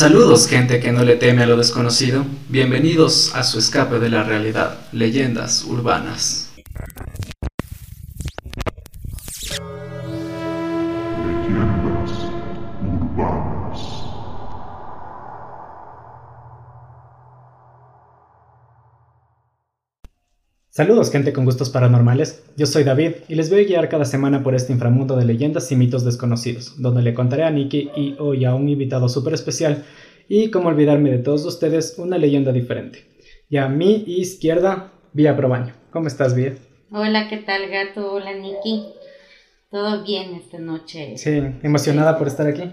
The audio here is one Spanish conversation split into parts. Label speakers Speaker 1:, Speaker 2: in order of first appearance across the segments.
Speaker 1: Saludos gente que no le teme a lo desconocido, bienvenidos a su escape de la realidad, leyendas urbanas.
Speaker 2: Saludos gente con gustos paranormales, yo soy David y les voy a guiar cada semana por este inframundo de leyendas y mitos desconocidos, donde le contaré a Nikki y hoy a un invitado súper especial y como olvidarme de todos ustedes, una leyenda diferente. Y a mi izquierda, Vía Probaño. ¿Cómo estás, Vía?
Speaker 3: Hola, ¿qué tal gato? Hola Nikki. Todo bien esta noche.
Speaker 2: Sí, emocionada por estar aquí.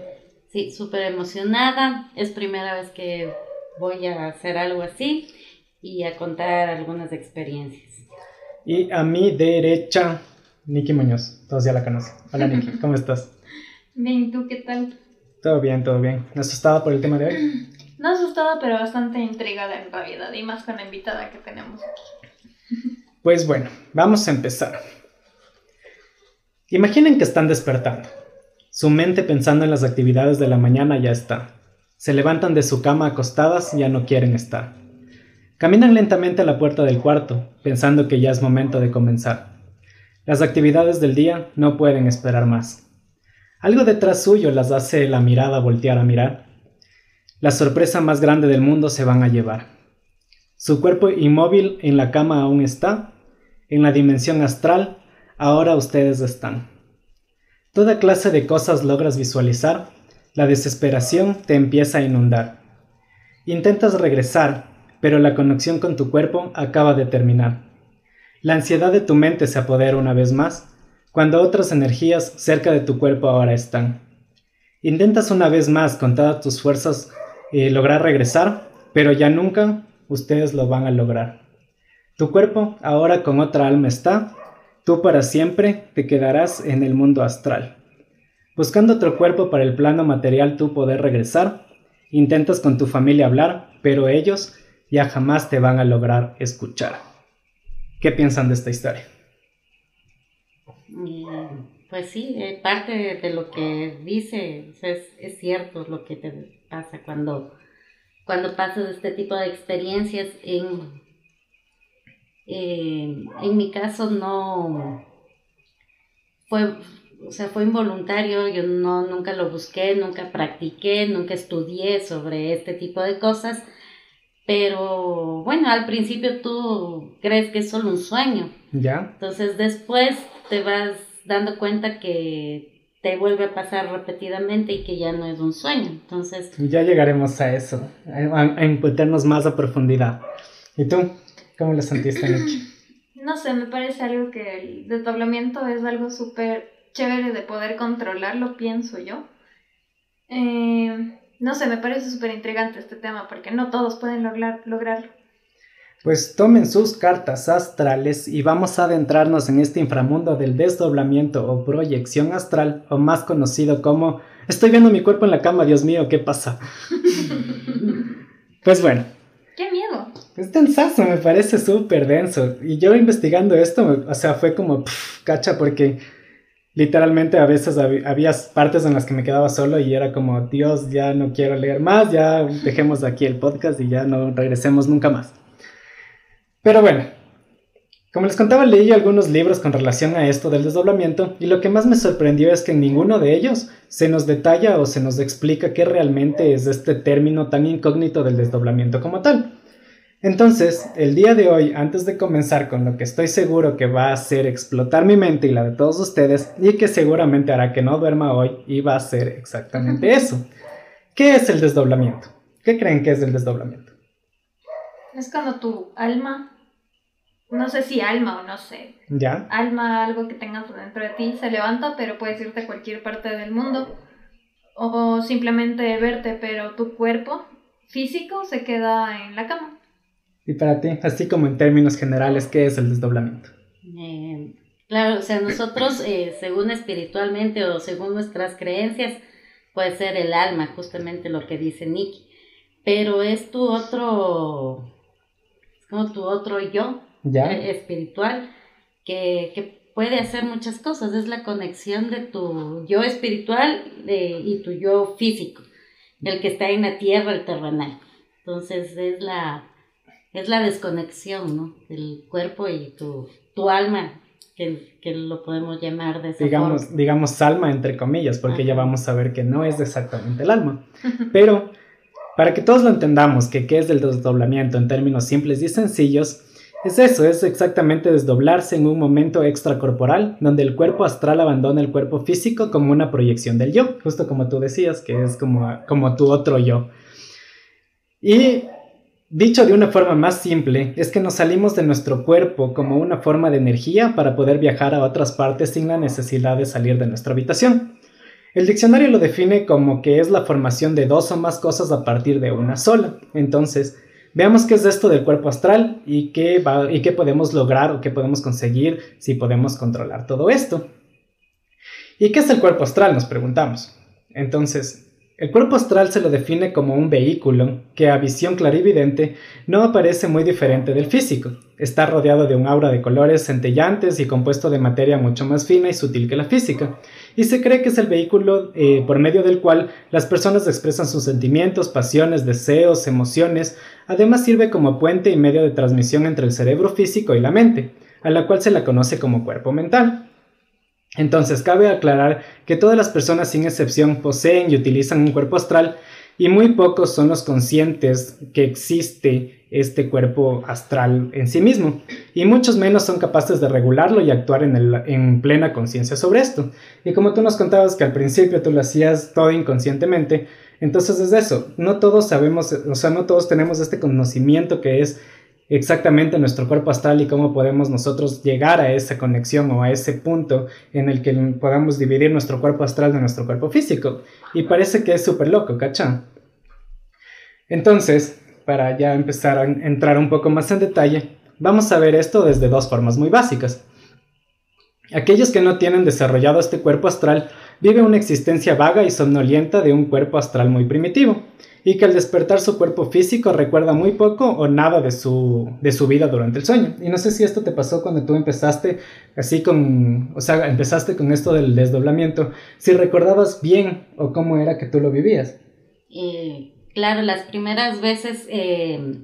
Speaker 3: Sí, súper emocionada. Es primera vez que voy a hacer algo así y a contar algunas experiencias.
Speaker 2: Y a mi derecha, Nikki Muñoz. Todos ya la conocen. Hola, Nikki. ¿Cómo estás?
Speaker 4: Bien, ¿tú qué tal?
Speaker 2: Todo bien, todo bien. ¿Asustada por el tema de hoy?
Speaker 4: No asustada, pero bastante intrigada en realidad. Y más con la invitada que tenemos aquí.
Speaker 2: Pues bueno, vamos a empezar. Imaginen que están despertando. Su mente pensando en las actividades de la mañana ya está. Se levantan de su cama acostadas y ya no quieren estar. Caminan lentamente a la puerta del cuarto, pensando que ya es momento de comenzar. Las actividades del día no pueden esperar más. Algo detrás suyo las hace la mirada voltear a mirar. La sorpresa más grande del mundo se van a llevar. Su cuerpo inmóvil en la cama aún está. En la dimensión astral, ahora ustedes están. Toda clase de cosas logras visualizar. La desesperación te empieza a inundar. Intentas regresar, pero la conexión con tu cuerpo acaba de terminar. La ansiedad de tu mente se apodera una vez más, cuando otras energías cerca de tu cuerpo ahora están. Intentas una vez más con todas tus fuerzas eh, lograr regresar, pero ya nunca ustedes lo van a lograr. Tu cuerpo ahora con otra alma está, tú para siempre te quedarás en el mundo astral. Buscando otro cuerpo para el plano material tú poder regresar, intentas con tu familia hablar, pero ellos ya jamás te van a lograr escuchar. ¿Qué piensan de esta historia?
Speaker 3: Pues sí, eh, parte de lo que dice es, es, cierto lo que te pasa cuando, cuando pasas este tipo de experiencias. En, en mi caso no fue, o sea, fue involuntario, yo no, nunca lo busqué, nunca practiqué, nunca estudié sobre este tipo de cosas pero bueno, al principio tú crees que es solo un sueño.
Speaker 2: Ya.
Speaker 3: Entonces después te vas dando cuenta que te vuelve a pasar repetidamente y que ya no es un sueño. Entonces.
Speaker 2: Ya llegaremos a eso, a, a más a profundidad. ¿Y tú? ¿Cómo lo sentiste, Nicky?
Speaker 4: No sé, me parece algo que el desdoblamiento es algo súper chévere de poder controlarlo, pienso yo. Eh, no sé, me parece súper intrigante este tema porque no todos pueden lograr, lograrlo.
Speaker 2: Pues tomen sus cartas astrales y vamos a adentrarnos en este inframundo del desdoblamiento o proyección astral, o más conocido como estoy viendo mi cuerpo en la cama, Dios mío, ¿qué pasa? pues bueno.
Speaker 4: ¡Qué miedo!
Speaker 2: Es densazo, me parece súper denso. Y yo investigando esto, o sea, fue como, cacha, porque literalmente a veces había partes en las que me quedaba solo y era como, Dios, ya no quiero leer más, ya dejemos aquí el podcast y ya no regresemos nunca más. Pero bueno, como les contaba, leí algunos libros con relación a esto del desdoblamiento y lo que más me sorprendió es que en ninguno de ellos se nos detalla o se nos explica qué realmente es este término tan incógnito del desdoblamiento como tal. Entonces, el día de hoy, antes de comenzar con lo que estoy seguro que va a hacer explotar mi mente y la de todos ustedes, y que seguramente hará que no duerma hoy, y va a ser exactamente eso. ¿Qué es el desdoblamiento? ¿Qué creen que es el desdoblamiento?
Speaker 4: Es cuando tu alma, no sé si alma o no sé,
Speaker 2: ¿Ya?
Speaker 4: alma, algo que tengas dentro de ti, se levanta, pero puedes irte a cualquier parte del mundo, o simplemente verte, pero tu cuerpo físico se queda en la cama.
Speaker 2: Y para ti, así como en términos generales, ¿qué es el desdoblamiento?
Speaker 3: Eh, claro, o sea, nosotros, eh, según espiritualmente o según nuestras creencias, puede ser el alma, justamente lo que dice Nicky. Pero es tu otro, es como tu otro yo eh, espiritual que, que, puede hacer muchas cosas. Es la conexión de tu yo espiritual y tu yo físico. el que está en la tierra, el terrenal. Entonces es la, es la desconexión, ¿no? Del cuerpo y tu, tu alma, que, que, lo podemos llamar de esa
Speaker 2: digamos,
Speaker 3: forma.
Speaker 2: Digamos alma, entre comillas, porque ya vamos a ver que no es exactamente el alma. Pero para que todos lo entendamos, que qué es el desdoblamiento en términos simples y sencillos, es eso, es exactamente desdoblarse en un momento extracorporal, donde el cuerpo astral abandona el cuerpo físico como una proyección del yo, justo como tú decías, que es como, como tu otro yo. Y dicho de una forma más simple, es que nos salimos de nuestro cuerpo como una forma de energía para poder viajar a otras partes sin la necesidad de salir de nuestra habitación. El diccionario lo define como que es la formación de dos o más cosas a partir de una sola. Entonces, veamos qué es esto del cuerpo astral y qué, va, y qué podemos lograr o qué podemos conseguir si podemos controlar todo esto. ¿Y qué es el cuerpo astral? Nos preguntamos. Entonces, el cuerpo astral se lo define como un vehículo que a visión clarividente no aparece muy diferente del físico. Está rodeado de un aura de colores centellantes y compuesto de materia mucho más fina y sutil que la física. Y se cree que es el vehículo eh, por medio del cual las personas expresan sus sentimientos, pasiones, deseos, emociones. Además sirve como puente y medio de transmisión entre el cerebro físico y la mente, a la cual se la conoce como cuerpo mental. Entonces, cabe aclarar que todas las personas sin excepción poseen y utilizan un cuerpo astral y muy pocos son los conscientes que existe este cuerpo astral en sí mismo y muchos menos son capaces de regularlo y actuar en, el, en plena conciencia sobre esto. Y como tú nos contabas que al principio tú lo hacías todo inconscientemente, entonces es eso, no todos sabemos, o sea, no todos tenemos este conocimiento que es exactamente nuestro cuerpo astral y cómo podemos nosotros llegar a esa conexión o a ese punto en el que podamos dividir nuestro cuerpo astral de nuestro cuerpo físico. Y parece que es súper loco, ¿cachá? Entonces, para ya empezar a entrar un poco más en detalle, vamos a ver esto desde dos formas muy básicas. Aquellos que no tienen desarrollado este cuerpo astral viven una existencia vaga y somnolienta de un cuerpo astral muy primitivo y que al despertar su cuerpo físico recuerda muy poco o nada de su, de su vida durante el sueño. Y no sé si esto te pasó cuando tú empezaste así con, o sea, empezaste con esto del desdoblamiento, si recordabas bien o cómo era que tú lo vivías.
Speaker 3: Eh, claro, las primeras veces, eh,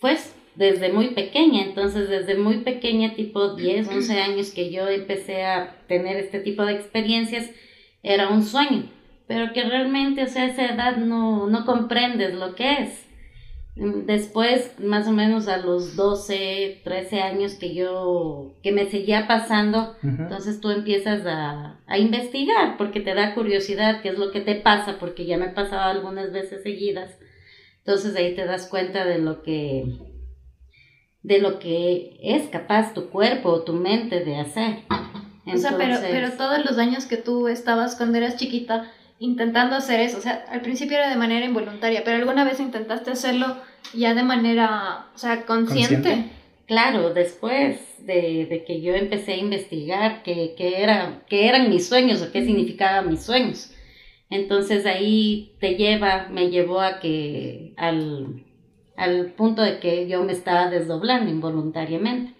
Speaker 3: pues desde muy pequeña, entonces desde muy pequeña, tipo 10, 11 años que yo empecé a tener este tipo de experiencias, era un sueño pero que realmente, o sea, a esa edad no, no comprendes lo que es. Después, más o menos a los 12, 13 años que yo, que me seguía pasando, entonces tú empiezas a, a, investigar porque te da curiosidad qué es lo que te pasa, porque ya me pasaba algunas veces seguidas. Entonces ahí te das cuenta de lo que, de lo que es capaz tu cuerpo o tu mente de hacer.
Speaker 4: o sea, pero, pero todos los años que tú estabas cuando eras chiquita, intentando hacer eso. O sea, al principio era de manera involuntaria, pero alguna vez intentaste hacerlo ya de manera, o sea, consciente.
Speaker 3: Claro, después de, de, que yo empecé a investigar qué, qué, era, qué eran mis sueños o qué significaban mis sueños. Entonces ahí te lleva, me llevó a que al, al punto de que yo me estaba desdoblando involuntariamente.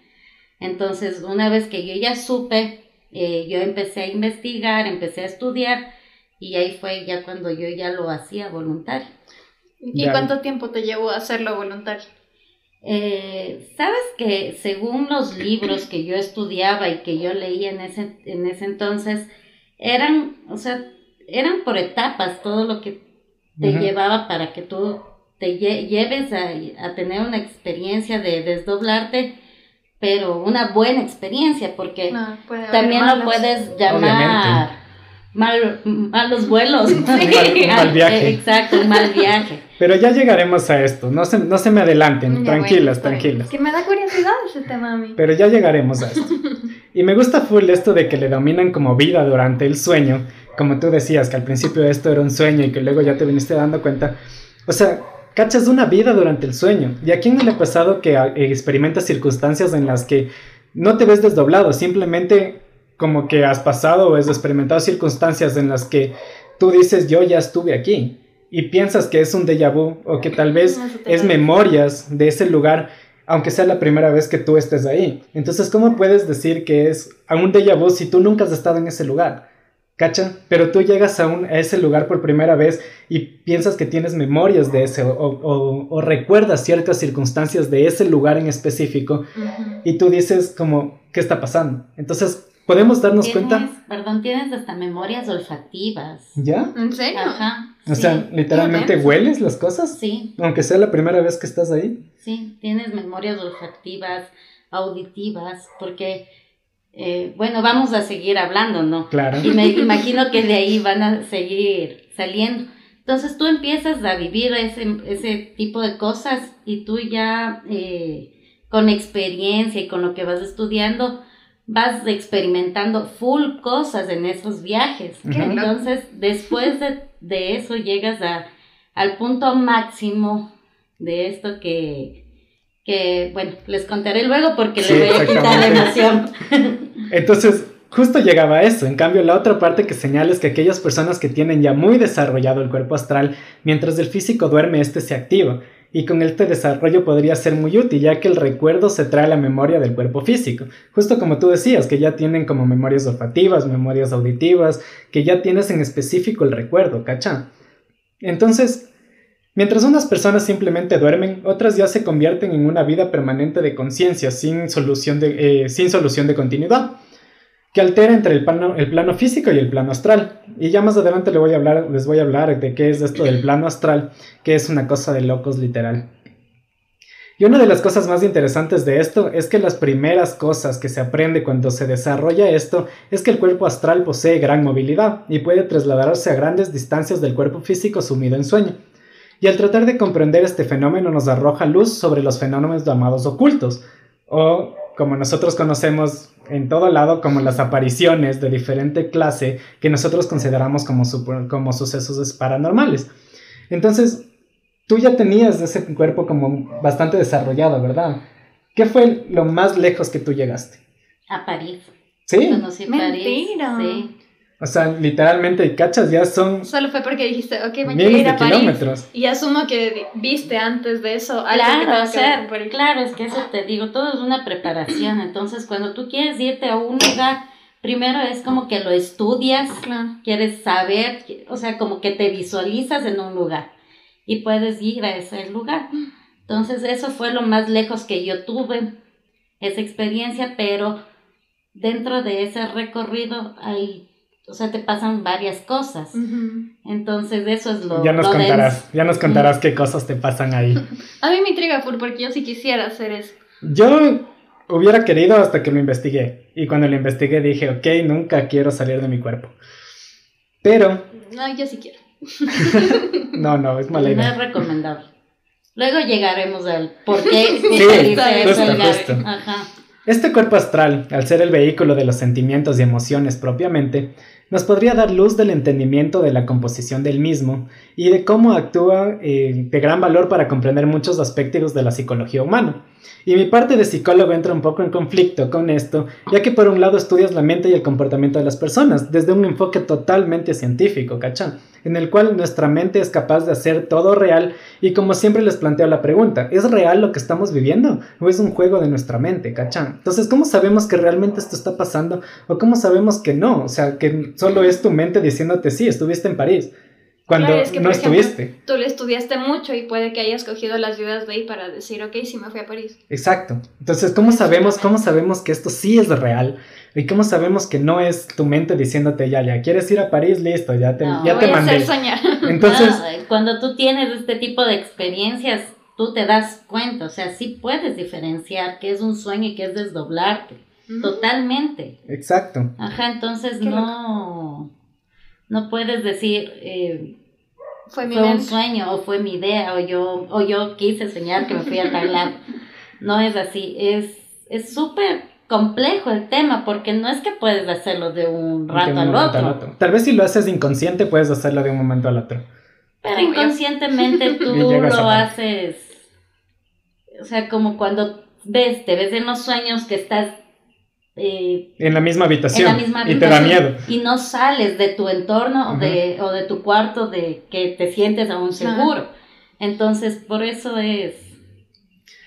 Speaker 3: Entonces, una vez que yo ya supe, eh, yo empecé a investigar, empecé a estudiar y ahí fue ya cuando yo ya lo hacía voluntario.
Speaker 4: ¿Y cuánto tiempo te llevó a hacerlo voluntario?
Speaker 3: Eh, Sabes que según los libros que yo estudiaba y que yo leía en ese, en ese entonces, eran, o sea, eran por etapas todo lo que te llevaba para que tú te lleves a, a, tener una experiencia de desdoblarte, pero una buena experiencia, porque no, también lo puedes llamar mal, malos vuelos. Sí.
Speaker 2: mal, viaje.
Speaker 3: Exacto, un mal viaje.
Speaker 2: Pero ya llegaremos a esto, no se, no se me adelanten, tranquilas, tranquilas.
Speaker 4: Que me da curiosidad ese tema a mí.
Speaker 2: Pero ya llegaremos a esto. Y me gusta full esto de que le dominan como vida durante el sueño, como tú decías, que al principio esto era un sueño y que luego ya te viniste dando cuenta. O sea, cachas una vida durante el sueño. ¿Y a quién no le ha pasado que experimentas circunstancias en las que no te ves desdoblado, simplemente como que has pasado o has experimentado circunstancias en las que tú dices yo ya estuve aquí y piensas que es un déjà vu o que tal vez es memorias de ese lugar aunque sea la primera vez que tú estés ahí. Entonces, ¿cómo puedes decir que es un déjà vu si tú nunca has estado en ese lugar? ¿Cacha? Pero tú llegas a, un, a ese lugar por primera vez y piensas que tienes memorias de ese o, o, o recuerdas ciertas circunstancias de ese lugar en específico
Speaker 4: Ujú.
Speaker 2: y tú dices como, ¿qué está pasando? Entonces, podemos darnos
Speaker 3: Tienes,
Speaker 2: cuenta,
Speaker 3: perdón, tienes hasta memorias olfativas.
Speaker 2: ¿ya?
Speaker 4: ¿En serio?
Speaker 3: Ajá.
Speaker 2: O
Speaker 3: sí,
Speaker 2: sea, literalmente hueles las cosas,
Speaker 3: sí,
Speaker 2: aunque sea la primera vez que estás ahí.
Speaker 3: sí, tienes memorias olfativas, auditivas, porque, eh, bueno, vamos a seguir hablando, ¿no?
Speaker 2: Claro.
Speaker 3: Y me imagino que de ahí van a seguir saliendo. Entonces tú empiezas a vivir ese, ese tipo de cosas y tú ya eh, con experiencia y con lo que vas estudiando vas experimentando full cosas en esos viajes.
Speaker 2: Qué.
Speaker 3: Entonces después de, de eso llegas a, al punto máximo de esto que, que, bueno, les contaré luego porque
Speaker 2: Sí,
Speaker 3: le voy a quitar la emoción.
Speaker 2: Entonces, justo llegaba a eso. En cambio, la otra parte que señala es que aquellas personas que tienen ya muy desarrollado el cuerpo astral, mientras el físico duerme, este se activa. Y con este desarrollo podría ser muy útil, ya que el recuerdo se trae a la memoria del cuerpo físico. Justo como tú decías, que ya tienen como memorias olfativas, memorias auditivas, que ya tienes en específico el recuerdo, ¿cacha? Entonces, mientras unas personas simplemente duermen, otras ya se convierten en una vida permanente de conciencia, sin, eh, sin solución de continuidad que altera entre el plano, el plano físico y el plano astral. Y ya más adelante le voy a hablar, les voy a hablar de qué es esto del plano astral, que es una cosa de locos literal. Y una de las cosas más interesantes de esto es que las primeras cosas que se aprende cuando se desarrolla esto es que el cuerpo astral posee gran movilidad y puede trasladarse a grandes distancias del cuerpo físico sumido en sueño. Y al tratar de comprender este fenómeno nos arroja luz sobre los fenómenos llamados ocultos, o como nosotros conocemos en todo lado como las apariciones de diferente clase que nosotros consideramos como, super- como sucesos paranormales. Entonces, tú ya tenías ese cuerpo como bastante desarrollado, ¿verdad? ¿Qué fue lo más lejos que tú llegaste?
Speaker 3: A París.
Speaker 2: Sí,
Speaker 3: Conocí París.
Speaker 4: Mentira.
Speaker 3: Sí.
Speaker 2: O sea, literalmente, cachas, ya son
Speaker 4: Solo fue porque dijiste, ok, me quiero
Speaker 2: miles
Speaker 4: ir
Speaker 2: de
Speaker 4: a París.
Speaker 2: kilómetros.
Speaker 4: Y asumo que viste antes de eso
Speaker 3: Claro, o
Speaker 4: que
Speaker 3: sea, claro, es que eso te digo, todo es una preparación. Entonces, cuando tú quieres irte a un lugar, primero es como que lo estudias,
Speaker 4: Claro.
Speaker 3: quieres saber, o sea, como que te visualizas en un lugar y puedes ir a ese lugar. Entonces, eso fue lo más lejos que yo tuve, esa experiencia, pero dentro de ese recorrido hay, o sea, te pasan varias cosas. Entonces, eso es lo,
Speaker 2: Ya nos
Speaker 3: lo denso.
Speaker 2: contarás, ya nos contarás qué cosas te pasan ahí.
Speaker 4: A mí me intriga full porque yo sí quisiera hacer eso.
Speaker 2: Yo hubiera querido hasta que lo investigué. Y cuando lo investigué dije, ok, nunca quiero salir de mi cuerpo. Pero,
Speaker 4: No, yo sí quiero.
Speaker 2: no, no, es mala
Speaker 3: No es
Speaker 2: idea.
Speaker 3: recomendable. Luego llegaremos al por qué
Speaker 2: Sí, justo, justo.
Speaker 3: Ajá.
Speaker 2: Este cuerpo astral, al ser el vehículo de los sentimientos y emociones propiamente, nos podría dar luz del entendimiento de la composición del mismo y de cómo actúa eh, de gran valor para comprender muchos aspectos de la psicología humana. Y mi parte de psicólogo entra un poco en conflicto con esto, ya que por un lado estudias la mente y el comportamiento de las personas desde un enfoque totalmente científico, ¿cachá? En el cual nuestra mente es capaz de hacer todo real y como siempre les planteo la pregunta, ¿es real lo que estamos viviendo o es un juego de nuestra mente, ¿cachá? Entonces, ¿cómo sabemos que realmente esto está pasando o cómo sabemos que no? O sea, que solo es tu mente diciéndote, sí, estuviste en París, cuando
Speaker 4: Claro, es que,
Speaker 2: no
Speaker 4: por ejemplo,
Speaker 2: estuviste.
Speaker 4: Tú le estudiaste mucho y puede que hayas cogido las ideas de ahí para decir, ok, sí me fui a París.
Speaker 2: Exacto. Entonces, ¿cómo sabemos, cómo sabemos que esto sí es real? ¿Y cómo sabemos que no es tu mente diciéndote, ya, ya, quieres ir a París? Listo, ya te,
Speaker 3: No,
Speaker 2: ya
Speaker 4: voy
Speaker 2: te
Speaker 4: a
Speaker 2: mandé.
Speaker 4: hacer soñar.
Speaker 2: Entonces,
Speaker 3: No, cuando tú tienes este tipo de experiencias, tú te das cuenta, o sea, sí puedes diferenciar qué es un sueño y qué es desdoblarte. Totalmente.
Speaker 2: exacto.
Speaker 3: Ajá, entonces
Speaker 4: Qué
Speaker 3: no, no puedes decir eh,
Speaker 4: Fue mi
Speaker 3: fue un sueño o fue mi idea o yo, o yo quise soñar que me fui a tal lado. No es así, es es súper complejo el tema porque no es que puedes hacerlo de un
Speaker 2: De
Speaker 3: rato
Speaker 2: un
Speaker 3: al
Speaker 2: momento
Speaker 3: otro,
Speaker 2: Tal vez si lo haces inconsciente, puedes hacerlo de un momento al otro.
Speaker 3: pero inconscientemente tú lo haces, o sea, como cuando ves, te ves en los sueños que estás eh,
Speaker 2: En la misma
Speaker 3: en
Speaker 2: habitación.
Speaker 3: la misma
Speaker 2: y te da
Speaker 3: habitación
Speaker 2: miedo.
Speaker 3: y no sales de tu entorno o,
Speaker 2: Ujú.
Speaker 3: de, o de tu cuarto de que te sientes aún seguro. Entonces, por eso es,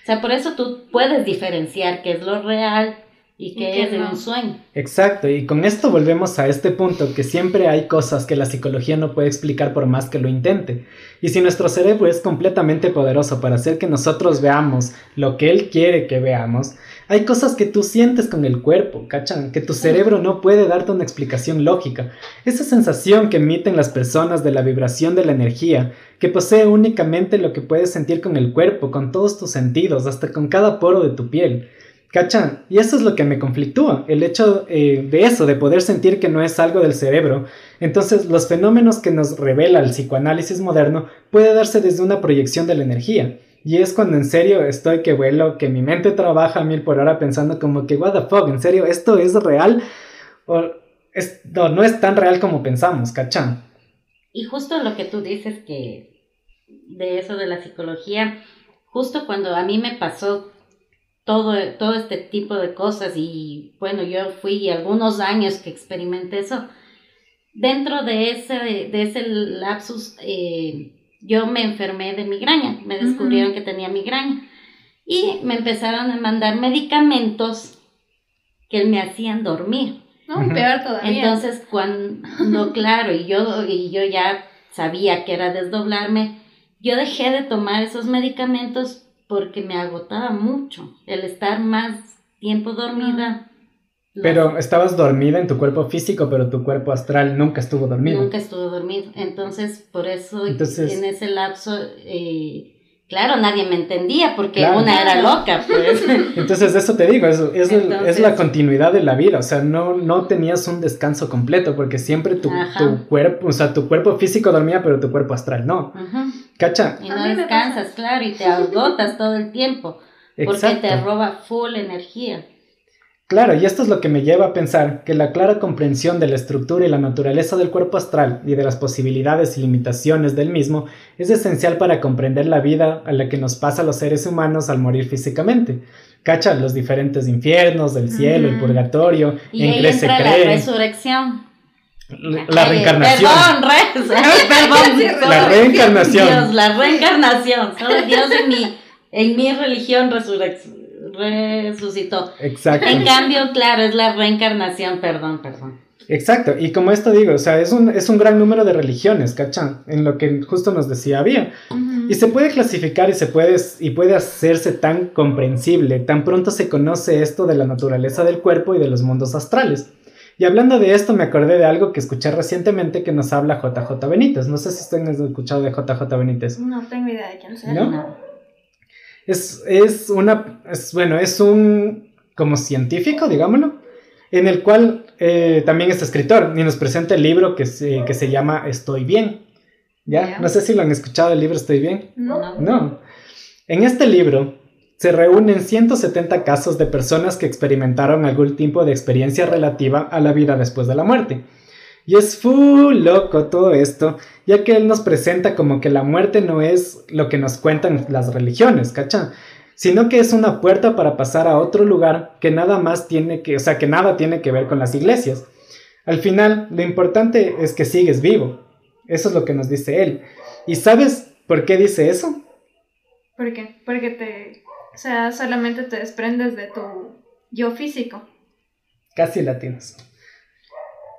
Speaker 3: o sea, por eso tú puedes diferenciar qué es lo real y que es
Speaker 4: no.
Speaker 3: un sueño.
Speaker 2: Exacto, y con esto volvemos a este punto que siempre hay cosas que la psicología no puede explicar por más que lo intente. Y si nuestro cerebro es completamente poderoso para hacer que nosotros veamos lo que él quiere que veamos, hay cosas que tú sientes con el cuerpo, ¿cachan? Que tu cerebro no puede darte una explicación lógica. Esa sensación que emiten las personas de la vibración de la energía, que posee únicamente lo que puedes sentir con el cuerpo, con todos tus sentidos, hasta con cada poro de tu piel. ¿Cachan? Y eso es lo que me conflictúa, el hecho eh, de eso, de poder sentir que no es algo del cerebro. Entonces, los fenómenos que nos revela el psicoanálisis moderno puede darse desde una proyección de la energía. Y es cuando en serio estoy que vuelo, que mi mente trabaja a mil por hora pensando como que, what the fuck, en serio, ¿esto es real? O es, no, no es tan real como pensamos, ¿cachan?
Speaker 3: Y justo lo que tú dices que de eso de la psicología, justo cuando a mí me pasó todo, todo este tipo de cosas y bueno, yo fui algunos años que experimenté eso, dentro de ese, de ese lapsus eh, yo me enfermé de migraña, me descubrieron que tenía migraña y me empezaron a mandar medicamentos que me hacían dormir.
Speaker 4: No, peor todavía.
Speaker 3: Entonces, cuando, claro, y yo, y yo ya sabía que era desdoblarme, yo dejé de tomar esos medicamentos porque me agotaba mucho el estar más tiempo dormida.
Speaker 2: Pero estabas dormida en tu cuerpo físico, pero tu cuerpo astral nunca estuvo dormido.
Speaker 3: Nunca estuve dormido. Entonces, por eso
Speaker 2: Entonces-
Speaker 3: en ese lapso, eh, claro, nadie me entendía porque
Speaker 2: Claro.
Speaker 3: una era loca, pues.
Speaker 2: Entonces eso te digo, eso es,
Speaker 3: Entonces-
Speaker 2: es la continuidad de la vida, o sea, no, no tenías un descanso completo porque siempre tu, cuerpo, o sea, tu cuerpo físico dormía, pero tu cuerpo astral no. ¿Cacha?
Speaker 3: Y
Speaker 4: A
Speaker 3: no descansas, claro, y te agotas todo el tiempo porque
Speaker 2: Exacto.
Speaker 3: te roba full energía.
Speaker 2: Claro, y esto es lo que me lleva a pensar que la clara comprensión de la estructura y la naturaleza del cuerpo astral y de las posibilidades y limitaciones del mismo es esencial para comprender la vida a la que nos pasa a los seres humanos al morir físicamente. Cacha los diferentes infiernos, el cielo, el purgatorio,
Speaker 3: Y
Speaker 2: en
Speaker 3: ahí
Speaker 2: qué se
Speaker 3: entra la
Speaker 2: cree,
Speaker 3: resurrección.
Speaker 2: la reencarnación.
Speaker 3: Perdón, perdón.
Speaker 2: La reencarnación.
Speaker 3: Dios, la reencarnación. Solo Dios en mi, en mi religión resurrec- resucitó.
Speaker 2: Exacto.
Speaker 3: En cambio, claro, es la reencarnación, perdón, perdón.
Speaker 2: Exacto, y como esto digo, o sea, es un, es un gran número de religiones, ¿cachan? En lo que justo nos decía había. Y se puede clasificar y se puede, y puede hacerse tan comprensible, tan pronto se conoce esto de la naturaleza del cuerpo y de los mundos astrales. Y hablando de esto, me acordé de algo que escuché recientemente que nos habla JJ Benítez. No sé si ustedes han escuchado de JJ Benítez.
Speaker 4: No tengo idea de quién sea.
Speaker 2: ¿No? Es, es una, es, bueno, es un como científico, digámoslo, en el cual eh, también es escritor y nos presenta el libro que se, que se llama Estoy bien. ¿Ya?
Speaker 4: Ya.
Speaker 2: No sé si lo han escuchado el libro Estoy bien.
Speaker 4: No.
Speaker 2: No. En este libro se reúnen 170 casos de personas que experimentaron algún tipo de experiencia relativa a la vida después de la muerte. Y es full loco todo esto, ya que él nos presenta como que la muerte no es lo que nos cuentan las religiones, ¿cacha? Sino que es una puerta para pasar a otro lugar que nada más tiene que, o sea, que nada tiene que ver con las iglesias. Al final, lo importante es que sigues vivo. Eso es lo que nos dice él. ¿Y sabes por qué dice eso?
Speaker 4: ¿Por qué? Porque te. O sea, solamente te desprendes de tu yo físico.
Speaker 2: Casi latinos.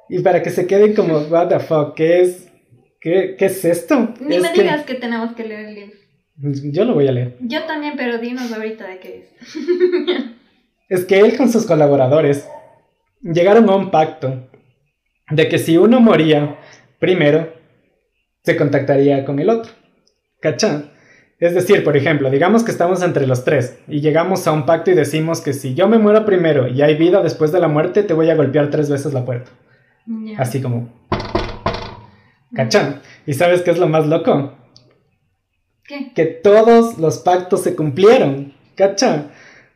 Speaker 2: Y para que se queden como, what the fuck, ¿qué es, qué, qué es esto?
Speaker 4: Ni
Speaker 2: Es
Speaker 4: me
Speaker 2: que-
Speaker 4: digas que tenemos que leer el libro.
Speaker 2: Yo lo voy a leer.
Speaker 4: Yo también, pero dinos ahorita de qué es.
Speaker 2: Es que él con sus colaboradores llegaron a un pacto de que si uno moría primero, se contactaría con el otro. ¿Cachá? Es decir, por ejemplo, digamos que estamos entre los tres y llegamos a un pacto y decimos que si yo me muero primero y hay vida después de la muerte, te voy a golpear tres veces la puerta. Así como... ¿Cachá? ¿Y sabes qué es lo más loco?
Speaker 4: ¿Qué?
Speaker 2: que todos los pactos se cumplieron. ¿Cacha?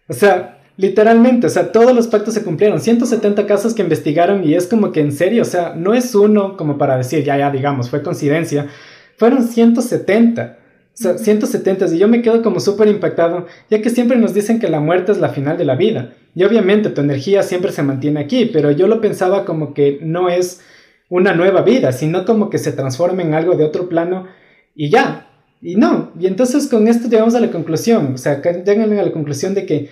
Speaker 2: O sea, literalmente, o sea, todos los pactos se cumplieron. 170 casos que investigaron y es como que en serio, o sea, no es uno como para decir, ya, ya, digamos, fue coincidencia. Fueron 170. O sea, 170 y yo me quedo como súper impactado, ya que siempre nos dicen que la muerte es la final de la vida. Y obviamente tu energía siempre se mantiene aquí, pero yo lo pensaba como que no es una nueva vida, sino como que se transforma en algo de otro plano y ya. Y no, y entonces con esto llegamos a la conclusión, o sea, llegan a la conclusión de que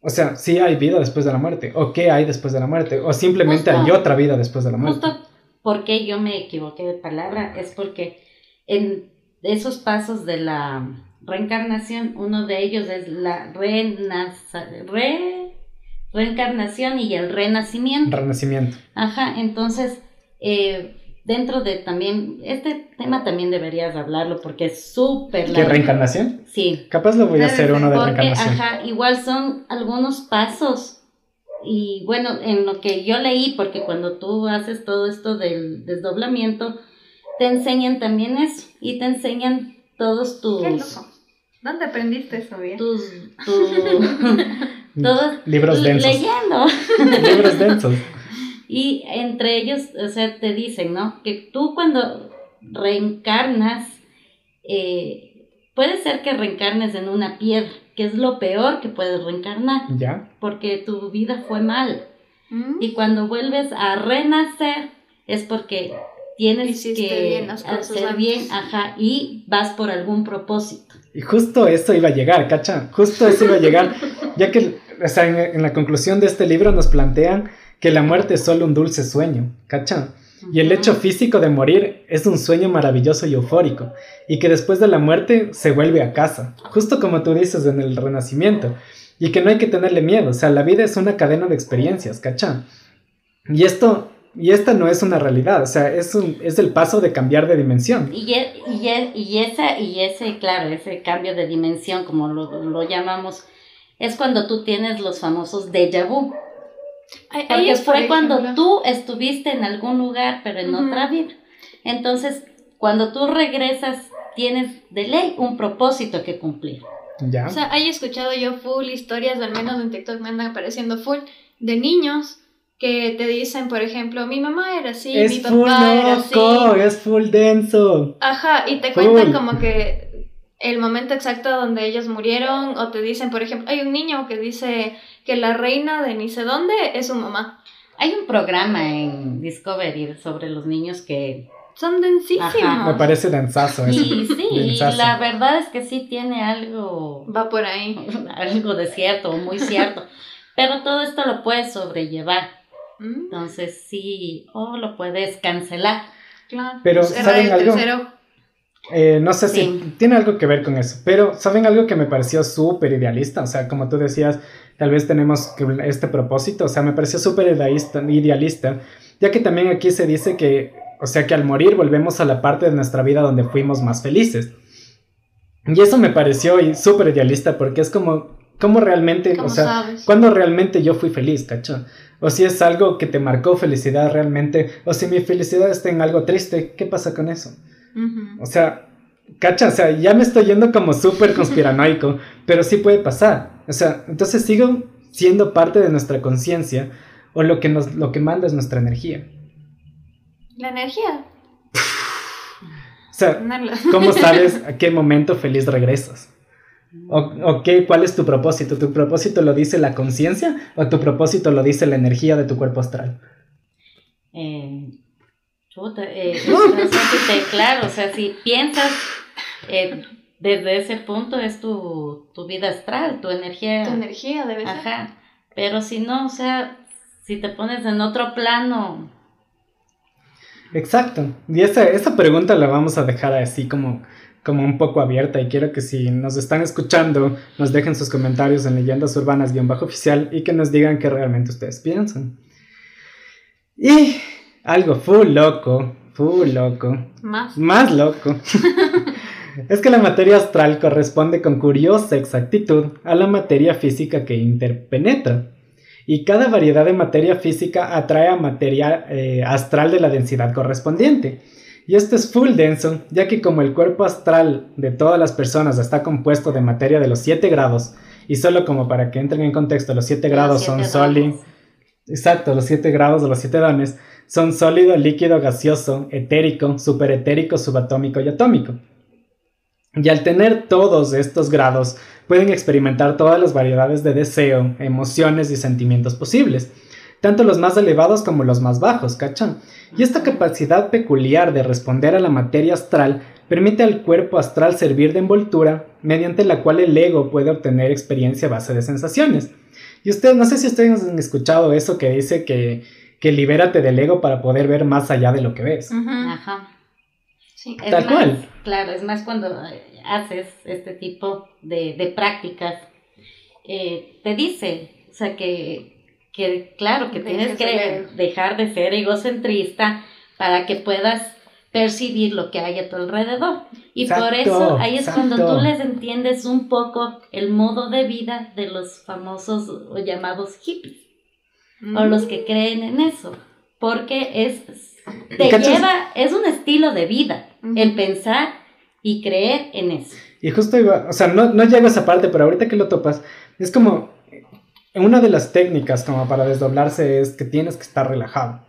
Speaker 2: O sea, sí hay vida después de la muerte, o qué hay después de la muerte, o simplemente
Speaker 3: Justo.
Speaker 2: hay otra vida después de la muerte.
Speaker 3: Justo porque yo me equivoqué de palabra es porque en esos pasos de la reencarnación, uno de ellos es la re- reencarnación y el renacimiento.
Speaker 2: Renacimiento.
Speaker 3: Ajá, entonces, eh, dentro de también, este tema también deberías hablarlo porque es súper
Speaker 2: ¿Qué
Speaker 3: largo.
Speaker 2: reencarnación?
Speaker 3: Sí,
Speaker 2: Capaz lo voy a hacer uno de
Speaker 3: porque,
Speaker 2: reencarnación.
Speaker 3: ajá, igual son algunos pasos. Y bueno, en lo que yo leí, porque cuando tú haces todo esto del desdoblamiento, te enseñan también eso. Y te enseñan todos tus.
Speaker 4: Qué loco. ¿Dónde aprendiste eso, bien?
Speaker 3: tus. tu- todos.
Speaker 2: Libros densos.
Speaker 3: Leyendo.
Speaker 2: Libros densos.
Speaker 3: Y entre ellos, o sea, te dicen, ¿no? Que tú cuando reencarnas, eh, puede ser que reencarnes en una piedra, que es lo peor que puedes reencarnar,
Speaker 2: ¿Ya?
Speaker 3: porque tu vida fue mal.
Speaker 4: ¿Mm?
Speaker 3: Y cuando vuelves a renacer, es porque tienes
Speaker 4: Hiciste
Speaker 3: que
Speaker 4: bien
Speaker 3: hacer bien, ajá, y vas por algún propósito.
Speaker 2: Y justo eso iba a llegar, ¿cacha? Justo eso iba a llegar, ya que o sea, en, en la conclusión de este libro nos plantean que la muerte es solo un dulce sueño, ¿cacha? Y el hecho físico de morir es un sueño maravilloso y eufórico, y que después de la muerte se vuelve a casa, justo como tú dices en el renacimiento, y que no hay que tenerle miedo, o sea, la vida es una cadena de experiencias, ¿cacha? Y esto, y esta no es una realidad, o sea, es, un, es el paso de cambiar de dimensión.
Speaker 3: Y, e- y, e- y, esa, y ese, claro, ese cambio de dimensión, como lo, lo llamamos, es cuando tú tienes los famosos déjà vu.
Speaker 4: Hay
Speaker 3: Porque
Speaker 4: es, por
Speaker 3: fue cuando tú estuviste en algún lugar, pero en otra vida. Entonces, cuando tú regresas, tienes de ley un propósito que cumplir.
Speaker 2: ¿Ya?
Speaker 4: O sea, he escuchado yo full historias, al menos en TikTok me andan apareciendo full, de niños que te dicen, por ejemplo, mi mamá era así, mi
Speaker 2: full
Speaker 4: papá era así.
Speaker 2: loco, es full denso.
Speaker 4: Ajá, y te
Speaker 2: Full.
Speaker 4: cuentan como que el momento exacto donde ellos murieron, o te dicen, por ejemplo, hay un niño que dice que la reina de ni sé dónde es su mamá.
Speaker 3: Hay un programa en Discovery sobre los niños que...
Speaker 4: Son densísimos.
Speaker 3: Ajá.
Speaker 2: Me parece densazo eso.
Speaker 3: Y sí, y la verdad es que sí tiene algo
Speaker 4: Va por ahí.
Speaker 3: algo de cierto, muy cierto. Pero todo esto lo puedes sobrellevar.
Speaker 4: Mm,
Speaker 3: Entonces sí, o lo puedes cancelar.
Speaker 4: claro.
Speaker 2: Pero, ¿saben algo? Eh, no sé si tiene algo que ver con eso, pero ¿saben algo que me pareció súper idealista? O sea, como tú decías, tal vez tenemos este propósito, o sea, me pareció súper idealista, idealista, ya que también aquí se dice que, o sea, que al morir volvemos a la parte de nuestra vida donde fuimos más felices. Y eso me pareció súper idealista porque es como, como realmente,
Speaker 4: ¿Cómo
Speaker 2: o sea,
Speaker 4: sabes?
Speaker 2: cuando realmente yo fui feliz, ¿cacho? O si es algo que te marcó felicidad realmente, o si mi felicidad está en algo triste, ¿qué pasa con eso? O sea, cacha, o sea, ya me estoy yendo como súper conspiranoico, pero sí puede pasar. O sea, entonces sigo siendo parte de nuestra conciencia o lo que nos lo que manda es nuestra energía.
Speaker 4: La energía.
Speaker 2: O sea. ¿cómo sabes a qué momento feliz regresas? O, o qué, ¿Cuál es tu propósito? ¿Tu propósito lo dice la conciencia o tu propósito lo dice la energía de tu cuerpo astral?
Speaker 3: Eh, chuta, eh, claro, o sea, si piensas eh, desde ese punto es tu, tu vida astral, tu energía.
Speaker 4: Tu energía debe ser.
Speaker 3: Ajá. Pero si no, o sea, si te pones en otro plano,
Speaker 2: Exacto. Y esa, esa pregunta la vamos a dejar así como, como un poco abierta y quiero que si nos están escuchando nos dejen sus comentarios en leyendas urbanas-oficial y que nos digan qué realmente ustedes piensan. Y algo full loco, full loco,
Speaker 4: Más.
Speaker 2: más loco. Es que la materia astral corresponde con curiosa exactitud a la materia física que interpenetra. Y cada variedad de materia física atrae a materia eh, astral de la densidad correspondiente. Y esto es full denso, ya que como el cuerpo astral de todas las personas está compuesto de materia de los 7 grados, y solo como para que entren en contexto, los 7 grados son
Speaker 3: siete
Speaker 2: sólido. Exacto, los siete grados de los siete dones son sólido, líquido, gaseoso, etérico, superetérico, subatómico y atómico. Y al tener todos estos grados, pueden experimentar todas las variedades de deseo, emociones y sentimientos posibles, tanto los más elevados como los más bajos, ¿cachan? Y esta capacidad peculiar de responder a la materia astral permite al cuerpo astral servir de envoltura, mediante la cual el ego puede obtener experiencia a base de sensaciones. Y ustedes, no sé si ustedes han escuchado eso que dice que, que libérate del ego para poder ver más allá de lo que ves.
Speaker 3: Ajá.
Speaker 4: Sí.
Speaker 3: Es
Speaker 2: Tal
Speaker 3: más,
Speaker 2: cual.
Speaker 3: Claro, es más cuando eh, haces este tipo de, de prácticas, eh, te dice, o sea, que, que claro, que tienes que dejar de ser egocentrista para que puedas percibir lo que hay a tu alrededor. Y por eso ahí es cuando tú les entiendes un poco el modo de vida de los famosos o llamados hippies o los que creen en eso, porque es te lleva es un estilo de vida el pensar y creer en eso.
Speaker 2: Y justo iba, o sea, no, no llego a esa parte, pero ahorita que lo topas, es como, una de las técnicas como para desdoblarse es que tienes que estar relajado.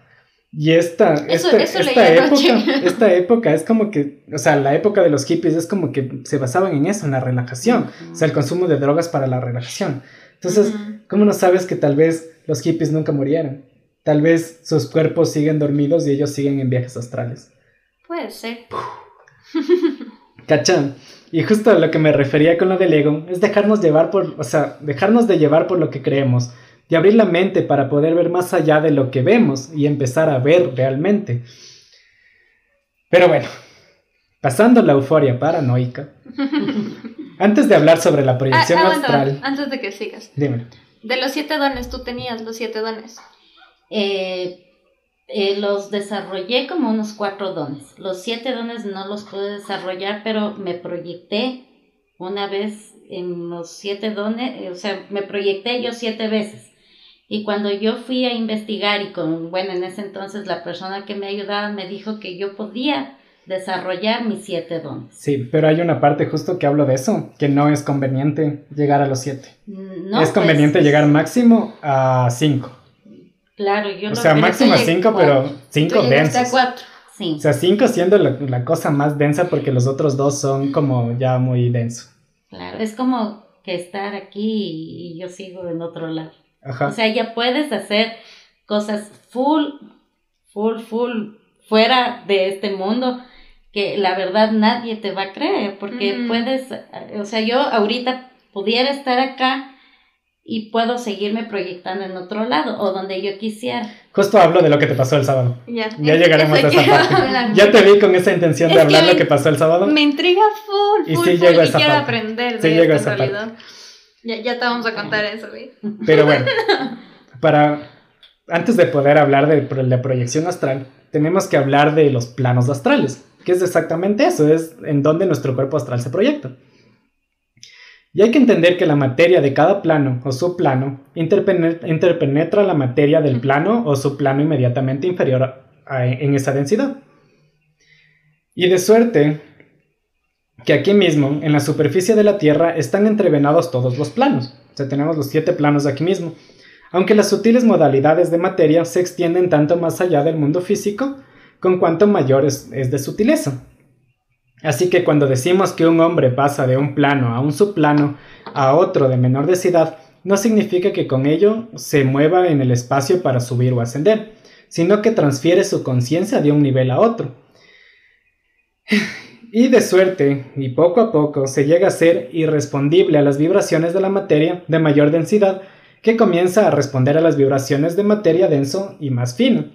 Speaker 2: Y esta,
Speaker 4: Eso-
Speaker 2: esta,
Speaker 4: eso
Speaker 2: esta época, esta época es como que, o sea, la época de los hippies es como que se basaban en eso, en la relajación, o sea, el consumo de drogas para la relajación. Entonces,
Speaker 4: Ujú.
Speaker 2: ¿cómo no sabes que tal vez los hippies nunca murieron? Tal vez sus cuerpos siguen dormidos y ellos siguen en viajes astrales.
Speaker 4: Puede ser.
Speaker 2: ¿Cachan? Y justo a lo que me refería con lo del ego es dejarnos llevar por, o sea, dejarnos de llevar por lo que creemos y abrir la mente para poder ver más allá de lo que vemos y empezar a ver realmente. Pero bueno, pasando la euforia paranoica, antes de hablar sobre la
Speaker 4: Ah,
Speaker 2: proyección
Speaker 4: aguanta,
Speaker 2: astral,
Speaker 4: antes de que sigas.
Speaker 2: dime.
Speaker 4: De los siete dones, tú tenías los siete dones.
Speaker 3: Eh, eh, los desarrollé como unos cuatro dones. Los siete dones no los pude desarrollar, pero me proyecté una vez en los siete dones, eh, o sea, me proyecté yo siete veces. Y cuando yo fui a investigar y con, bueno, en ese entonces la persona que me ayudaba me dijo que yo podía desarrollar mis siete dones.
Speaker 2: Sí, pero hay una parte justo que hablo de eso, que no es conveniente llegar a los siete.
Speaker 3: No,
Speaker 2: es
Speaker 3: pues,
Speaker 2: conveniente llegar máximo a cinco.
Speaker 3: Claro, yo
Speaker 2: O sea, máximo a
Speaker 4: llegué
Speaker 2: cinco,
Speaker 4: cuatro.
Speaker 2: pero cinco densos.
Speaker 4: a cuatro.
Speaker 3: Sí.
Speaker 2: O sea, 5 siendo la, la cosa más densa porque los otros dos son como ya muy denso.
Speaker 3: Claro, es como que estar aquí y yo sigo en otro lado.
Speaker 2: Ajá.
Speaker 3: O sea, ya puedes hacer cosas full, full, full, fuera de este mundo, que la verdad nadie te va a creer, porque puedes, o sea, yo ahorita pudiera estar acá y puedo seguirme proyectando en otro lado o donde yo quisiera.
Speaker 2: Justo hablo de lo que te pasó el sábado.
Speaker 4: Ya,
Speaker 2: Ya llegaremos a esa parte.
Speaker 4: hablan.
Speaker 2: Ya te vi con esa intención de
Speaker 4: Es que
Speaker 2: hablar lo que pasó el sábado.
Speaker 4: Me intriga full,
Speaker 2: Y
Speaker 4: full,
Speaker 2: sí
Speaker 4: full,
Speaker 2: llego a
Speaker 4: y quiero
Speaker 2: parte.
Speaker 4: aprender de
Speaker 2: Sí
Speaker 4: esto
Speaker 2: llego a
Speaker 4: en
Speaker 2: esa parte.
Speaker 4: Ya, ya te vamos a contar eso, ¿sí?
Speaker 2: Pero bueno, para antes de poder hablar de la proyección astral, tenemos que hablar de los planos astrales, que es exactamente eso, es en donde nuestro cuerpo astral se proyecta. Y hay que entender que la materia de cada plano o subplano interpenetra, interpenetra la materia del plano o subplano inmediatamente inferior a- a- en esa densidad. Y de suerte que aquí mismo, en la superficie de la Tierra, están entrevenados todos los planos. O sea, tenemos los siete planos aquí mismo. Aunque las sutiles modalidades de materia se extienden tanto más allá del mundo físico, con cuanto mayor es, es de sutileza. Así que cuando decimos que un hombre pasa de un plano a un subplano a otro de menor densidad, no significa que con ello se mueva en el espacio para subir o ascender, sino que transfiere su conciencia de un nivel a otro. Y de suerte, y poco a poco, se llega a ser irrespondible a las vibraciones de la materia de mayor densidad, que comienza a responder a las vibraciones de materia denso y más fino.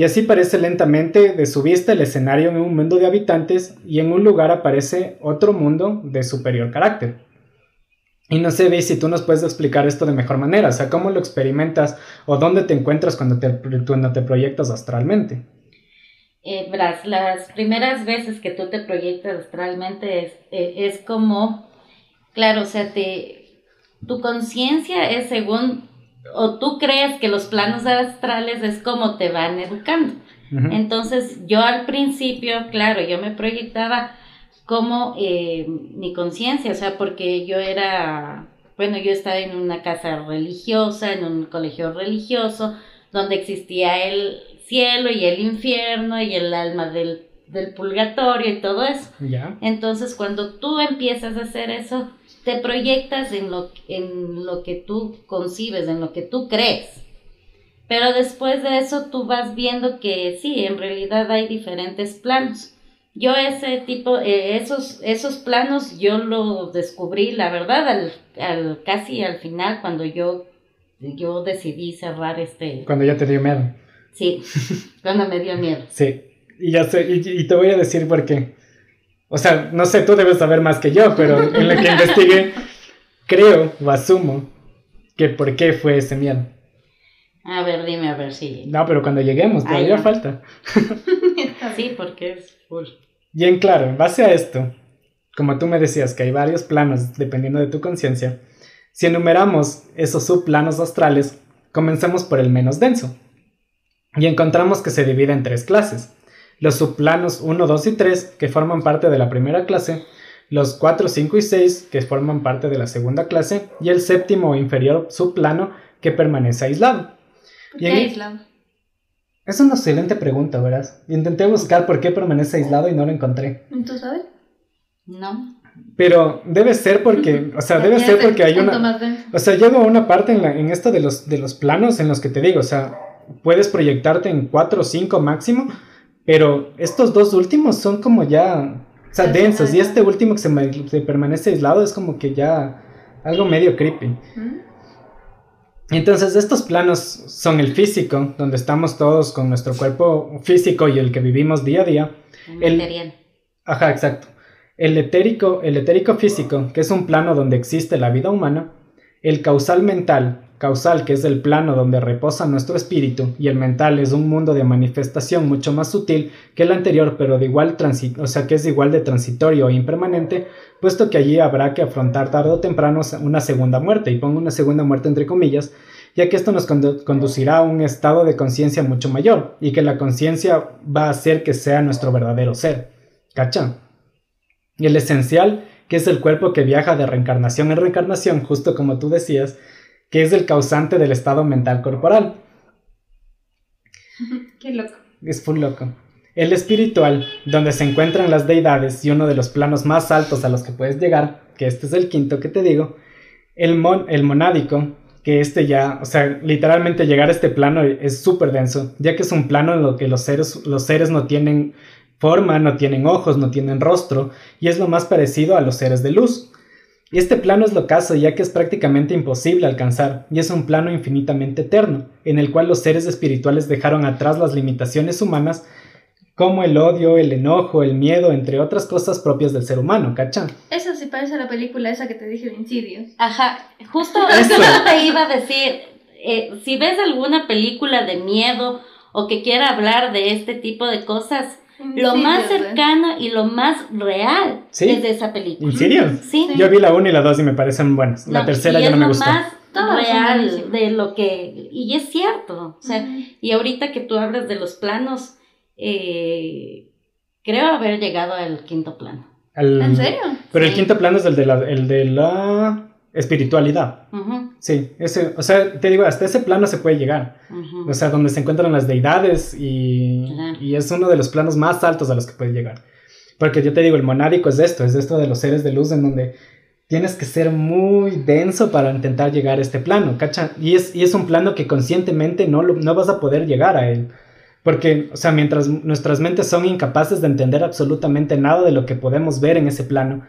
Speaker 2: Y así parece lentamente de su vista el escenario en un mundo de habitantes y en un lugar aparece otro mundo de superior carácter. Y no sé, Vi, si tú nos puedes explicar esto de mejor manera, o sea, cómo lo experimentas o dónde te encuentras cuando te, cuando te proyectas astralmente.
Speaker 3: Eh, las primeras veces que tú te proyectas astralmente es, eh, es como, claro, o sea, te, tu conciencia es según, o tú crees que los planos astrales es como te van educando. Entonces, yo al principio, claro, yo me proyectaba como eh, mi conciencia, o sea, porque yo era, bueno, yo estaba en una casa religiosa, en un colegio religioso, donde existía el cielo y el infierno y el alma del, del purgatorio y todo eso.
Speaker 2: Ya.
Speaker 3: Entonces, cuando tú empiezas a hacer eso, te proyectas en lo, en lo que tú concibes, en lo que tú crees. Pero después de eso tú vas viendo que sí, en realidad hay diferentes planos. Yo ese tipo, eh, esos, esos planos yo los descubrí, la verdad, al, al, casi al final, cuando yo yo decidí cerrar este...
Speaker 2: Cuando ya te dio miedo.
Speaker 3: Sí, cuando me dio miedo.
Speaker 2: Sí, y ya sé, y, y te voy a decir por qué. O sea, no sé, tú debes saber más que yo, pero en lo que investigué, creo o asumo que por qué fue ese miedo.
Speaker 3: A ver, dime a ver si...
Speaker 2: No, pero cuando lleguemos,
Speaker 3: Ay,
Speaker 2: todavía
Speaker 3: no.
Speaker 2: falta.
Speaker 3: Sí, porque es full.
Speaker 2: Bien claro, en base a esto, como tú me decías que hay varios planos dependiendo de tu conciencia, si enumeramos esos subplanos astrales, comencemos por el menos denso. Y encontramos que se divide en tres clases. Los subplanos 1, 2 y 3, que forman parte de la primera clase, los 4, 5 y 6, que forman parte de la segunda clase, y el séptimo o inferior subplano, que permanece aislado.
Speaker 4: ¿Por
Speaker 2: Y
Speaker 4: qué
Speaker 2: en-
Speaker 4: aislado?
Speaker 2: Es una excelente pregunta, ¿verdad? Intenté buscar por qué permanece aislado y no lo encontré.
Speaker 4: ¿Tú sabes?
Speaker 3: ¿No?
Speaker 2: Pero debe ser porque, o sea, debe ser porque hay una... O sea, llego a una parte en, la, en esto de los, de los planos en los que te digo, o sea, puedes proyectarte en 4 o 5 máximo, pero estos dos últimos son como ya, o sea,
Speaker 4: Ya
Speaker 2: densos, y este último que se, se permanece aislado es como que ya algo medio creepy.
Speaker 4: ¿Mm?
Speaker 2: Entonces estos planos son el físico, donde estamos todos con nuestro cuerpo físico y el que vivimos día a día,
Speaker 3: El
Speaker 2: El-
Speaker 3: material.
Speaker 2: Ajá, exacto. El etérico, el etérico físico, que es un plano donde existe la vida humana, el causal mental, causal que es el plano donde reposa nuestro espíritu, y el mental es un mundo de manifestación mucho más sutil que el anterior, pero de igual transi o sea que es igual de transitorio e impermanente, puesto que allí habrá que afrontar tarde o temprano una segunda muerte, y pongo una segunda muerte entre comillas, ya que esto nos condu- conducirá a un estado de conciencia mucho mayor, y que la conciencia va a hacer que sea nuestro verdadero ser. ¿Cacha? Y el esencial, que es el cuerpo que viaja de reencarnación en reencarnación, justo como tú decías, que es el causante del estado mental corporal.
Speaker 4: Qué loco.
Speaker 2: Es full loco. El espiritual, donde se encuentran las deidades y uno de los planos más altos a los que puedes llegar, que este es el quinto que te digo. El, mon el monádico, que este ya, o sea, literalmente llegar a este plano es súper denso, ya que es un plano en lo que los seres, los seres no tienen forma, no tienen ojos, no tienen rostro, y es lo más parecido a los seres de luz. Y este plano es lo caso, ya que es prácticamente imposible alcanzar, y es un plano infinitamente eterno, en el cual los seres espirituales dejaron atrás las limitaciones humanas, como el odio, el enojo, el miedo, entre otras cosas propias del ser humano, ¿cachan?
Speaker 4: Eso sí parece a la película esa que te dije de Insidious.
Speaker 3: Ajá, justo
Speaker 2: Eso.
Speaker 3: eso te iba a decir. eh, si ves alguna película de miedo o que quiera hablar de este tipo de cosas, lo más cercano y lo más real
Speaker 2: Sí.
Speaker 3: es de esa película.
Speaker 2: ¿En serio?
Speaker 3: Sí.
Speaker 2: Yo vi la 1 y la 2 y me parecen buenas. La
Speaker 3: No,
Speaker 2: tercera ya no me
Speaker 3: lo
Speaker 2: gustó.
Speaker 3: más
Speaker 4: Todas son
Speaker 3: real de lo que... Y es cierto. O sea, y ahorita que tú hablas de los planos, eh, creo haber llegado al quinto plano.
Speaker 2: Al-
Speaker 4: ¿En serio?
Speaker 2: Pero el quinto plano es el de la, el de la espiritualidad. Sí, ese, o sea, te digo, hasta ese plano se puede llegar.
Speaker 3: ujú.
Speaker 2: O sea, donde se encuentran las deidades y, y es uno de los planos más altos a los que puedes llegar. Porque yo te digo, el monádico es esto, es esto de los seres de luz en donde tienes que ser muy denso para intentar llegar a este plano, ¿cacha? Y es, y es un plano que conscientemente no, lo- no vas a poder llegar a él. Porque, o sea, mientras nuestras mentes son incapaces de entender absolutamente nada de lo que podemos ver en ese plano,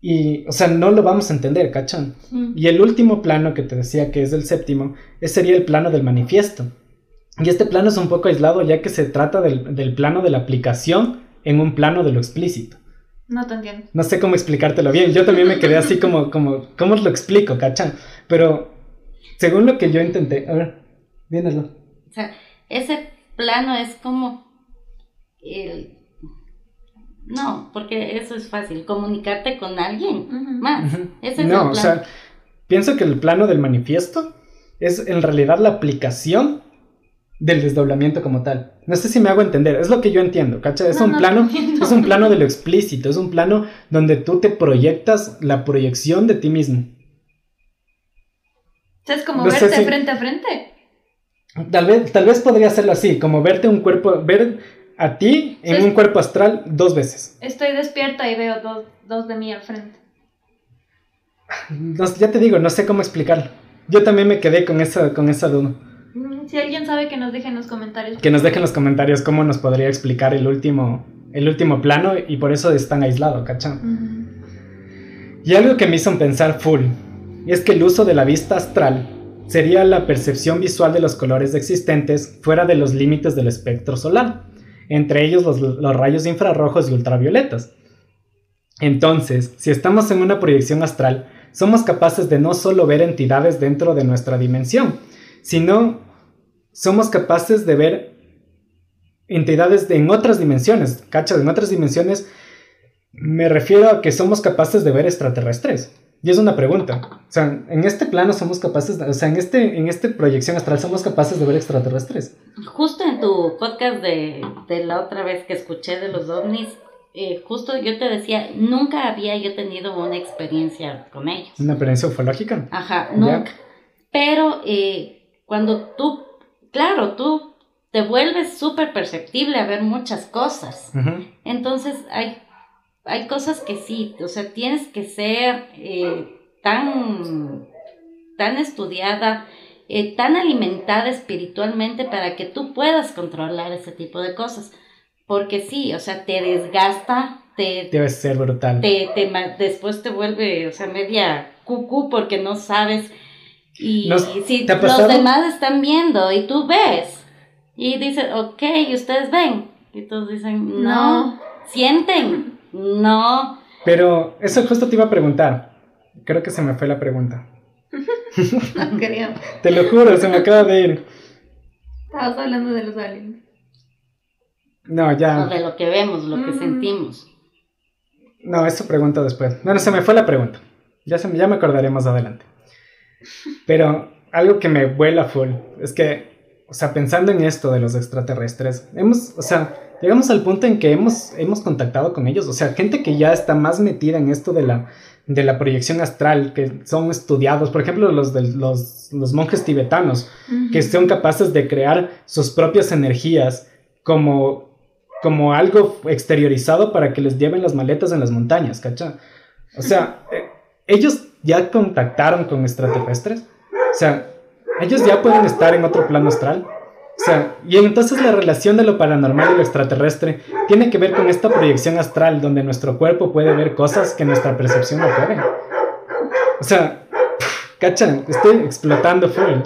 Speaker 2: y, o sea, no lo vamos a entender, ¿cachan?
Speaker 4: Mm.
Speaker 2: Y el último plano que te decía que es el séptimo, ese sería el plano del manifiesto. Y este plano es un poco aislado ya que se trata del, del plano de la aplicación en un plano de lo explícito.
Speaker 4: No te entiendo.
Speaker 2: No sé cómo explicártelo bien. Yo también me quedé así como, como, ¿cómo lo explico, cachan? Pero según lo que yo intenté, a ver, dínoslo.
Speaker 3: O sea, ese plano es como el... No, porque eso es fácil, comunicarte con alguien más. Ese es
Speaker 2: no,
Speaker 3: el
Speaker 2: o
Speaker 3: plan.
Speaker 2: sea, pienso que el plano del manifiesto es en realidad la aplicación del desdoblamiento como tal. No sé si me hago entender, es lo que yo entiendo, ¿cacha? Es
Speaker 4: No,
Speaker 2: un
Speaker 4: no
Speaker 2: plano, es un plano de lo explícito, es un plano donde tú te proyectas la proyección de ti mismo.
Speaker 4: O sea, es como verte
Speaker 2: si-
Speaker 4: frente a frente.
Speaker 2: Tal vez, tal vez podría hacerlo así, como verte un cuerpo, ver a ti en
Speaker 4: Sí.
Speaker 2: un cuerpo astral dos veces.
Speaker 4: Estoy despierta y veo dos, dos de mí al frente.
Speaker 2: No- ya te digo, no sé cómo explicarlo. Yo también me quedé con esa, con esa duda.
Speaker 4: Mm, Si alguien sabe que nos deje en los comentarios.
Speaker 2: Que nos dejen en los comentarios cómo nos podría explicar el último, el último plano y por eso es tan aislado. Y algo que me hizo pensar full es que el uso de la vista astral sería la percepción visual de los colores existentes fuera de los límites del espectro solar, entre ellos los, los rayos infrarrojos y ultravioletas. Entonces, si estamos en una proyección astral, somos capaces de no solo ver entidades dentro de nuestra dimensión, sino somos capaces de ver entidades en otras dimensiones. En otras dimensiones me refiero a que somos capaces de ver extraterrestres. Y es una pregunta. O sea, en este plano somos capaces, de, o sea, en este, en esta proyección astral somos capaces de ver extraterrestres.
Speaker 3: Justo en tu podcast de, de la otra vez que escuché de los ovnis, eh, justo yo te decía, nunca había yo tenido una experiencia con ellos.
Speaker 2: ¿Una experiencia ufológica?
Speaker 3: Ajá, nunca. Pero eh, cuando tú, claro, tú te vuelves súper perceptible a ver muchas cosas. Entonces hay, hay cosas que sí, o sea, tienes que ser eh, tan, tan estudiada, eh, tan alimentada espiritualmente para que tú puedas controlar ese tipo de cosas. Porque sí, o sea, te desgasta, te,
Speaker 2: Debe ser brutal.
Speaker 3: te, después te vuelve, o sea, media cucú porque no sabes. Y
Speaker 2: Nos-
Speaker 3: si
Speaker 2: ¿te ha
Speaker 3: los demás están viendo y tú ves, y dices, ok, y ustedes ven, y todos dicen, no,
Speaker 4: No.
Speaker 3: sienten, no.
Speaker 2: Pero eso justo te iba a preguntar. Creo que se me fue la pregunta.
Speaker 4: No creo.
Speaker 2: Te lo juro, se me acaba de ir.
Speaker 4: Estabas hablando de los aliens.
Speaker 2: No,
Speaker 3: O
Speaker 2: ya.
Speaker 3: de lo que vemos, lo que
Speaker 4: Mm.
Speaker 3: sentimos.
Speaker 2: No, eso pregunto después. Bueno, se me fue la pregunta. Ya, se, me- ya me acordaré más adelante. Pero algo que me vuela full es que, o sea, pensando en esto de los extraterrestres, hemos, o sea, llegamos al punto en que hemos, hemos contactado con ellos. O sea, gente que ya está más metida en esto de la, de la proyección astral, que son estudiados, por ejemplo, los, de, los, los monjes tibetanos, que son capaces de crear sus propias energías como, como algo exteriorizado para que les lleven las maletas en las montañas, ¿cacha? O sea, eh, ellos ya contactaron con extraterrestres, o sea, ellos ya pueden estar en otro plano astral. O sea, y entonces la relación de lo paranormal y lo extraterrestre tiene que ver con esta proyección astral donde nuestro cuerpo puede ver cosas que nuestra percepción no puede. O sea, ¿cachan? Estoy explotando full.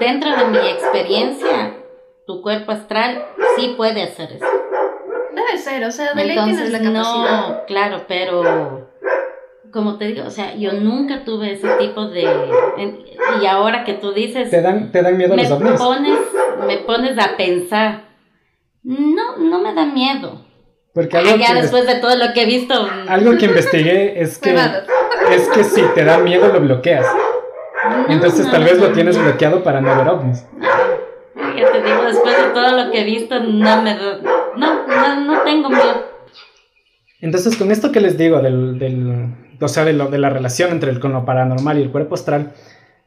Speaker 3: Dentro de mi experiencia, tu cuerpo astral sí puede hacer eso.
Speaker 4: Debe ser, o sea, de ley tienes
Speaker 3: Entonces,
Speaker 4: la capacidad.
Speaker 3: no, claro, pero como te digo, o sea, yo nunca tuve ese tipo de... en- y ahora que tú dices,
Speaker 2: ¿Te dan, te dan miedo
Speaker 3: me
Speaker 2: los ovnis?
Speaker 3: pones, me pones a pensar. No, no me da miedo.
Speaker 2: Porque
Speaker 3: Ah,
Speaker 2: algo
Speaker 3: ya
Speaker 2: que,
Speaker 3: después de todo lo que he visto,
Speaker 2: algo que investigué es que, es que si te da miedo lo bloqueas.
Speaker 3: no,
Speaker 2: Entonces
Speaker 3: no,
Speaker 2: tal
Speaker 3: no,
Speaker 2: vez lo tienes
Speaker 3: no.
Speaker 2: bloqueado para no ver ovnis.
Speaker 3: Ya te digo, después de todo lo que he visto, no me da- no, no, no tengo miedo.
Speaker 2: Entonces con esto que les digo del, del o sea, de, lo, de la relación entre el, con lo paranormal y el cuerpo astral,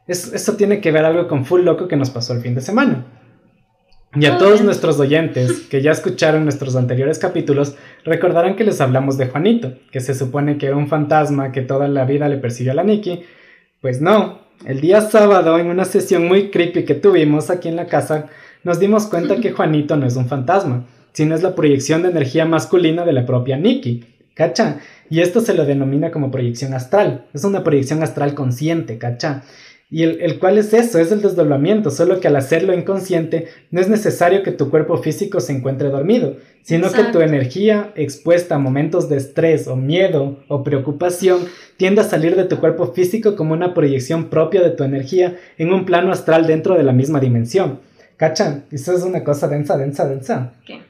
Speaker 2: es, eso tiene que ver algo con full loco que nos pasó el fin de semana. Y a
Speaker 4: Oh,
Speaker 2: todos nuestros oyentes que ya escucharon nuestros anteriores capítulos, recordarán que les hablamos de Juanito, que se supone que era un fantasma que toda la vida le persiguió a la Nikki. Pues no, el día sábado en una sesión muy creepy que tuvimos aquí en la casa, nos dimos cuenta que Juanito no es un fantasma, sino es la proyección de energía masculina de la propia Nikki. ¿Cacha? Y esto se lo denomina como proyección astral. Es una proyección astral consciente, ¿cacha? Y el, el cual es eso, es el desdoblamiento, solo que al hacerlo inconsciente no es necesario que tu cuerpo físico se encuentre dormido, sino que tu energía expuesta a momentos de estrés o miedo o preocupación tiende a salir de tu cuerpo físico como una proyección propia de tu energía en un plano astral dentro de la misma dimensión. ¿Cachan? Eso es una cosa densa, densa, densa.
Speaker 4: ¿Qué?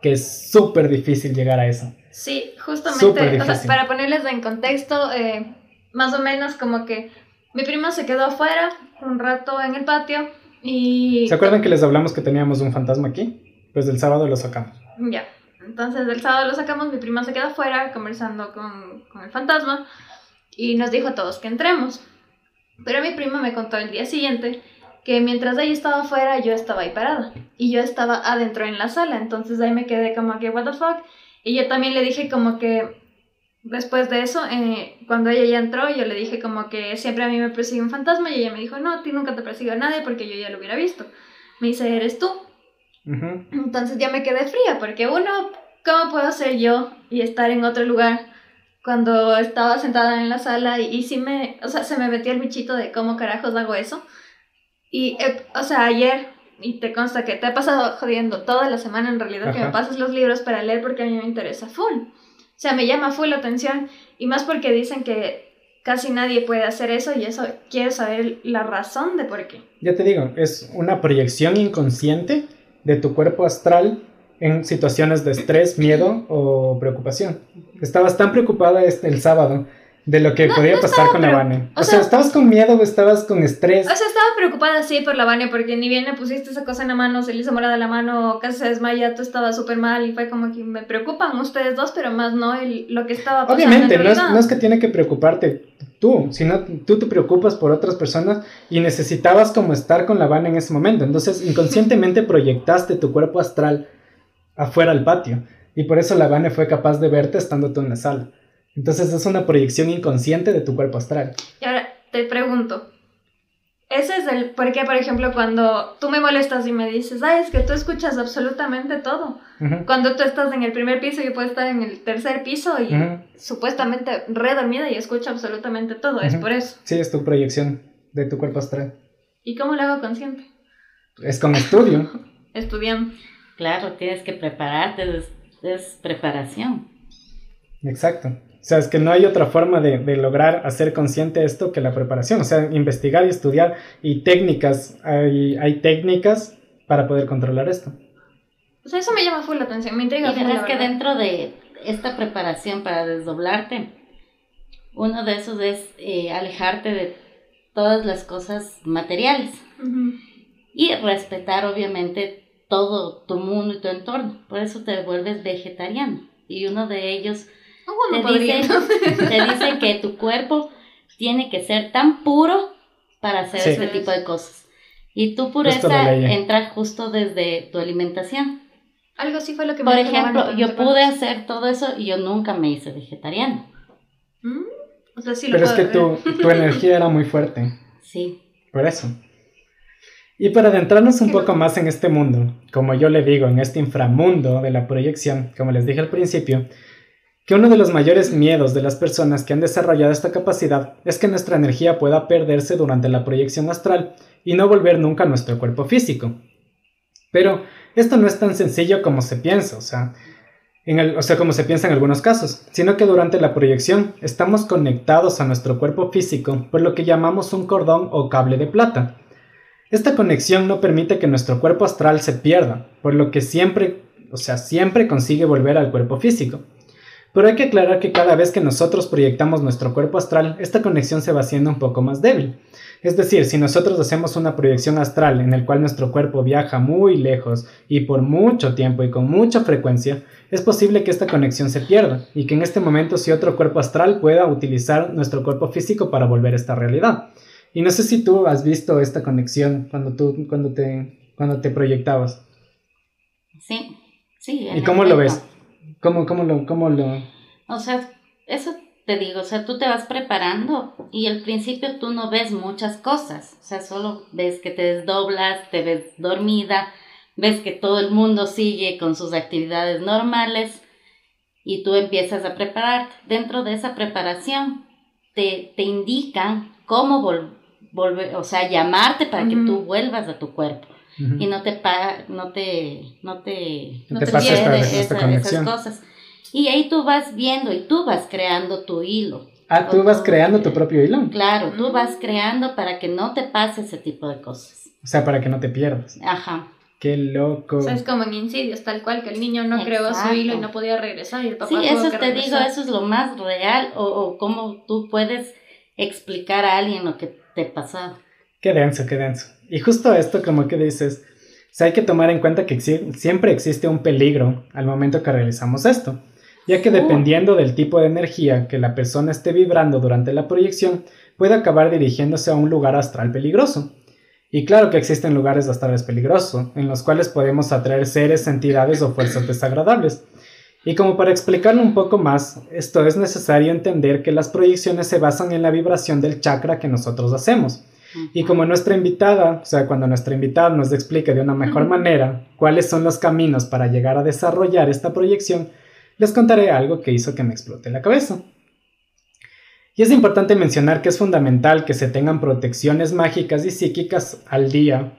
Speaker 2: Que es súper difícil llegar a eso.
Speaker 4: Sí, justamente, o sea,
Speaker 2: difícil.
Speaker 4: para ponerles en contexto, eh, más o menos como que mi primo se quedó afuera un rato en el patio y...
Speaker 2: ¿Se acuerdan que les hablamos que teníamos un fantasma aquí? Pues del sábado lo sacamos.
Speaker 4: Ya. Entonces el sábado lo sacamos, mi prima se quedó afuera conversando con, con el fantasma y nos dijo a todos que entremos. Pero mi prima me contó el día siguiente que mientras ella estaba afuera yo estaba ahí parada y yo estaba adentro en la sala. Entonces ahí me quedé como que, what the fuck. Y yo también le dije como que después de eso, eh, cuando ella ya entró, yo le dije como que siempre a mí me persigue un fantasma y ella me dijo, no, a ti nunca te persigue nadie porque yo ya lo hubiera visto. Me dice, eres tú.
Speaker 2: Ujú.
Speaker 4: Entonces ya me quedé fría, porque uno, ¿cómo puedo ser yo y estar en otro lugar cuando estaba sentada en la sala y, y sí me, o sea, se me metió el bichito de cómo carajos hago eso. Y, eh, o sea, ayer, y te consta que te he pasado jodiendo toda la semana en realidad que me pases los libros para leer porque a mí me interesa full. O sea, me llama full la atención y más porque dicen que casi nadie puede hacer eso y eso quiero saber la razón de por qué.
Speaker 2: Ya te digo, es una proyección inconsciente de tu cuerpo astral en situaciones de estrés, miedo o preocupación. Estabas tan preocupada este, el sábado de lo que
Speaker 4: No,
Speaker 2: podía
Speaker 4: no
Speaker 2: pasar con la Vane.
Speaker 4: o
Speaker 2: O sea,
Speaker 4: sea-
Speaker 2: ¿estabas con miedo o estabas con estrés?
Speaker 4: O sea, estaba preocupada sí por la Vania porque ni bien le pusiste esa cosa en la mano, se le hizo morada la mano, casi se desmaya, tú estabas súper mal y fue como que me preocupan ustedes dos, pero más no el, lo que estaba pasando
Speaker 2: Obviamente,
Speaker 4: en
Speaker 2: no es,
Speaker 4: realidad.
Speaker 2: no es que tiene que preocuparte tú, sino tú te preocupas por otras personas y necesitabas como estar con la Vane en ese momento. Entonces, inconscientemente proyectaste tu cuerpo astral afuera al patio y por eso la Vane fue capaz de verte estando tú en la sala. Entonces, es una proyección inconsciente de tu cuerpo astral.
Speaker 4: Y ahora te pregunto, ese es el por qué, por ejemplo, cuando tú me molestas y me dices, ay, es que tú escuchas absolutamente todo. Cuando tú estás en el primer piso, yo puedo estar en el tercer piso y
Speaker 2: ujú.
Speaker 4: supuestamente re dormida y escucho absolutamente todo, es por eso.
Speaker 2: Sí, es tu proyección de tu cuerpo astral.
Speaker 4: ¿Y cómo lo hago consciente?
Speaker 2: Es con estudio.
Speaker 4: Estudiando.
Speaker 3: Claro, tienes que prepararte, es, es preparación.
Speaker 2: Exacto. O sea, es que no hay otra forma de, de lograr hacer consciente esto que la preparación. O sea, investigar y estudiar y técnicas. Hay, hay técnicas para poder controlar esto.
Speaker 4: O sea, eso me llama full la atención, me intriga
Speaker 3: Y
Speaker 4: full, la
Speaker 3: que
Speaker 4: verdad.
Speaker 3: dentro de esta preparación para desdoblarte, uno de esos es eh, alejarte de todas las cosas materiales
Speaker 4: Ujú.
Speaker 3: y respetar obviamente todo tu mundo y tu entorno. Por eso te vuelves vegetariano. Y uno de ellos
Speaker 4: Bueno,
Speaker 3: te
Speaker 4: podría.
Speaker 3: dice, te dice que tu cuerpo tiene que ser tan puro para hacer
Speaker 2: Sí.
Speaker 3: ese tipo de cosas. Y tu pureza
Speaker 2: leí.
Speaker 3: entra justo desde tu alimentación.
Speaker 4: Algo así fue lo que me
Speaker 3: Por ejemplo, yo
Speaker 4: ¿te
Speaker 3: pude hacer todo eso y yo nunca me hice vegetariano.
Speaker 4: Mm, O sea, sí lo
Speaker 2: Pero es que tu, tu energía era muy fuerte.
Speaker 3: Sí.
Speaker 2: Por eso. Y para adentrarnos un poco más en este mundo, como yo le digo, en este inframundo de la proyección, como les dije al principio, que uno de los mayores miedos de las personas que han desarrollado esta capacidad es que nuestra energía pueda perderse durante la proyección astral y no volver nunca a nuestro cuerpo físico. Pero esto no es tan sencillo como se piensa, o sea, o sea, como se piensa en algunos casos, sino que durante la proyección estamos conectados a nuestro cuerpo físico por lo que llamamos un cordón o cable de plata. Esta conexión no permite que nuestro cuerpo astral se pierda, por lo que siempre, o sea, siempre consigue volver al cuerpo físico. Pero hay que aclarar que cada vez que nosotros proyectamos nuestro cuerpo astral, esta conexión se va haciendo un poco más débil. Es decir, si nosotros hacemos una proyección astral en el cual nuestro cuerpo viaja muy lejos y por mucho tiempo y con mucha frecuencia, es posible que esta conexión se pierda y que en este momento si otro cuerpo astral pueda utilizar nuestro cuerpo físico para volver a esta realidad. Y no sé si tú has visto esta conexión cuando tú cuando te cuando te proyectabas.
Speaker 3: Sí, sí.
Speaker 2: ¿Y cómo lo ves? ¿Cómo, cómo lo cómo lo
Speaker 3: O sea, eso te digo, o sea, tú te vas preparando y al principio tú no ves muchas cosas, o sea, solo ves que te desdoblas, te ves dormida, ves que todo el mundo sigue con sus actividades normales y tú empiezas a prepararte. Dentro de esa preparación te, te indican cómo vol- volver, o sea, llamarte para que tú vuelvas a tu cuerpo
Speaker 2: Ujú.
Speaker 3: y no te pa- no te no te
Speaker 2: No
Speaker 3: no
Speaker 2: te pase
Speaker 3: sucede
Speaker 2: esta- esta
Speaker 3: esa- esas cosas y ahí tú vas viendo y tú vas creando tu hilo
Speaker 2: Ah, tú vas
Speaker 3: tu-
Speaker 2: creando tu propio hilo.
Speaker 3: claro tú vas creando para que no te pase ese tipo de cosas
Speaker 2: O sea, para que no te pierdas.
Speaker 3: ajá
Speaker 2: Qué loco.
Speaker 4: O sea, es como en Insidious, tal cual, que el niño no creó su hilo y no podía regresar y el papá
Speaker 3: sí eso te digo
Speaker 4: regresar.
Speaker 3: eso es lo más real o, o cómo tú puedes explicar a alguien lo que te pasó
Speaker 2: Qué denso, qué denso. Y justo esto, como que dices, o sea, hay que tomar en cuenta que exi- siempre existe un peligro al momento que realizamos esto, ya que dependiendo del tipo de energía que la persona esté vibrando durante la proyección, puede acabar dirigiéndose a un lugar astral peligroso. Y claro que existen lugares astrales peligrosos, en los cuales podemos atraer seres, entidades o fuerzas desagradables. Y como para explicarlo un poco más, esto es necesario entender que las proyecciones se basan en la vibración del chakra que nosotros hacemos. Y como nuestra invitada, o sea, cuando nuestra invitada nos explique de una mejor manera cuáles son los caminos para llegar a desarrollar esta proyección, les contaré algo que hizo que me explote la cabeza. Y es importante mencionar que es fundamental que se tengan protecciones mágicas y psíquicas al día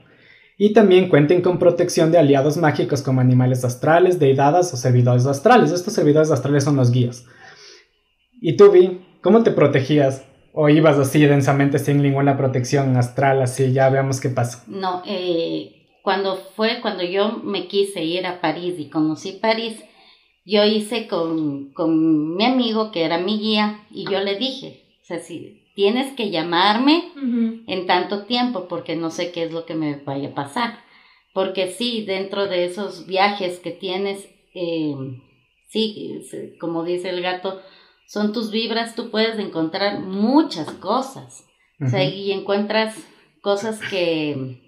Speaker 2: y también cuenten con protección de aliados mágicos como animales astrales, deidades o servidores astrales. Estos servidores astrales son los guías. ¿Y tú, Vi, cómo te protegías? ¿O ibas así densamente sin ninguna protección astral? Así, ya veamos qué pasa.
Speaker 3: No, eh, cuando fue, cuando yo me quise ir a París y conocí París, yo hice con, con mi amigo que era mi guía y yo le dije, o sea, si tienes que llamarme en tanto tiempo porque no sé qué es lo que me vaya a pasar. Porque sí, dentro de esos viajes que tienes, eh, sí, como dice el gato, son tus vibras, tú puedes encontrar muchas cosas. O sea, y encuentras cosas que,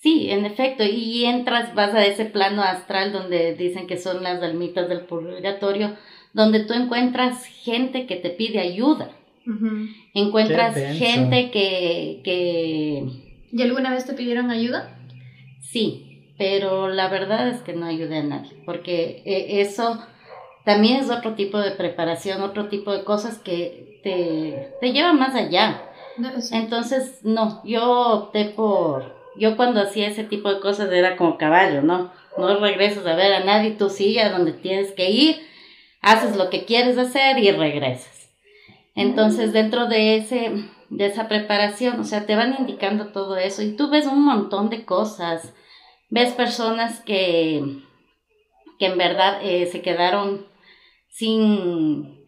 Speaker 3: sí, en efecto, y entras, vas a ese plano astral donde dicen que son las almitas del purgatorio, donde tú encuentras gente que te pide ayuda. Encuentras gente que, que...
Speaker 4: ¿Y alguna vez te pidieron ayuda?
Speaker 3: Sí, pero la verdad es que no ayudé a nadie, porque eh, eso también es otro tipo de preparación, otro tipo de cosas que te, te llevan más allá. Entonces, no, yo opté por, yo cuando hacía ese tipo de cosas era como caballo, ¿no? No regresas a ver a nadie, tú sigue a donde tienes que ir, haces lo que quieres hacer y regresas. Entonces, dentro de ese, de esa preparación, o sea, te van indicando todo eso y tú ves un montón de cosas, ves personas que, que en verdad eh, se quedaron sin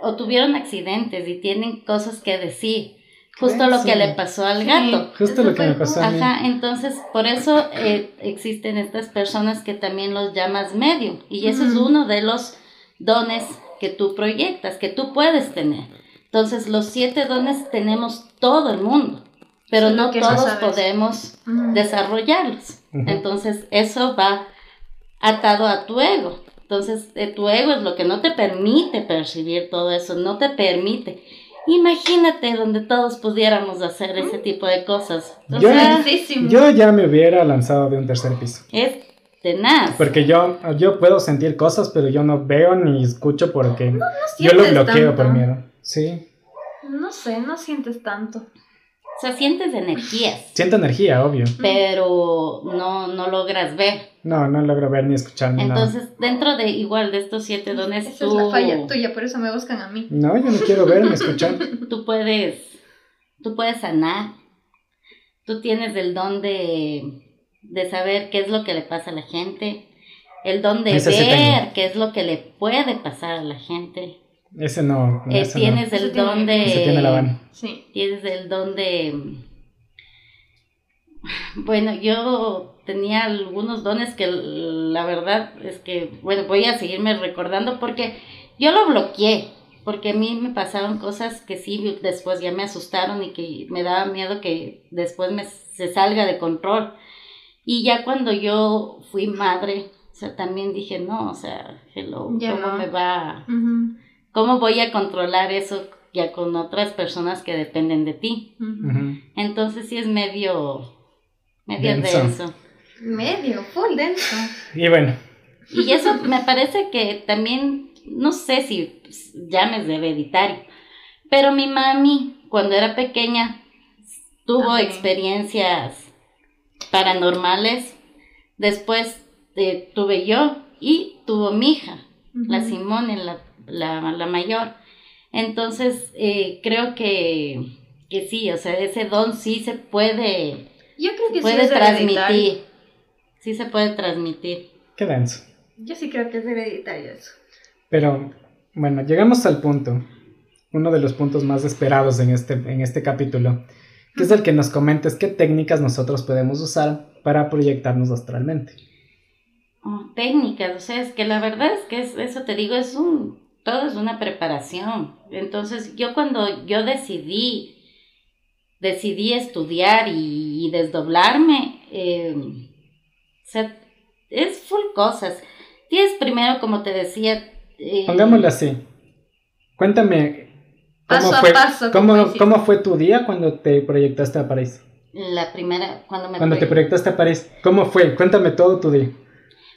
Speaker 3: o tuvieron accidentes y tienen cosas que decir. Justo lo que le pasó al gato.
Speaker 2: justo lo que me pasó a mí.
Speaker 3: Ajá, entonces por eso eh, existen estas personas que también los llamas medio. Y eso es uno de los dones que tú proyectas, que tú puedes tener. Entonces los siete dones tenemos todo el mundo, pero no todos podemos desarrollarlos. Entonces eso va atado a tu ego. Entonces, eh, tu ego es lo que no te permite percibir todo eso, no te permite. Imagínate donde todos pudiéramos hacer ese tipo de cosas.
Speaker 2: yo, yo, ya me hubiera lanzado de un tercer piso.
Speaker 3: Es tenaz.
Speaker 2: Porque yo, yo puedo sentir cosas, pero yo no veo ni escucho porque yo lo bloqueo por miedo. Sí.
Speaker 4: No sé, no sientes tanto.
Speaker 3: O sea, sientes energías.
Speaker 2: Siento energía, obvio.
Speaker 3: Pero no, no logras ver.
Speaker 2: No, no logro ver ni escuchar
Speaker 3: Entonces, dentro de igual de estos siete dones,
Speaker 4: Esa es la falla tuya, por eso me buscan a mí.
Speaker 2: No, yo no quiero ver ni escuchar.
Speaker 3: tú puedes, tú puedes sanar. Tú tienes el don de, de saber qué es lo que le pasa a la gente. El don de ver qué es lo que le puede pasar a la gente.
Speaker 2: Ese no.
Speaker 3: Eh, tienes el don de.
Speaker 2: tiene la
Speaker 3: Sí. Tienes el don de. Bueno, yo tenía algunos dones que la verdad es que, bueno, voy a seguirme recordando porque yo lo bloqueé, porque a mí me pasaron cosas que sí después ya me asustaron y que me daba miedo que después me, se salga de control. Y ya cuando yo fui madre, o sea, también dije, no, o sea, hello, ¿cómo me va? ¿Cómo voy a controlar eso ya con otras personas que dependen de ti? Entonces sí es medio, medio denso.
Speaker 4: Medio, full denso.
Speaker 2: Y bueno.
Speaker 3: Y eso me parece que también, no sé si llames de hereditario, pero mi mami cuando era pequeña tuvo experiencias paranormales, después eh, tuve yo y tuvo mi hija, la Simone, la la, la mayor. Entonces, eh, creo que, que sí, o sea, ese don sí se puede,
Speaker 4: Yo creo que
Speaker 3: puede transmitir. Sí se puede transmitir.
Speaker 2: Qué denso.
Speaker 4: Yo sí creo que es hereditario eso.
Speaker 2: Pero, bueno, llegamos al punto, uno de los puntos más esperados en este, en este capítulo, que es el que nos comentes qué técnicas nosotros podemos usar para proyectarnos astralmente.
Speaker 3: Oh, técnicas, o sea, es que la verdad es que eso te digo, es un todo es una preparación. Entonces, yo cuando yo decidí, decidí estudiar y, desdoblarme, eh, o sea, es full cosas. Tienes primero, como te decía...
Speaker 2: Eh, Pongámoslo así. Cuéntame, ¿cómo, fue, cómo, fue tu día cuando te proyectaste a París?
Speaker 3: La primera, cuando me...
Speaker 2: Cuando te proyectaste a París, ¿cómo fue? Cuéntame todo tu día.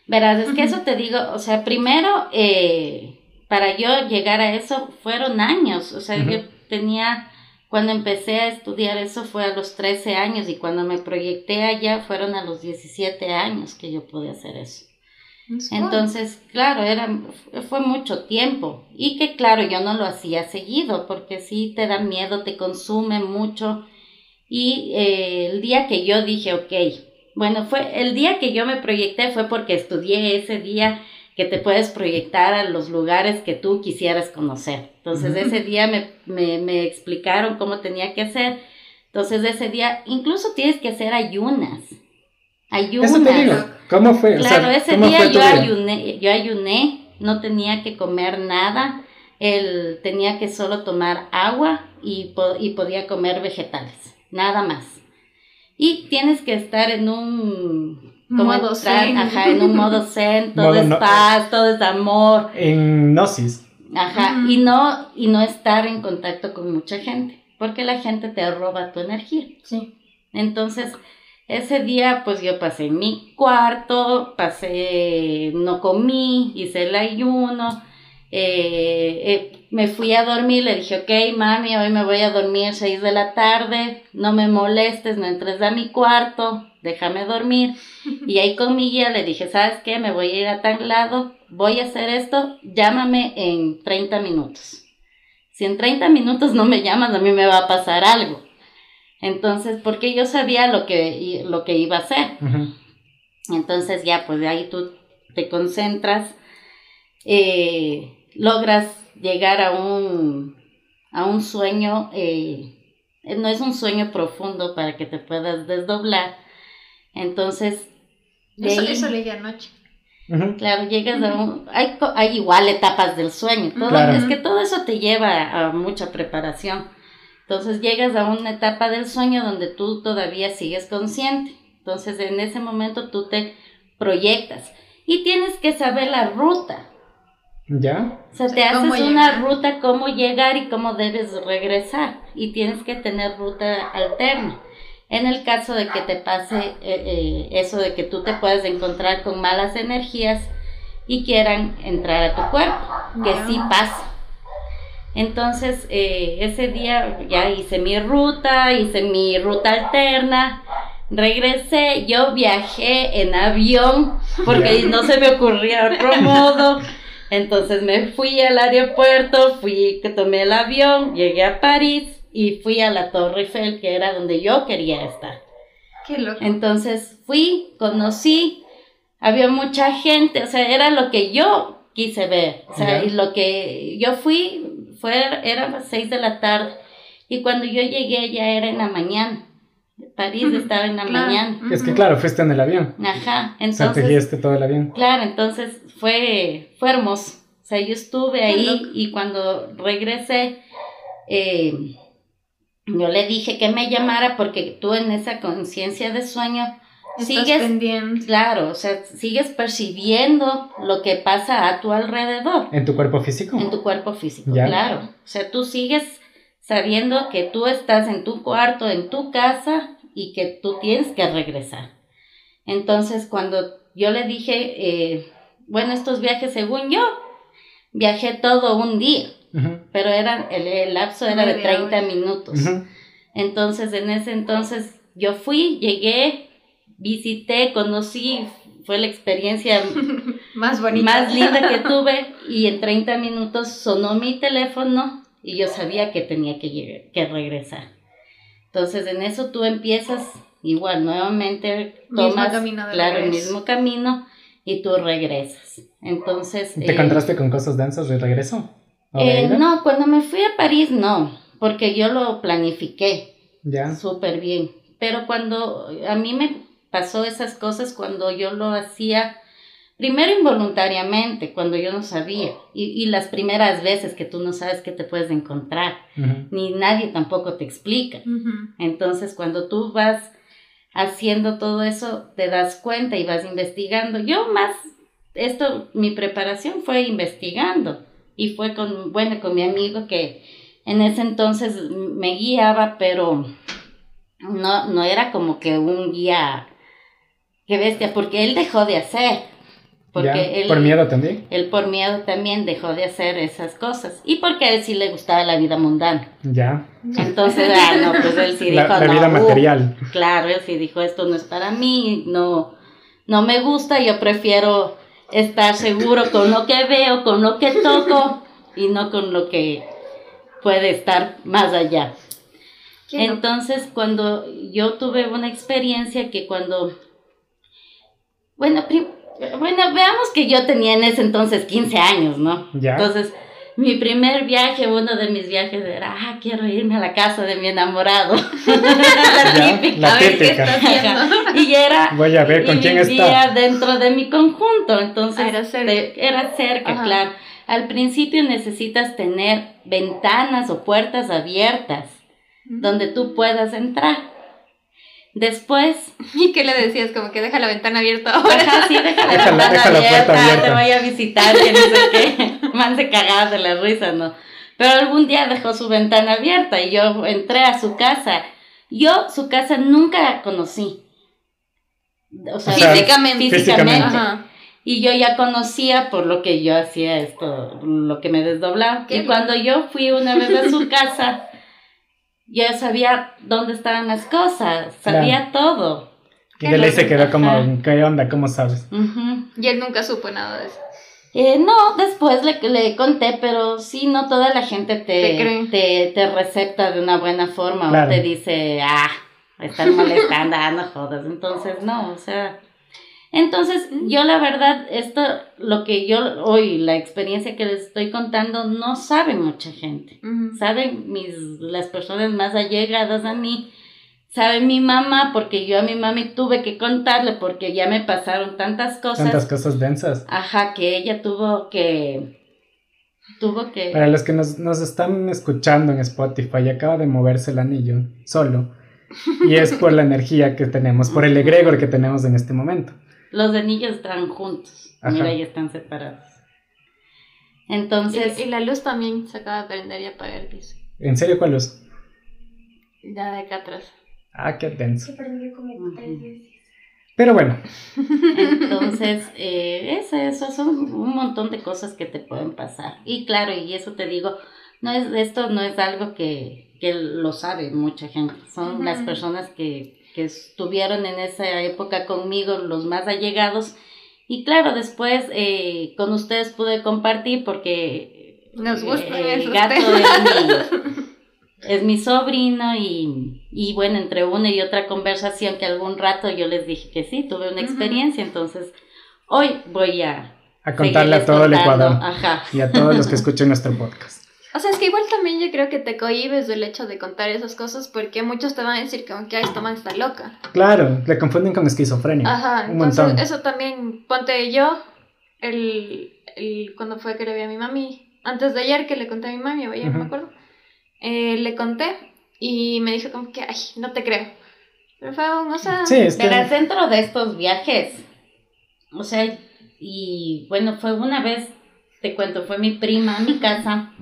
Speaker 3: Verás, es que eso te digo, o sea, primero... Eh, para yo llegar a eso fueron años, o sea, yo tenía, cuando empecé a estudiar eso fue a los 13 años y cuando me proyecté allá fueron a los 17 años que yo pude hacer eso. Entonces, claro, era, fue mucho tiempo. Y que claro, yo no lo hacía seguido, porque sí te da miedo, te consume mucho. Y eh, el día que yo dije, ok, bueno, fue el día que yo me proyecté fue porque estudié ese día que te puedes proyectar a los lugares que tú quisieras conocer. Entonces, ese día me, me, me explicaron cómo tenía que hacer. Entonces, ese día, incluso tienes que hacer ayunas ayunas.
Speaker 2: ¿Cómo fue?
Speaker 3: Claro, ese día yo ayuné, yo ayuné, no tenía que comer nada, él tenía que solo tomar agua y, y podía comer vegetales, nada más. Y tienes que estar en un
Speaker 4: modo zen.
Speaker 3: Ajá, en un modo zen, todo es paz, todo es amor.
Speaker 2: En gnosis.
Speaker 3: Ajá, y no y no estar en contacto con mucha gente, porque la gente te roba tu energía.
Speaker 4: Sí.
Speaker 3: Entonces, ese día pues yo pasé en mi cuarto, pasé, no comí, hice el ayuno, eh, eh, me fui a dormir, le dije, ok mami, hoy me voy a dormir 6 de la tarde, no me molestes, no entres a mi cuarto, déjame dormir. Y ahí con mi guía le dije, ¿sabes qué? Me voy a ir a tal lado, voy a hacer esto, llámame en 30 minutos. Si en 30 minutos no me llamas, a mí me va a pasar algo. Entonces, porque yo sabía lo que, lo que iba a hacer. Entonces ya, pues de ahí tú te concentras, eh, logras llegar a un, a un sueño, eh, no es un sueño profundo para que te puedas desdoblar. Entonces...
Speaker 4: Eso, eso leí anoche.
Speaker 3: Claro, llegas a un... Hay, hay igual etapas del sueño. Todo, Es que todo eso te lleva a mucha preparación. Entonces llegas a una etapa del sueño donde tú todavía sigues consciente. Entonces en ese momento tú te proyectas y tienes que saber la ruta.
Speaker 2: ¿Ya?
Speaker 3: O sea, te haces una ruta, cómo llegar y cómo debes regresar. Y tienes que tener ruta alterna. En el caso de que te pase eh, eh, eso de que tú te puedes encontrar con malas energías y quieran entrar a tu cuerpo, que sí pasa. Entonces, eh, ese día ya hice mi ruta, hice mi ruta alterna, regresé, yo viajé en avión porque no se me ocurría otro modo. Entonces me fui al aeropuerto, fui que tomé el avión, llegué a París y fui a la Torre Eiffel, que era donde yo quería estar.
Speaker 4: Qué loco.
Speaker 3: Entonces fui, conocí, había mucha gente, o sea, era lo que yo quise ver, o sea, y lo que yo fui, fue, era las seis de la tarde y cuando yo llegué ya era en la mañana. París estaba en la mañana.
Speaker 2: Es que claro, fuiste en el avión.
Speaker 3: Ajá, entonces.
Speaker 2: O sea, todo el avión.
Speaker 3: Claro, entonces fue, fue hermoso. O sea, yo estuve ahí y cuando regresé, eh, yo le dije que me llamara porque tú en esa conciencia de sueño sigues
Speaker 4: pendiente.
Speaker 3: claro, o sea, sigues percibiendo lo que pasa a tu alrededor.
Speaker 2: En tu cuerpo físico.
Speaker 3: En tu cuerpo físico, claro. O sea, tú sigues sabiendo que tú estás en tu cuarto, en tu casa y que tú tienes que regresar. Entonces, cuando yo le dije, eh, bueno, estos viajes, según yo, viajé todo un día, pero era, el, lapso era de 30 minutos. Entonces, en ese entonces, yo fui, llegué, visité, conocí, fue la experiencia
Speaker 4: más bonita,
Speaker 3: más linda que tuve y en 30 minutos sonó mi teléfono y yo sabía que tenía que, que regresar. Entonces en eso tú empiezas igual nuevamente tomas claro el mismo camino y tú regresas. Entonces
Speaker 2: ¿te encontraste con cosas densas de regreso?
Speaker 3: Eh, no, cuando me fui a París no, porque yo lo planifiqué.
Speaker 2: Ya.
Speaker 3: Súper bien. Pero cuando a mí me pasó esas cosas cuando yo lo hacía, primero involuntariamente, cuando yo no sabía, y, las primeras veces que tú no sabes qué te puedes encontrar, ni nadie tampoco te explica. Entonces, cuando tú vas haciendo todo eso, te das cuenta y vas investigando. Yo más, esto, mi preparación fue investigando y fue con, bueno, con mi amigo que en ese entonces me guiaba, pero no, no era como que un guía Qué bestia, porque él dejó de hacer. Porque
Speaker 2: Ya,
Speaker 3: él,
Speaker 2: Por miedo también.
Speaker 3: él por miedo también dejó de hacer esas cosas. Y porque a él sí le gustaba la vida mundana.
Speaker 2: Ya.
Speaker 3: Entonces, ah, no, pues él sí dijo,
Speaker 2: La, la
Speaker 3: no,
Speaker 2: vida
Speaker 3: uh,
Speaker 2: material.
Speaker 3: Claro, él sí dijo, esto no es para mí, no, no me gusta, yo prefiero estar seguro con lo que veo, con lo que toco y no con lo que puede estar más allá. Entonces, cuando yo tuve una experiencia que cuando, bueno, prim- bueno, veamos que yo tenía en ese entonces 15 años, ¿no?
Speaker 2: Ya.
Speaker 3: Entonces, mi primer viaje, uno de mis viajes era, ah, quiero irme a la casa de mi enamorado. la
Speaker 2: Ya,
Speaker 3: típica.
Speaker 2: la
Speaker 4: A ver, ¿qué
Speaker 2: típica.
Speaker 3: Y era
Speaker 2: Voy a ver con
Speaker 3: y
Speaker 2: quién
Speaker 3: vivía
Speaker 2: está.
Speaker 3: dentro de mi conjunto, entonces
Speaker 4: Ah, era cerca.
Speaker 3: te- era cerca,
Speaker 4: Ajá.
Speaker 3: claro. Al principio necesitas tener ventanas o puertas abiertas donde tú puedas entrar. Después,
Speaker 4: ¿Y qué le decías? Como que deja la ventana abierta ahora.
Speaker 3: ajá, sí, deja la
Speaker 2: Deja la-
Speaker 3: ventana
Speaker 2: deja la puerta
Speaker 3: abierta,
Speaker 2: abierta.
Speaker 3: te voy a visitar, que no sé qué, manse cagadas de la risa, ¿no? Pero algún día dejó su ventana abierta y yo entré a su casa. Yo su casa nunca conocí. O sea,
Speaker 2: O sea,
Speaker 4: físicamente.
Speaker 2: físicamente.
Speaker 4: Ajá.
Speaker 3: Y yo ya conocía por lo que yo hacía esto, lo que me desdoblaba.
Speaker 4: Qué
Speaker 3: y cuando yo fui una vez a su casa, ya sabía dónde estaban las cosas, sabía todo.
Speaker 2: Y de ley se quedó
Speaker 3: Ajá.
Speaker 2: como, ¿qué onda? ¿Cómo sabes?
Speaker 4: Y él nunca supo nada de eso.
Speaker 3: Eh, no, después le, le conté, pero sí, no toda la gente te,
Speaker 4: Te cree.
Speaker 3: te, te recepta de una buena forma
Speaker 2: Claro.
Speaker 3: o te dice, ah, están molestando, ah, no jodas. Entonces, no, o sea. Entonces, yo la verdad, esto, lo que yo hoy, la experiencia que les estoy contando, no sabe mucha gente.
Speaker 4: Ujú.
Speaker 3: Saben mis, las personas más allegadas a mí, sabe mi mamá, porque yo a mi mami tuve que contarle, porque ya me pasaron tantas cosas.
Speaker 2: Tantas cosas densas.
Speaker 3: Ajá, que ella tuvo que. Tuvo que.
Speaker 2: Para los que nos, nos están escuchando en Spotify, acaba de moverse el anillo solo. Y es por la energía que tenemos, por el egregor que tenemos en este momento.
Speaker 3: Los anillos están juntos.
Speaker 2: Ajá.
Speaker 3: Mira, ya están separados.
Speaker 4: Y,
Speaker 3: Entonces.
Speaker 4: y la luz también se acaba de prender y apagar, dice.
Speaker 2: ¿En serio cuál es?
Speaker 4: Ya de acá atrás.
Speaker 2: Ah, qué denso.
Speaker 5: prendió como
Speaker 3: Ujú.
Speaker 5: tres veces.
Speaker 2: Pero bueno,
Speaker 3: Entonces, eh, eso, eso son un montón de cosas que te pueden pasar. Y claro, y eso te digo, no es, esto no es algo que, que lo sabe mucha gente. Son
Speaker 4: Ujú.
Speaker 3: las personas que, que estuvieron en esa época conmigo, los más allegados. Y claro, después eh, con ustedes pude compartir porque
Speaker 4: Nos
Speaker 3: eh, el
Speaker 4: esos
Speaker 3: gato es mi, es mi sobrino y, y bueno, entre una y otra conversación que algún rato yo les dije que sí, tuve una experiencia, entonces hoy voy a...
Speaker 2: a contarle a todo el. Ecuador
Speaker 3: Ajá.
Speaker 2: y a todos los que escuchen nuestro podcast.
Speaker 4: O sea, es que igual también yo creo que te cohibes del hecho de contar esas cosas porque muchos te van a decir como que "Ay, esta man está loca.
Speaker 2: Claro, le confunden con esquizofrenia.
Speaker 4: Ajá,
Speaker 2: un
Speaker 4: entonces
Speaker 2: montón.
Speaker 4: eso también, ponte yo, el, el, cuando fue que le vi a mi mami, antes de ayer que le conté a mi mami, o ayer, no me acuerdo, eh, le conté y me dijo como que, ay, no te creo. Pero fue un, o sea,
Speaker 2: Sí, es que
Speaker 3: dentro de estos viajes, o sea, y bueno, fue una vez, te cuento, fue mi prima a mi casa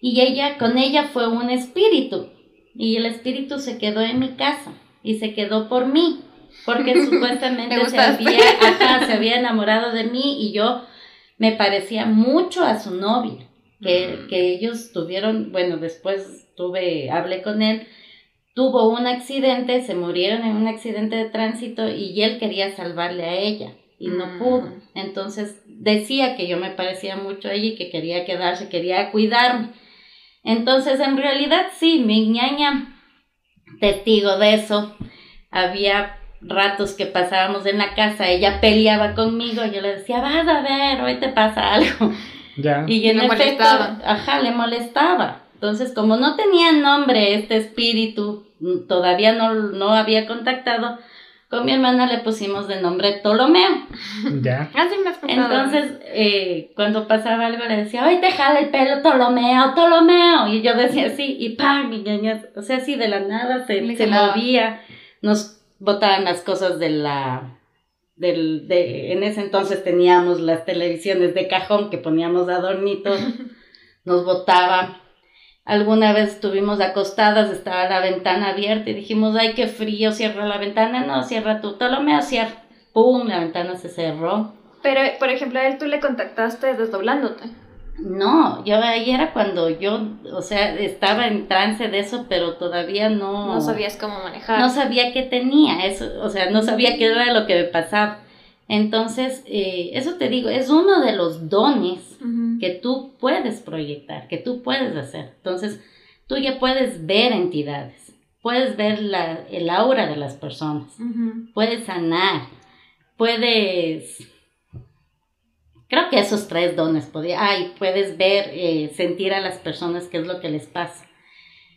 Speaker 3: y ella, con ella fue un espíritu y el espíritu se quedó en mi casa y se quedó por mí, porque supuestamente se había, ajá, se había enamorado de mí y yo me parecía mucho a su novia, que, que ellos tuvieron, bueno, después tuve, hablé con él, tuvo un accidente, se murieron en un accidente de tránsito y él quería salvarle a ella y no
Speaker 4: Mm.
Speaker 3: pudo. Entonces decía que yo me parecía mucho a ella y que quería quedarse, quería cuidarme. Entonces en realidad sí, mi ñaña, testigo de eso, había ratos que pasábamos en la casa, ella peleaba conmigo, yo le decía, vas a ver, hoy te pasa algo.
Speaker 2: ya.
Speaker 3: Y en
Speaker 4: Le
Speaker 3: efecto,
Speaker 4: molestaban.
Speaker 3: ajá, le molestaba. Entonces, como no tenía nombre este espíritu, mm, todavía no, no había contactado, con mi hermana le pusimos de nombre Ptolomeo.
Speaker 2: Ya.
Speaker 4: así me has.
Speaker 3: Entonces, eh, cuando pasaba algo le decía, hoy te jala el pelo Ptolomeo, Ptolomeo. Y yo decía así, y ¡pam! Y ñaña, o sea, así de la nada se, se movía, nos botaban las cosas de la... Del, de, en ese entonces teníamos las televisiones de cajón que poníamos adornitos, nos botaba. Alguna vez estuvimos acostadas, estaba la ventana abierta y dijimos, ay, qué frío, cierra la ventana. No, cierra tú, Ptolomeo, cierra. ¡Pum! La ventana se cerró.
Speaker 4: Pero, por ejemplo, a él tú le contactaste desdoblándote.
Speaker 3: No, yo ahí era cuando yo, o sea, estaba en trance de eso, pero todavía no...
Speaker 4: No sabías cómo manejar.
Speaker 3: No sabía qué tenía, eso, o sea, no sabía qué era lo que me pasaba. Entonces, eh, eso te digo, es uno de los dones que tú puedes proyectar, que tú puedes hacer. Entonces, tú ya puedes ver entidades, puedes ver la, el aura de las personas, puedes sanar, puedes... Creo que esos tres dones podía... Ay, puedes ver, eh, sentir a las personas qué es lo que les pasa.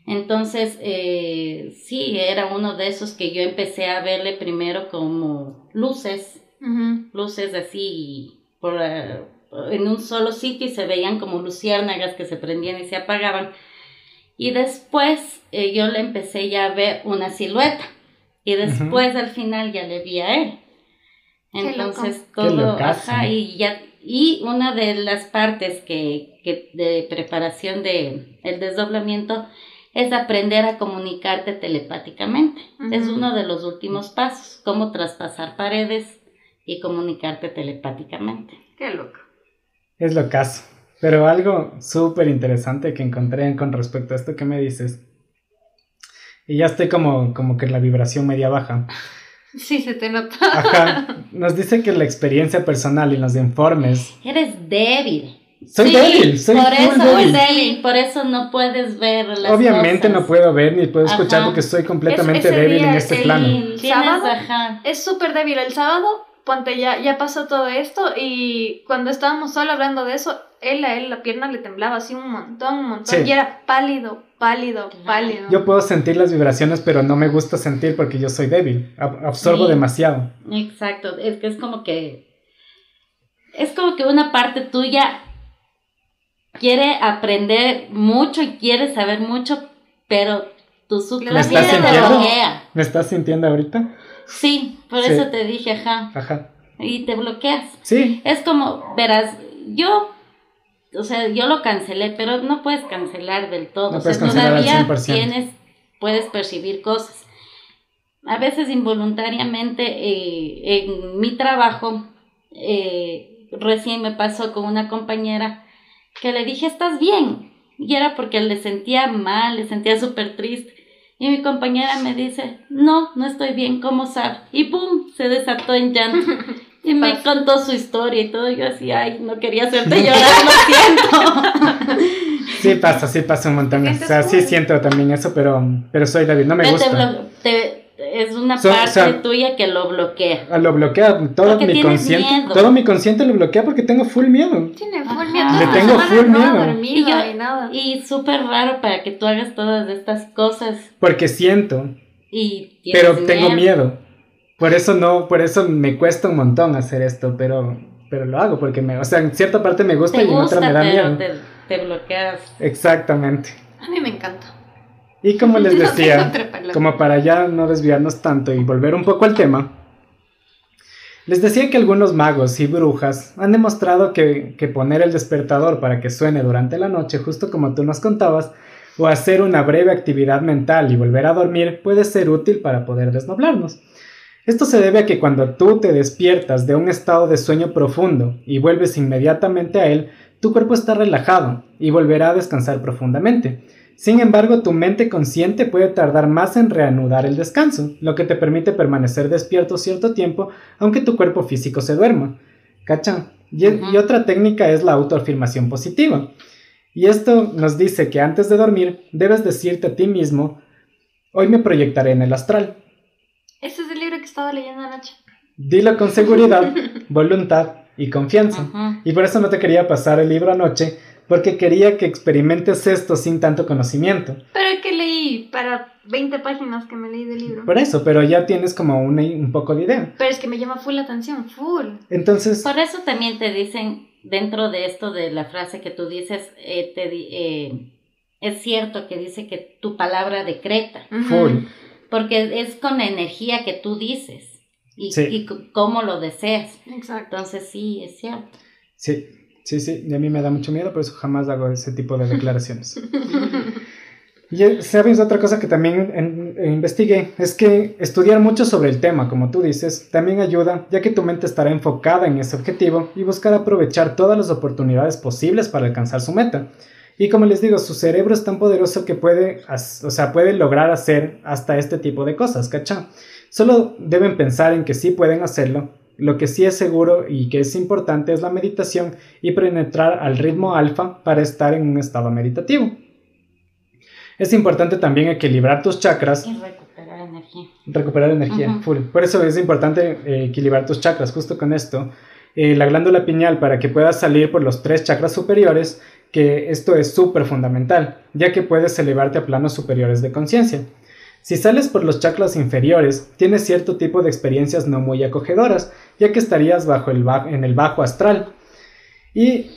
Speaker 3: Entonces, eh, sí, era uno de esos que yo empecé a verle primero como luces, Luces así por, eh, en un solo sitio y se veían como luciérnagas que se prendían y se apagaban. Y después eh, yo le empecé ya a ver una silueta y después al final ya le vi a él. Entonces
Speaker 2: Qué
Speaker 3: todo, ajá, y ya y una de las partes que, que de preparación de el desdoblamiento es aprender a comunicarte telepáticamente. Es uno de los últimos pasos, cómo traspasar paredes y comunicarte telepáticamente.
Speaker 4: Qué loco.
Speaker 2: Es lo caso. Pero algo súper interesante que encontré con respecto a esto que me dices. Y ya estoy como, como que la vibración media baja.
Speaker 4: Sí, se te nota.
Speaker 2: Ajá. Nos dice que la experiencia personal y los informes.
Speaker 3: Eres débil.
Speaker 2: Soy
Speaker 3: Sí,
Speaker 2: débil, soy
Speaker 3: por eso,
Speaker 2: débil.
Speaker 3: sí, por eso no puedes ver las
Speaker 2: Obviamente
Speaker 3: cosas.
Speaker 2: no puedo ver ni puedo escuchar
Speaker 3: Ajá.
Speaker 2: porque soy completamente
Speaker 4: ese
Speaker 2: débil
Speaker 4: día,
Speaker 2: en este
Speaker 4: el-
Speaker 2: plano.
Speaker 4: Sábado
Speaker 3: ajá.
Speaker 4: es súper débil. El sábado, ponte ya, ya pasó todo esto y cuando estábamos solo hablando de eso, él a él la pierna le temblaba así un montón, un montón.
Speaker 2: Sí.
Speaker 4: Y era pálido, pálido, pálido.
Speaker 2: Yo puedo sentir las vibraciones, pero no me gusta sentir porque yo soy débil. Ab- absorbo
Speaker 3: Sí.
Speaker 2: demasiado.
Speaker 3: Exacto, es que es como que es como que una parte tuya quiere aprender mucho y quiere saber mucho, pero tu
Speaker 4: ¿Me estás
Speaker 2: sintiendo? ¿Me estás sintiendo ahorita?
Speaker 3: Sí, por
Speaker 2: Sí.
Speaker 3: eso te dije, ajá,
Speaker 2: Ajá.
Speaker 3: y te bloqueas.
Speaker 2: Sí,
Speaker 3: Es como, verás, yo, o sea, yo lo cancelé, pero no puedes cancelar del todo.
Speaker 2: No
Speaker 3: o sea, todavía
Speaker 2: 100%.
Speaker 3: tienes, puedes percibir cosas. A veces involuntariamente eh, en mi trabajo, eh, recién me pasó con una compañera que le dije, ¿estás bien? Y era porque le sentía mal, le sentía súper triste. Y mi compañera me dice, no, no estoy bien, ¿cómo sabe? Y ¡pum! Se desató en llanto. Y me contó su historia y todo. Yo así, ay, no quería hacerte llorar, lo siento.
Speaker 2: sí pasa, sí pasa un montón.
Speaker 4: ¿Te
Speaker 2: O sea, sí siento también eso, pero, pero soy débil, no me gusta.
Speaker 3: te- es una
Speaker 2: So- o
Speaker 3: parte
Speaker 2: sea-
Speaker 3: tuya que lo bloquea.
Speaker 2: Ah, Lo bloquea todo
Speaker 3: Porque
Speaker 2: mi consciente.
Speaker 3: miedo.
Speaker 2: Todo mi consciente lo bloquea porque tengo full miedo.
Speaker 4: Tiene full
Speaker 3: Ajá.
Speaker 4: miedo.
Speaker 3: Le
Speaker 2: tengo full miedo.
Speaker 3: Y yo-
Speaker 4: y nada.
Speaker 3: Y súper raro para que tú hagas todas estas cosas
Speaker 2: Porque siento,
Speaker 3: y
Speaker 2: pero tengo miedo. Por eso no, por eso me cuesta un montón hacer esto, pero, pero lo hago porque me, o sea, en cierta parte me gusta y en
Speaker 3: gusta,
Speaker 2: otra me da
Speaker 3: pero
Speaker 2: miedo.
Speaker 3: te, te bloqueas.
Speaker 2: Exactamente.
Speaker 4: A mí me encanta.
Speaker 2: Y como les decía, como para ya no desviarnos tanto y volver un poco al tema, les decía que algunos magos y brujas han demostrado que, que poner el despertador para que suene durante la noche, justo como tú nos contabas, o hacer una breve actividad mental y volver a dormir puede ser útil para poder desnoblarnos. Esto se debe a que cuando tú te despiertas de un estado de sueño profundo y vuelves inmediatamente a él, tu cuerpo está relajado y volverá a descansar profundamente. Sin embargo, tu mente consciente puede tardar más en reanudar el descanso, lo que te permite permanecer despierto cierto tiempo, aunque tu cuerpo físico se duerma. ¿Cachan? Y, otra técnica es la autoafirmación positiva. Y esto nos dice que antes de dormir debes decirte a ti mismo, hoy me proyectaré en el astral.
Speaker 4: Este es el libro que estaba leyendo anoche.
Speaker 2: Dilo con seguridad, voluntad y confianza. Y por eso no te quería pasar el libro anoche, porque quería que experimentes esto sin tanto conocimiento.
Speaker 4: Pero es que leí para 20 páginas que me leí del libro.
Speaker 2: Por eso, pero ya tienes como una- un poco de idea.
Speaker 4: Pero es que me llama full la atención, full.
Speaker 2: Entonces,
Speaker 3: Por eso también te dicen, dentro de esto de la frase que tú dices, eh, te di- eh, es cierto que dice que tu palabra decreta,
Speaker 2: full.
Speaker 3: porque es con la energía que tú dices y,
Speaker 2: Sí.
Speaker 3: y cómo lo deseas.
Speaker 4: Exacto.
Speaker 3: Entonces sí, es cierto.
Speaker 2: Sí, sí, sí. Y a mí me da mucho miedo, por eso jamás hago ese tipo de declaraciones. Y eh, sabes otra cosa que también en- eh, investigué es que estudiar mucho sobre el tema, como tú dices, también ayuda, ya que tu mente estará enfocada en ese objetivo y buscar aprovechar todas las oportunidades posibles para alcanzar su meta. Y como les digo, su cerebro es tan poderoso que puede, o sea, puede lograr hacer hasta este tipo de cosas, ¿cachá? Solo deben pensar en que sí pueden hacerlo. Lo que sí es seguro y que es importante es la meditación y penetrar al ritmo alfa para estar en un estado meditativo. Es importante también equilibrar tus chakras.
Speaker 3: Y recuperar energía.
Speaker 2: Recuperar energía, full. Por eso es importante eh, equilibrar tus chakras, justo con esto. Eh, la glándula pineal para que puedas salir por los tres chakras superiores, que esto es súper fundamental, ya que puedes elevarte a planos superiores de conciencia. Si sales por los chakras inferiores, tienes cierto tipo de experiencias no muy acogedoras, ya que estarías bajo el en el bajo astral. Y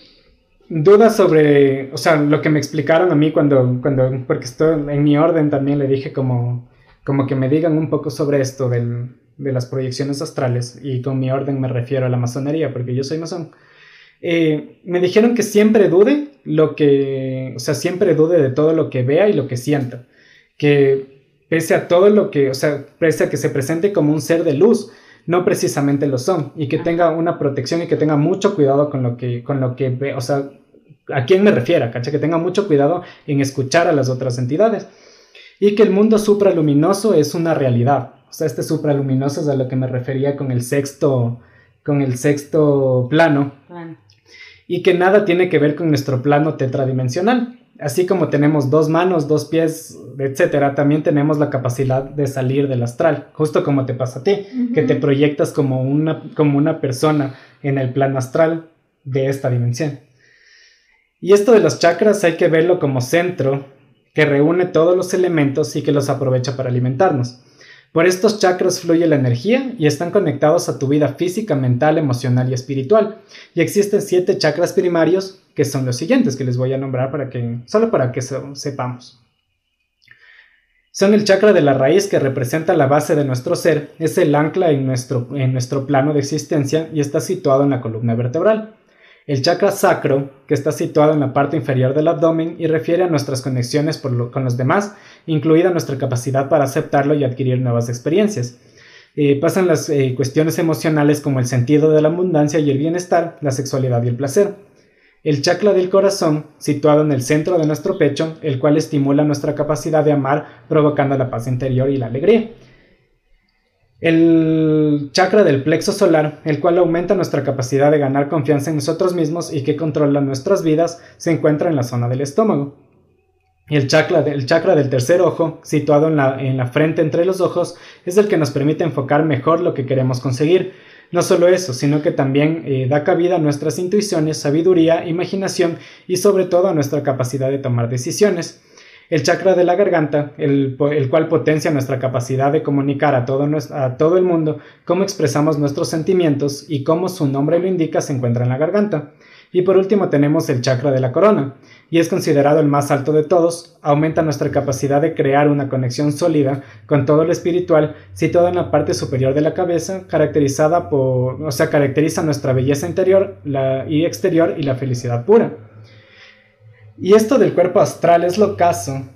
Speaker 2: dudas sobre, o sea, lo que me explicaron a mí cuando, cuando porque estoy en mi orden también le dije como, como que me digan un poco sobre esto del, de las proyecciones astrales, y con mi orden me refiero a la masonería, porque yo soy masón. Eh, me dijeron que siempre dude lo que, o sea, siempre dude de todo lo que vea y lo que sienta, que pese a todo lo que, o sea, pese a que se presente como un ser de luz, no precisamente lo son y que tenga una protección y que tenga mucho cuidado con lo que, con lo que ve, o sea, a quién me refiero, ¿cacha? Que tenga mucho cuidado en escuchar a las otras entidades y que el mundo supraluminoso es una realidad. O sea, este supraluminoso es a lo que me refería con el sexto, con el sexto plano. Y que nada tiene que ver con nuestro plano tetradimensional. Así como tenemos dos manos, dos pies, etcétera, también tenemos la capacidad de salir del astral, justo como te pasa a ti, que te proyectas como una, como una persona en el plano astral de esta dimensión. Y esto de los chakras hay que verlo como centro que reúne todos los elementos y que los aprovecha para alimentarnos. Por estos chakras fluye la energía y están conectados a tu vida física, mental, emocional y espiritual. Y existen siete chakras primarios que son los siguientes que les voy a nombrar para que solo para que sepamos. Son el chakra de la raíz que representa la base de nuestro ser, es el ancla en nuestro, en nuestro plano de existencia y está situado en la columna vertebral. El chakra sacro, que está situado en la parte inferior del abdomen y refiere a nuestras conexiones con los demás, incluida nuestra capacidad para aceptarlo y adquirir nuevas experiencias. Eh, pasan las eh, cuestiones emocionales como el sentido de la abundancia y el bienestar, la sexualidad y el placer el chakra del corazón, situado en el centro de nuestro pecho, el cual estimula nuestra capacidad de amar, provocando la paz interior y la alegría. El chakra del plexo solar, el cual aumenta nuestra capacidad de ganar confianza en nosotros mismos y que controla nuestras vidas, se encuentra en la zona del estómago. El chakra, el chakra del tercer ojo, situado en la, en la frente entre los ojos, es el que nos permite enfocar mejor lo que queremos conseguir, no solo eso, sino que también eh, da cabida a nuestras intuiciones, sabiduría, imaginación y sobre todo a nuestra capacidad de tomar decisiones. El chakra de la garganta, el, cual potencia nuestra capacidad de comunicar a todo, a todo el mundo cómo expresamos nuestros sentimientos y cómo su nombre lo indica se encuentra en la garganta. Y por último tenemos el chakra de la corona, y es considerado el más alto de todos, aumenta nuestra capacidad de crear una conexión sólida con todo lo espiritual, situado en la parte superior de la cabeza, caracterizada por, o sea, caracteriza nuestra belleza interior y exterior y la felicidad pura. Y esto del cuerpo astral es lo caso,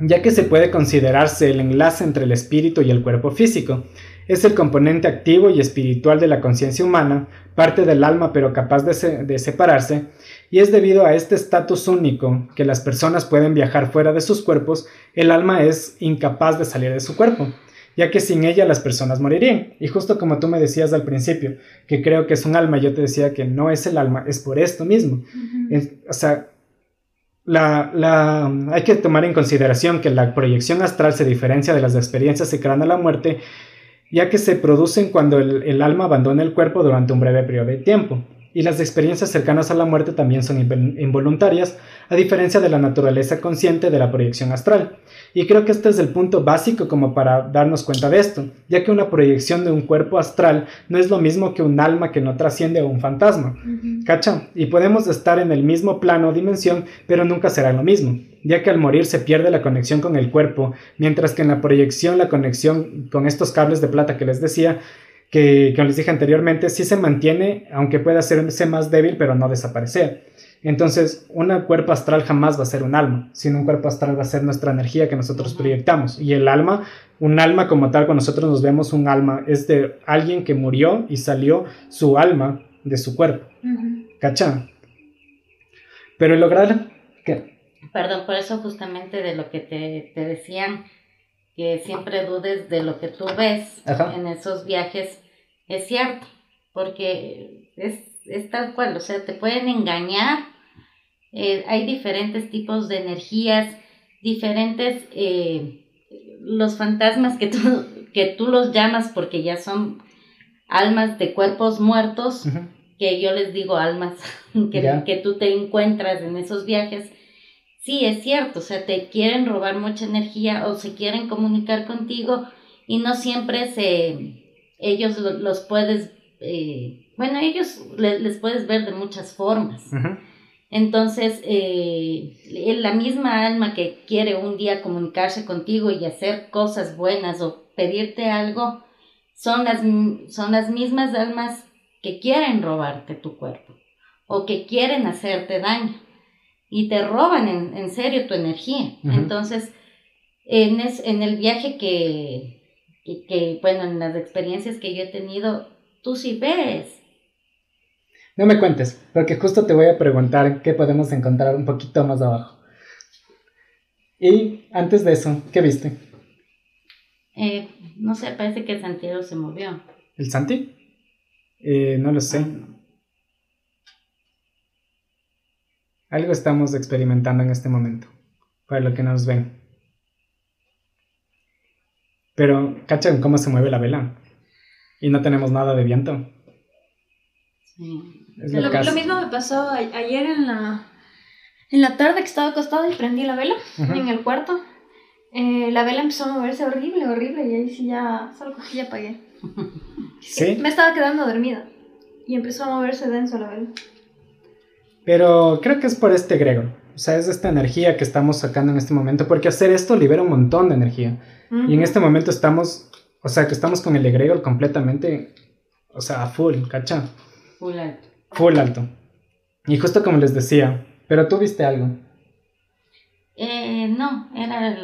Speaker 2: ya que se puede considerarse el enlace entre el espíritu y el cuerpo físico. Es el componente activo y espiritual de la conciencia humana, parte del alma pero capaz de, separarse, y es debido a este estatus único que las personas pueden viajar fuera de sus cuerpos, el alma es incapaz de salir de su cuerpo, ya que sin ella las personas morirían. Y justo como tú me decías al principio, que creo que es un alma, yo te decía que no es el alma, es por esto mismo. o sea, la, hay que tomar en consideración que la proyección astral se diferencia de las experiencias cercanas a la muerte ya que se producen cuando el, alma abandona el cuerpo durante un breve periodo de tiempo, y las experiencias cercanas a la muerte también son involuntarias, a diferencia de la naturaleza consciente de la proyección astral. Y creo que este es el punto básico como para darnos cuenta de esto, ya que una proyección de un cuerpo astral no es lo mismo que un alma que no trasciende a un fantasma. ¿Cacha? Y podemos estar en el mismo plano o dimensión, pero nunca será lo mismo, ya que al morir se pierde la conexión con el cuerpo, mientras que en la proyección la conexión con estos cables de plata que les decía que, les dije anteriormente, sí se mantiene, aunque pueda hacerse más débil, pero no desaparecer. Entonces, un cuerpo astral jamás va a ser un alma, sino un cuerpo astral va a ser nuestra energía que nosotros proyectamos. Y el alma, un alma como tal, cuando nosotros nos vemos un alma, es de alguien que murió y salió su alma de su cuerpo. ¿Cachá? Pero lograr que...
Speaker 3: Perdón, por eso justamente de lo que te, te decían, que siempre dudes de lo que tú ves en esos viajes, es cierto, porque es, es, tal cual, o sea, te pueden engañar, eh, hay diferentes tipos de energías, diferentes, eh, los fantasmas que tú, que tú los llamas porque ya son almas de cuerpos muertos, que yo les digo almas que, que tú te encuentras en esos viajes, sí es cierto, o sea, te quieren robar mucha energía o se quieren comunicar contigo y no siempre se, ellos los puedes, eh, bueno, ellos les puedes ver de muchas formas. Entonces, eh, la misma alma que quiere un día comunicarse contigo y hacer cosas buenas o pedirte algo, son las, son las mismas almas que quieren robarte tu cuerpo o que quieren hacerte daño y te roban en, serio tu energía. Entonces, en, en el viaje que, que, bueno, en las experiencias que yo he tenido, tú sí ves.
Speaker 2: No me cuentes, porque justo te voy a preguntar qué podemos encontrar un poquito más abajo. Y antes de eso, ¿qué viste?
Speaker 3: Eh, no sé, parece que Santiago se movió.
Speaker 2: ¿El Santi? Eh, no lo sé. Ah, Algo estamos experimentando en este momento, para lo que nos ven. Pero, ¿cachan cómo se mueve la vela? Y no tenemos nada de viento.
Speaker 4: lo, mismo me pasó ayer en la, en la tarde que estaba acostada y prendí la vela en el cuarto. Eh, la vela empezó a moverse horrible, horrible, y ahí sí ya, solo cogí y apagué. ¿Sí? Me estaba quedando dormida y empezó a moverse denso la vela.
Speaker 2: Pero creo que es por este egregor. O sea, es esta energía que estamos sacando en este momento. Porque hacer esto libera un montón de energía. Y en este momento estamos, o sea, que estamos con el egregor completamente, o sea, a full, ¿cacha?
Speaker 3: Full alto.
Speaker 2: Full alto. Y justo como les decía, pero tú viste algo.
Speaker 3: Eh, no, era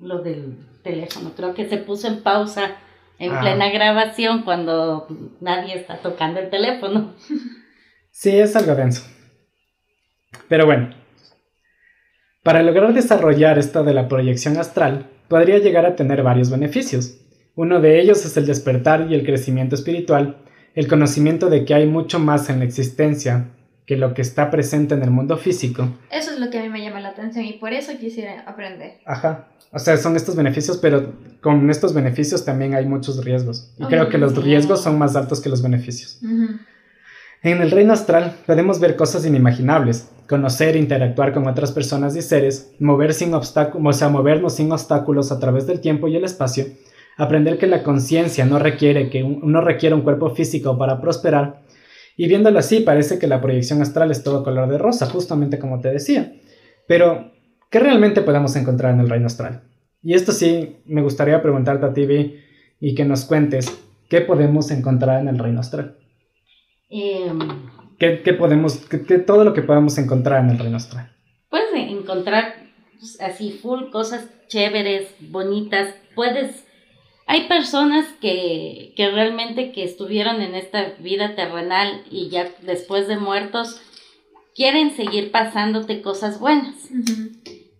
Speaker 3: lo del teléfono. Creo que se puso en pausa en ah. plena grabación cuando nadie está tocando el teléfono.
Speaker 2: Sí, es algo denso. Pero bueno, para lograr desarrollar esto de la proyección astral, podría llegar a tener varios beneficios. Uno de ellos es el despertar y el crecimiento espiritual, el conocimiento de que hay mucho más en la existencia que lo que está presente en el mundo físico.
Speaker 4: Eso es lo que a mí me llama la atención y por eso quisiera aprender.
Speaker 2: Ajá. O sea, son estos beneficios, pero con estos beneficios también hay muchos riesgos. Y creo que los riesgos son más altos que los beneficios. En el reino astral podemos ver cosas inimaginables, conocer interactuar con otras personas y seres, mover sin o sea, movernos sin obstáculos a través del tiempo y el espacio, aprender que la conciencia no requiere que no requiere un cuerpo físico para prosperar, y viéndolo así parece que la proyección astral es todo color de rosa, justamente como te decía. Pero, ¿qué realmente podemos encontrar en el reino astral? Y esto sí, me gustaría preguntarte a ti, y que nos cuentes qué podemos encontrar en el reino astral.
Speaker 3: Em,
Speaker 2: ¿Qué, podemos, qué, todo lo que podemos encontrar en el reino astral?
Speaker 3: Puedes encontrar pues, así full cosas chéveres, bonitas. Puedes, hay personas que, que realmente que estuvieron en esta vida terrenal y ya después de muertos quieren seguir pasándote cosas buenas.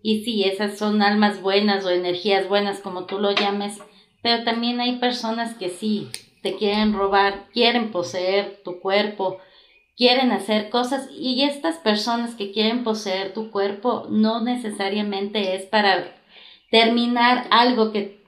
Speaker 3: Y sí, esas son almas buenas o energías buenas, como tú lo llames, pero también hay personas que sí, te quieren robar, quieren poseer tu cuerpo, quieren hacer cosas y estas personas que quieren poseer tu cuerpo no necesariamente es para terminar algo que,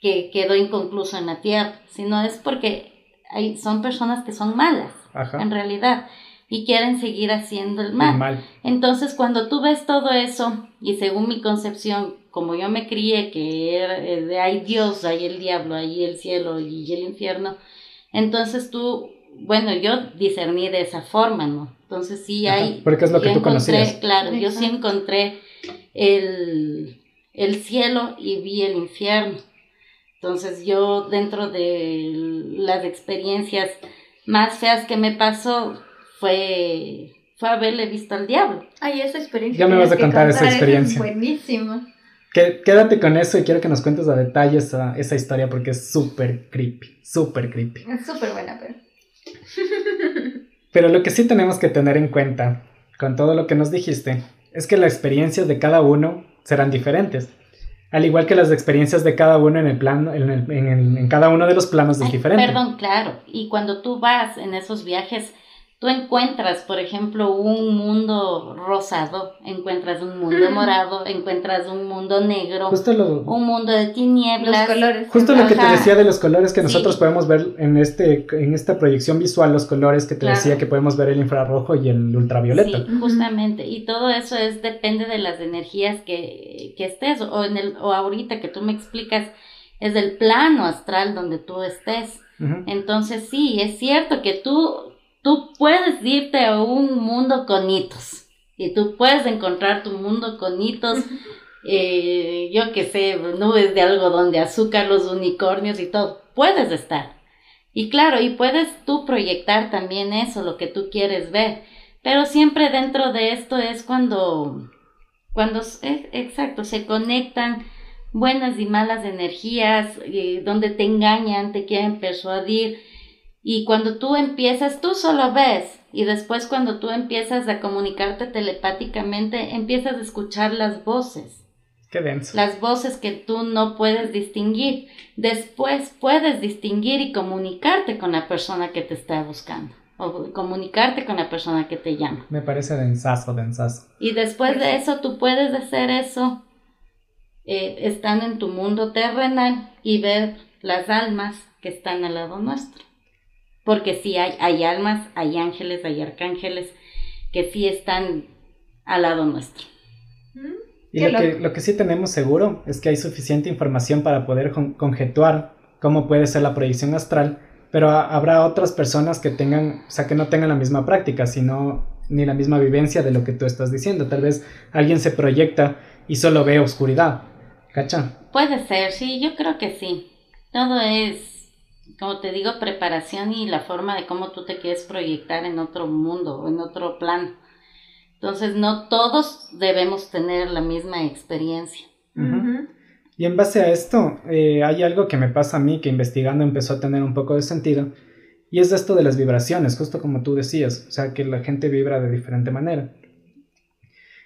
Speaker 3: que quedó inconcluso en la tierra, sino es porque hay, son personas que son malas, en realidad, y quieren seguir haciendo el mal. Entonces, cuando tú ves todo eso, y según mi concepción, como yo me crié que eh, hay Dios, hay el diablo, hay el cielo y el infierno, entonces tú, bueno, yo discerní de esa forma, ¿no? Entonces sí hay...
Speaker 2: porque es lo que tú conocías.
Speaker 3: Claro, yo sí encontré el, el cielo y vi el infierno. Entonces yo dentro de las experiencias más feas que me pasó fue, fue haberle visto al diablo.
Speaker 4: Ay, esa experiencia.
Speaker 2: Ya me vas a contar esa experiencia.
Speaker 4: Es buenísima.
Speaker 2: Que- quédate con eso y quiero que nos cuentes a detalle esa, esa historia porque es súper creepy, súper creepy.
Speaker 4: Es súper buena, pero.
Speaker 2: Pero lo que sí tenemos que tener en cuenta con todo lo que nos dijiste es que las experiencias de cada uno serán diferentes. Al igual que las experiencias de cada uno en el plano, en, el- en en cada uno de los planos es
Speaker 3: Ay,
Speaker 2: diferente.
Speaker 3: Perdón, claro. Y cuando tú vas en esos viajes, tú encuentras, por ejemplo, un mundo rosado, encuentras un mundo morado, encuentras un mundo negro,
Speaker 2: Justo lo,
Speaker 3: un mundo de
Speaker 4: Los
Speaker 3: tinieblas.
Speaker 4: colores.
Speaker 2: Justo lo que te decía de los colores que
Speaker 3: Sí.
Speaker 2: nosotros podemos ver en, este, en esta proyección visual, los colores que te
Speaker 3: Claro.
Speaker 2: decía que podemos ver el infrarrojo y el ultravioleta.
Speaker 3: Sí, justamente. Y todo eso es depende de las energías que, que estés o en el o ahorita que tú me explicas es del plano astral donde tú estés. Entonces sí, es cierto que tú tú puedes irte a un mundo con hitos y tú puedes encontrar tu mundo con hitos. eh, yo que sé, nubes de algodón de azúcar, los unicornios y todo. Puedes estar. Y claro, y puedes tú proyectar también eso, lo que tú quieres ver. Pero siempre dentro de esto es cuando, cuando, eh, exacto, se conectan buenas y malas energías, eh, donde te engañan, te quieren persuadir. Y cuando tú empiezas, tú solo ves. Y después cuando tú empiezas a comunicarte telepáticamente, empiezas a escuchar las voces
Speaker 2: Qué denso.
Speaker 3: las voces que tú no puedes distinguir. Después puedes distinguir y comunicarte con la persona que te está buscando o comunicarte con la persona que te llama.
Speaker 2: Me parece densazo, densazo.
Speaker 3: Y después de eso tú puedes hacer eso eh, estando en tu mundo terrenal y ver las almas que están al lado nuestro. Porque sí hay, hay almas, hay ángeles, hay arcángeles que sí están al lado nuestro.
Speaker 4: ¿Mm?
Speaker 2: Y lo que, lo que sí tenemos seguro es que hay suficiente información para poder con- conjetuar cómo puede ser la proyección astral, pero ha- habrá otras personas que tengan, o sea, que no tengan la misma práctica, sino ni la misma vivencia de lo que tú estás diciendo. Tal vez alguien se proyecta y solo ve oscuridad. ¿Cacha?
Speaker 3: Puede ser, sí, yo creo que sí. Todo es, como te digo, preparación y la forma de cómo tú te quieres proyectar en otro mundo o en otro plano. Entonces, no todos debemos tener la misma experiencia.
Speaker 2: Y en base a esto, eh, hay algo que me pasa a mí que investigando empezó a tener un poco de sentido, y es esto de las vibraciones, justo como tú decías, o sea, que la gente vibra de diferente manera.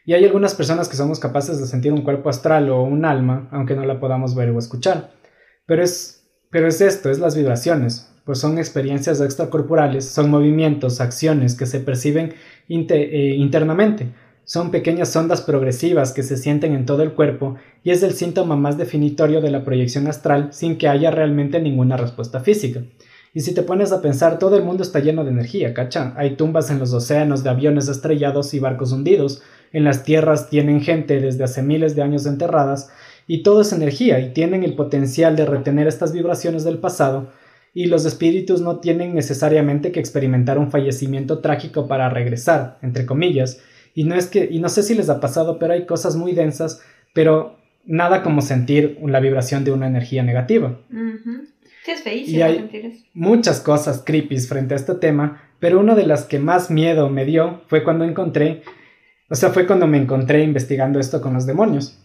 Speaker 2: Y hay algunas personas que somos capaces de sentir un cuerpo astral o un alma, aunque no la podamos ver o escuchar. Pero es, pero es esto, es las vibraciones, pues son experiencias extracorporales, son movimientos, acciones que se perciben eh, internamente. Son pequeñas ondas progresivas que se sienten en todo el cuerpo y es el síntoma más definitorio de la proyección astral sin que haya realmente ninguna respuesta física. Y si te pones a pensar, todo el mundo está lleno de energía, ¿cacha? Hay tumbas en los océanos de aviones estrellados y barcos hundidos, en las tierras tienen gente desde hace miles de años enterradas, y todo es energía y tienen el potencial de retener estas vibraciones del pasado, y los espíritus no tienen necesariamente que experimentar un fallecimiento trágico para regresar, entre comillas, y no es que, y no sé si les ha pasado, pero hay cosas muy densas, pero nada como sentir la vibración de una energía negativa.
Speaker 4: Sí, es feísimo
Speaker 2: Y hay-
Speaker 4: sentir eso.
Speaker 2: Muchas cosas creepy frente a este tema, pero una de las que más miedo me dio fue cuando encontré, o sea, fue cuando me encontré investigando esto con los demonios.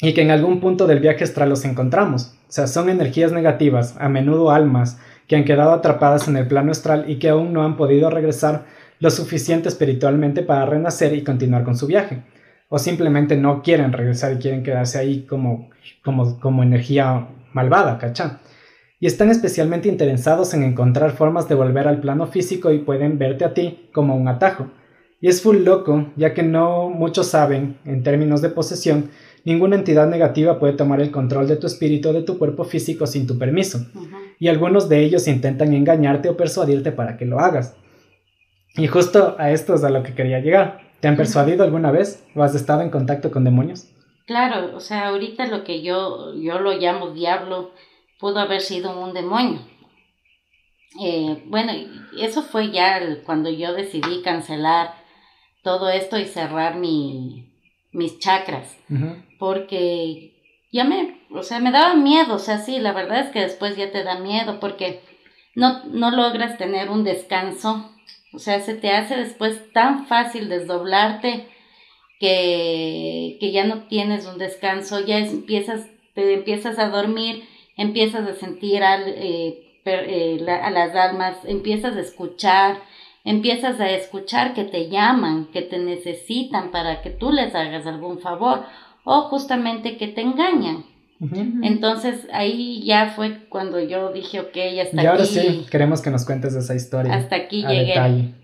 Speaker 2: Y que en algún punto del viaje astral los encontramos. O sea, son energías negativas, a menudo almas, que han quedado atrapadas en el plano astral y que aún no han podido regresar lo suficiente espiritualmente para renacer y continuar con su viaje. O simplemente no quieren regresar y quieren quedarse ahí como, como, como energía malvada, ¿cachá? Y están especialmente interesados en encontrar formas de volver al plano físico y pueden verte a ti como un atajo. Y es full loco, ya que no muchos saben, en términos de posesión, ninguna entidad negativa puede tomar el control de tu espíritu o de tu cuerpo físico sin tu permiso y algunos de ellos intentan engañarte o persuadirte para que lo hagas. Y justo a esto es a lo que quería llegar. ¿Te han persuadido alguna vez o has estado en contacto con demonios?
Speaker 3: Claro, o sea, ahorita lo que yo, yo lo llamo diablo pudo haber sido un demonio. Eh, bueno, eso fue ya cuando yo decidí cancelar todo esto y cerrar mi, mis chakras.
Speaker 2: Ujú.
Speaker 3: Porque ya me, o sea, me daba miedo, o sea, sí, la verdad es que después ya te da miedo porque no, no logras tener un descanso. O sea, se te hace después tan fácil desdoblarte que, que ya no tienes un descanso, ya empiezas, te empiezas a dormir, empiezas a sentir al, eh, eh, a las almas, empiezas a escuchar, empiezas a escuchar que te llaman, que te necesitan para que tú les hagas algún favor o justamente que te engañan. Entonces ahí ya fue cuando yo dije, ok, ya está
Speaker 2: y ahora sí, queremos que nos cuentes esa historia.
Speaker 3: Hasta aquí llegué.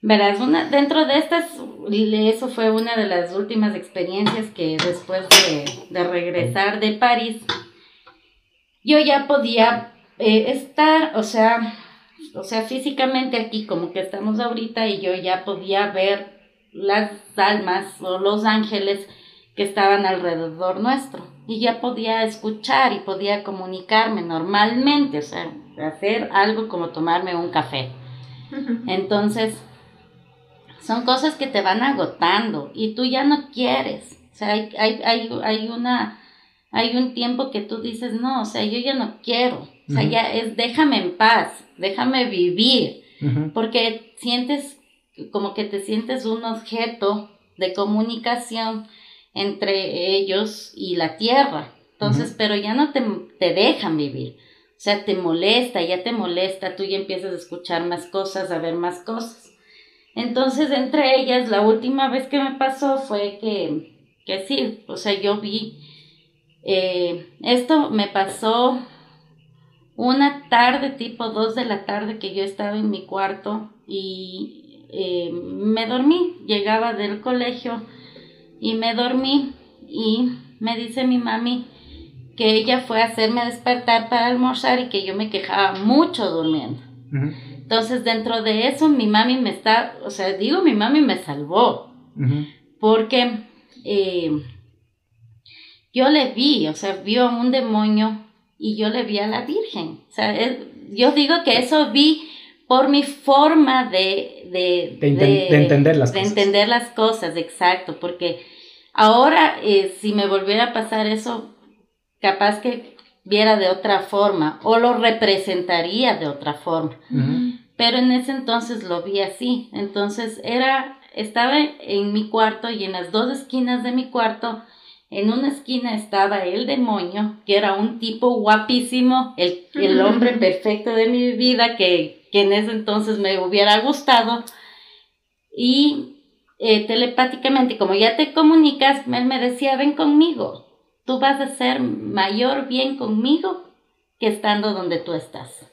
Speaker 3: Verás, una, dentro de estas, eso fue una de las últimas experiencias que después de, de regresar de París, yo ya podía eh, estar, o sea, o sea, físicamente aquí como que estamos ahorita y yo ya podía ver las almas o los ángeles que estaban alrededor nuestro y ya podía escuchar y podía comunicarme normalmente, o sea, hacer algo como tomarme un café. Entonces, son cosas que te van agotando y tú ya no quieres. O sea, hay, hay, hay, hay una, hay un tiempo que tú dices, no, o sea, yo ya no quiero. O sea, ya es, déjame en paz, déjame vivir. Porque sientes como que te sientes un objeto de comunicación entre ellos y la tierra. Entonces, pero ya no te, te dejan vivir. O sea, te molesta, ya te molesta, tú ya empiezas a escuchar más cosas, a ver más cosas. Entonces, entre ellas, la última vez que me pasó fue que, que sí, o sea, yo vi, eh, esto me pasó una tarde, tipo dos de la tarde, que yo estaba en mi cuarto y eh, me dormí, llegaba del colegio y me dormí y me dice mi mami que ella fue a hacerme despertar para almorzar y que yo me quejaba mucho durmiendo. Entonces dentro de eso mi mami me está, o sea, digo mi mami me salvó porque eh, yo le vi, o sea, vio a un demonio y yo le vi a la Virgen. O sea, yo digo que eso vi por mi forma de, de,
Speaker 2: entender las
Speaker 3: de entender las cosas, exacto, porque Ahora, eh, si me volviera a pasar eso, capaz que viera de otra forma o lo representaría de otra forma. Pero en ese entonces lo vi así. Entonces era, estaba en mi cuarto y en las dos esquinas de mi cuarto, en una esquina estaba el demonio, que era un tipo guapísimo, el, el hombre perfecto de mi vida, que, que en ese entonces me hubiera gustado. Y eh, telepáticamente, como ya te comunicas, él me decía, ven conmigo, tú vas a hacer mayor bien conmigo que estando donde tú estás.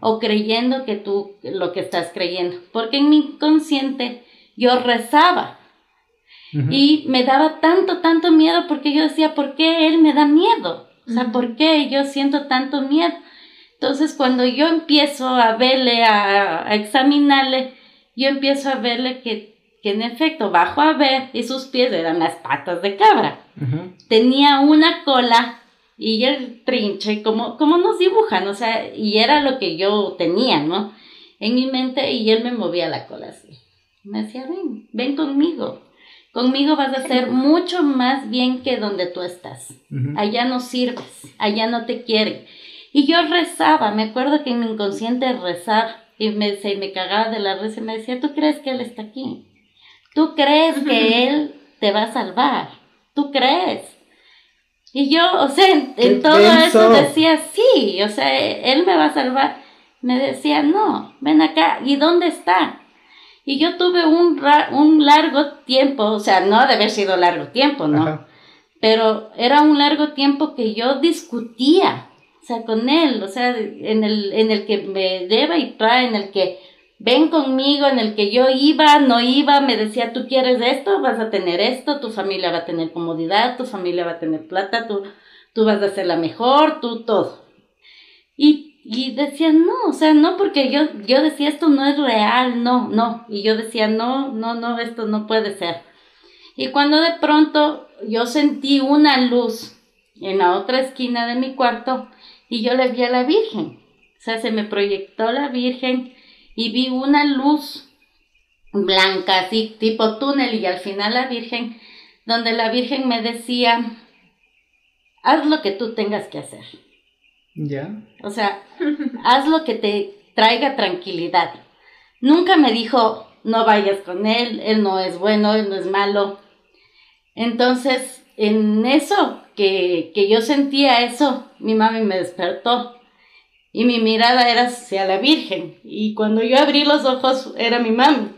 Speaker 3: O creyendo que tú lo que estás creyendo. Porque en mi inconsciente yo rezaba. Y me daba tanto, tanto miedo porque yo decía, ¿por qué él me da miedo? O sea, ¿por qué yo siento tanto miedo? Entonces, cuando yo empiezo a verle, a, a examinarle, yo empiezo a verle que que en efecto bajo a ver y sus pies eran las patas de cabra. Tenía una cola y el trinche, como, como nos dibujan, o sea, y era lo que yo tenía, ¿no? En mi mente y él me movía la cola así. Me decía, ven, ven conmigo. Conmigo vas a hacer mucho más bien que donde tú estás. Allá no sirves, allá no te quieren. Y yo rezaba, me acuerdo que en mi inconsciente rezar y me, se me cagaba de la risa y me decía, ¿tú crees que él está aquí? Tú crees que Él te va a salvar. Tú crees. Y yo, o sea, en, todo eso decía, sí, o sea, Él me va a salvar. Me decía, no, ven acá. ¿Y dónde está? Y yo tuve un, un largo tiempo, o sea, no debe haber sido largo tiempo, ¿no? Pero era un largo tiempo que yo discutía, o sea, con él, o sea, en el, en el que me deba y trae, en el que ven conmigo en el que yo iba, no iba, me decía, tú quieres esto, vas a tener esto, tu familia va a tener comodidad, tu familia va a tener plata, tú, tú vas a ser la mejor, tú todo. Y, y decía, no, o sea, no, porque yo, yo decía, esto no es real, no, no. Y yo decía, no, no, no, esto no puede ser. Y cuando de pronto yo sentí una luz en la otra esquina de mi cuarto y yo le vi a la Virgen. O sea, se me proyectó la Virgen y vi una luz blanca, así tipo túnel, y al final la Virgen, donde la Virgen me decía, haz lo que tú tengas que hacer.
Speaker 2: Ya.
Speaker 3: O sea, haz lo que te traiga tranquilidad. Nunca me dijo, no vayas con él, él no es bueno, él no es malo. Entonces, en eso, que, que yo sentía eso, mi mami me despertó y mi mirada era hacia la Virgen. Y cuando yo abrí los ojos, era mi mami.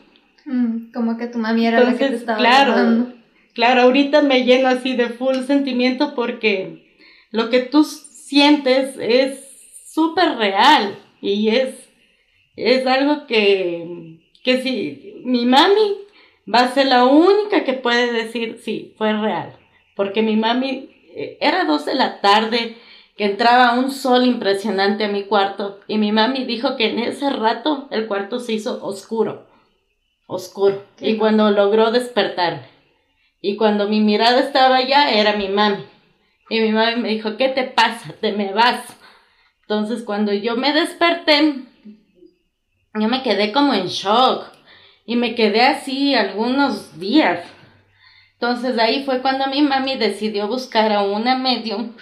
Speaker 4: Mm, como que tu mami era la que te
Speaker 3: Entonces,
Speaker 4: estaba
Speaker 3: claro, claro, ahorita me lleno así de full sentimiento porque lo que tú sientes es súper real y es, es algo que, que si mi mami va a ser la única que puede decir, sí, fue real. Porque mi mami, eh, era dos de la tarde, que entraba un sol impresionante a mi cuarto y mi mami dijo que en ese rato el cuarto se hizo oscuro, oscuro. Y cuando logró despertarme y cuando mi mirada estaba allá era mi mami. Y mi mami me dijo, ¿qué te pasa? Te me vas. Entonces cuando yo me desperté, yo me quedé como en shock y me quedé así algunos días. Entonces ahí fue cuando mi mami decidió buscar a una medium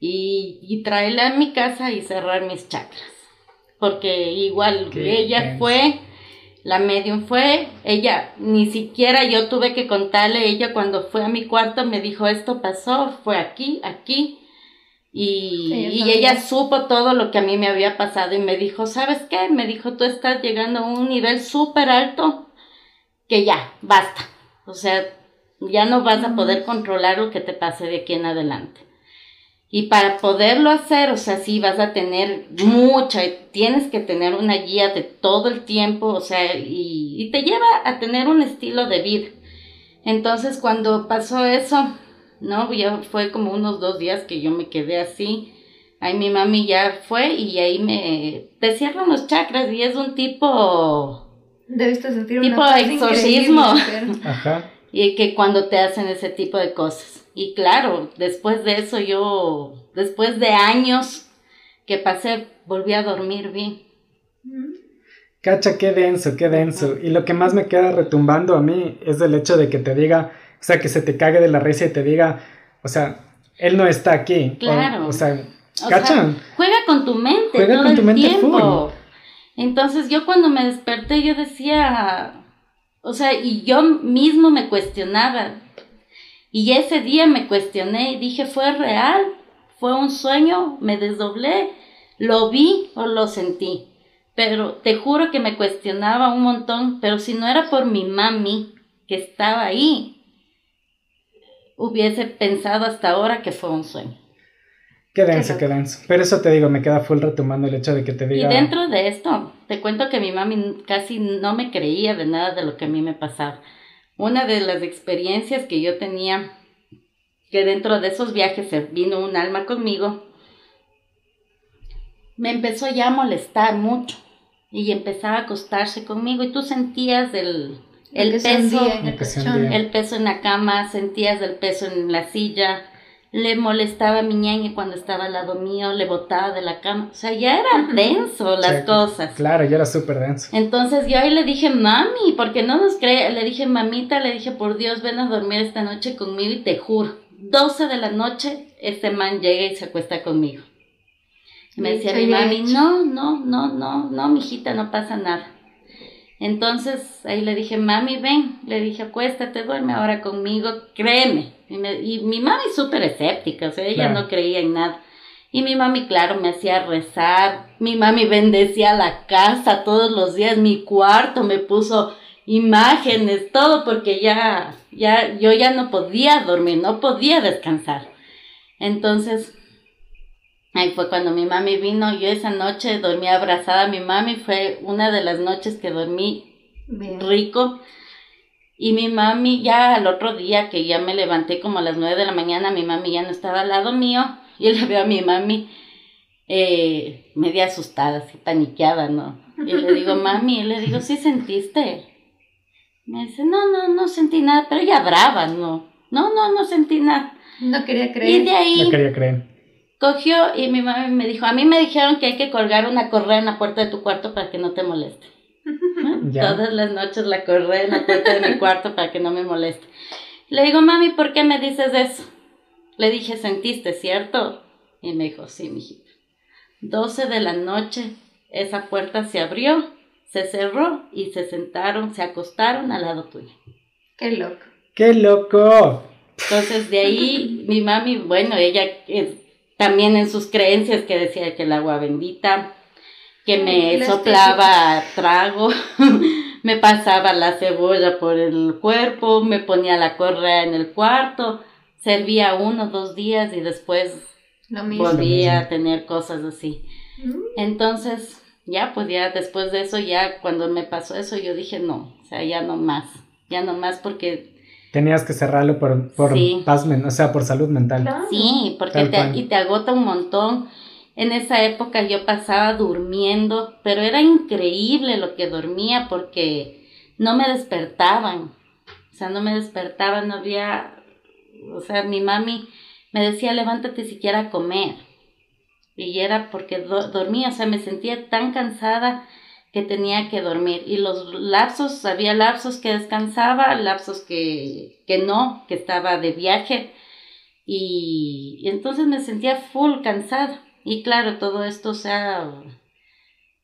Speaker 3: y, y traerla a mi casa y cerrar mis chakras. Porque igual
Speaker 2: Qué
Speaker 3: ella fue, la medium fue, ella ni siquiera yo tuve que contarle, ella cuando fue a mi cuarto me dijo esto pasó, fue aquí, aquí. Y,
Speaker 4: Ella
Speaker 3: y ella supo todo lo que a mí me había pasado y me dijo, ¿sabes qué? Me dijo, tú estás llegando a un nivel súper alto que ya, basta. O sea, ya no vas a poder controlar lo que te pase de aquí en adelante. Y para poderlo hacer, o sea, sí vas a tener mucha, tienes que tener una guía de todo el tiempo, o sea, y, y te lleva a tener un estilo de vida. Entonces, cuando pasó eso, no, ya fue como unos dos días que yo me quedé así. Ahí mi mami ya fue y ahí me, te cierran los chakras y es un tipo,
Speaker 4: Debiste sentir
Speaker 3: Tipo
Speaker 4: una paz
Speaker 3: exorcismo.
Speaker 2: Ajá.
Speaker 3: Y que cuando te hacen ese tipo de cosas. Y claro, después de eso yo, después de años que pasé, volví a dormir bien.
Speaker 2: Cacha, qué denso, qué denso. Y lo que más me queda retumbando a mí es el hecho de que te diga, o sea, que se te cague de la risa y te diga, o sea, él no está aquí.
Speaker 3: Claro.
Speaker 2: O, sea,
Speaker 3: O
Speaker 2: ¿cacha?
Speaker 3: sea, juega con tu mente
Speaker 2: Juega
Speaker 3: todo
Speaker 2: con tu
Speaker 3: el
Speaker 2: mente
Speaker 3: tiempo. Entonces yo cuando me desperté yo decía, o sea, y yo mismo me cuestionaba. Y ese día me cuestioné y dije, ¿fue real? ¿Fue un sueño? ¿Me desdoblé? ¿Lo vi o lo sentí? Pero te juro que me cuestionaba un montón, pero si no era por mi mami que estaba ahí, hubiese pensado hasta ahora que fue un sueño.
Speaker 2: Qué denso,
Speaker 4: Qué
Speaker 2: denso. Pero eso te digo, me queda full retumbando el hecho de que te
Speaker 3: Y
Speaker 2: diga.
Speaker 3: dentro de esto, te cuento que mi mami casi no me creía de nada de lo que a mí me pasaba. Una de las experiencias que yo tenía, que dentro de esos viajes se vino un alma conmigo, me empezó ya a molestar mucho y empezaba a acostarse conmigo y tú sentías el, el peso,
Speaker 4: el
Speaker 3: el peso en la cama, sentías el peso en la silla, le molestaba a mi ñaña cuando estaba al lado mío, le botaba de la cama, o sea, ya era denso las
Speaker 2: Sí,
Speaker 3: cosas.
Speaker 2: Claro, ya era súper denso.
Speaker 3: Entonces yo ahí le dije, mami, porque no nos cree, le dije, mamita, le dije, por Dios, ven a dormir esta noche conmigo y te juro, 12 de la noche, este man llega y se acuesta conmigo. Y me decía mi mami, no, no, no, no, no, mijita, no pasa nada. Entonces ahí le dije, mami, ven, le dije, acuéstate, duerme ahora conmigo, créeme. Y, me- y mi mami súper escéptica, o sea, ella
Speaker 2: Claro.
Speaker 3: no creía en nada. Y mi mami, claro, me hacía rezar. Mi mami bendecía la casa todos los días, mi cuarto, me puso imágenes, todo, porque ya, ya, yo ya no podía dormir, no podía descansar. Entonces, ahí fue cuando mi mami vino. Yo esa noche dormí abrazada a mi mami, fue una de las noches que dormí
Speaker 4: Bien.
Speaker 3: rico. Y mi mami ya al otro día que ya me levanté como a las nueve de la mañana, mi mami ya no estaba al lado mío. Y le veo a mi mami eh, media asustada, así paniqueada, ¿no? Y le digo, mami, y le digo, ¿sí sentiste? Me dice, no, no, no sentí nada, pero ella brava, no. No, no, no sentí nada.
Speaker 4: No quería
Speaker 3: Y
Speaker 4: creer.
Speaker 3: de ahí
Speaker 2: No quería creer.
Speaker 3: cogió y mi mami me dijo, a mí me dijeron que hay que colgar una correa en la puerta de tu cuarto para que no te moleste.
Speaker 2: Ya.
Speaker 3: Todas las noches la correa en la puerta de mi cuarto para que no me moleste. Le digo, mami, ¿por qué me dices eso? Le dije, ¿sentiste, cierto? Y me dijo, sí, mijita. 12 de la noche, esa puerta se abrió, se cerró y se sentaron, se acostaron al lado tuyo.
Speaker 4: Qué loco.
Speaker 2: ¡Qué loco!
Speaker 3: Entonces de ahí mi mami, bueno, ella eh, también en sus creencias que decía que el agua bendita, que me
Speaker 4: La
Speaker 3: soplaba trago, me pasaba la cebolla por el cuerpo, me ponía la correa en el cuarto, servía uno, dos días y después
Speaker 4: Lo mismo.
Speaker 3: volvía
Speaker 2: mismo.
Speaker 3: a tener cosas así.
Speaker 4: Mm.
Speaker 3: Entonces, ya, pues ya después de eso, ya cuando me pasó eso, yo dije, no, o sea, ya no más, ya no más porque
Speaker 2: Tenías que cerrarlo por, por
Speaker 3: Sí.
Speaker 2: paz o sea, por salud mental.
Speaker 4: Claro.
Speaker 3: Sí, porque te, y te agota un montón. En esa época yo pasaba durmiendo, pero era increíble lo que dormía porque no me despertaban. O sea, no me despertaban, no había... O sea, mi mami me decía, levántate siquiera a comer. Y era porque do- dormía, o sea, me sentía tan cansada que tenía que dormir. Y los lapsos, había lapsos que descansaba, lapsos que, que no, que estaba de viaje. Y entonces me sentía full cansada. Y claro, todo esto, o sea,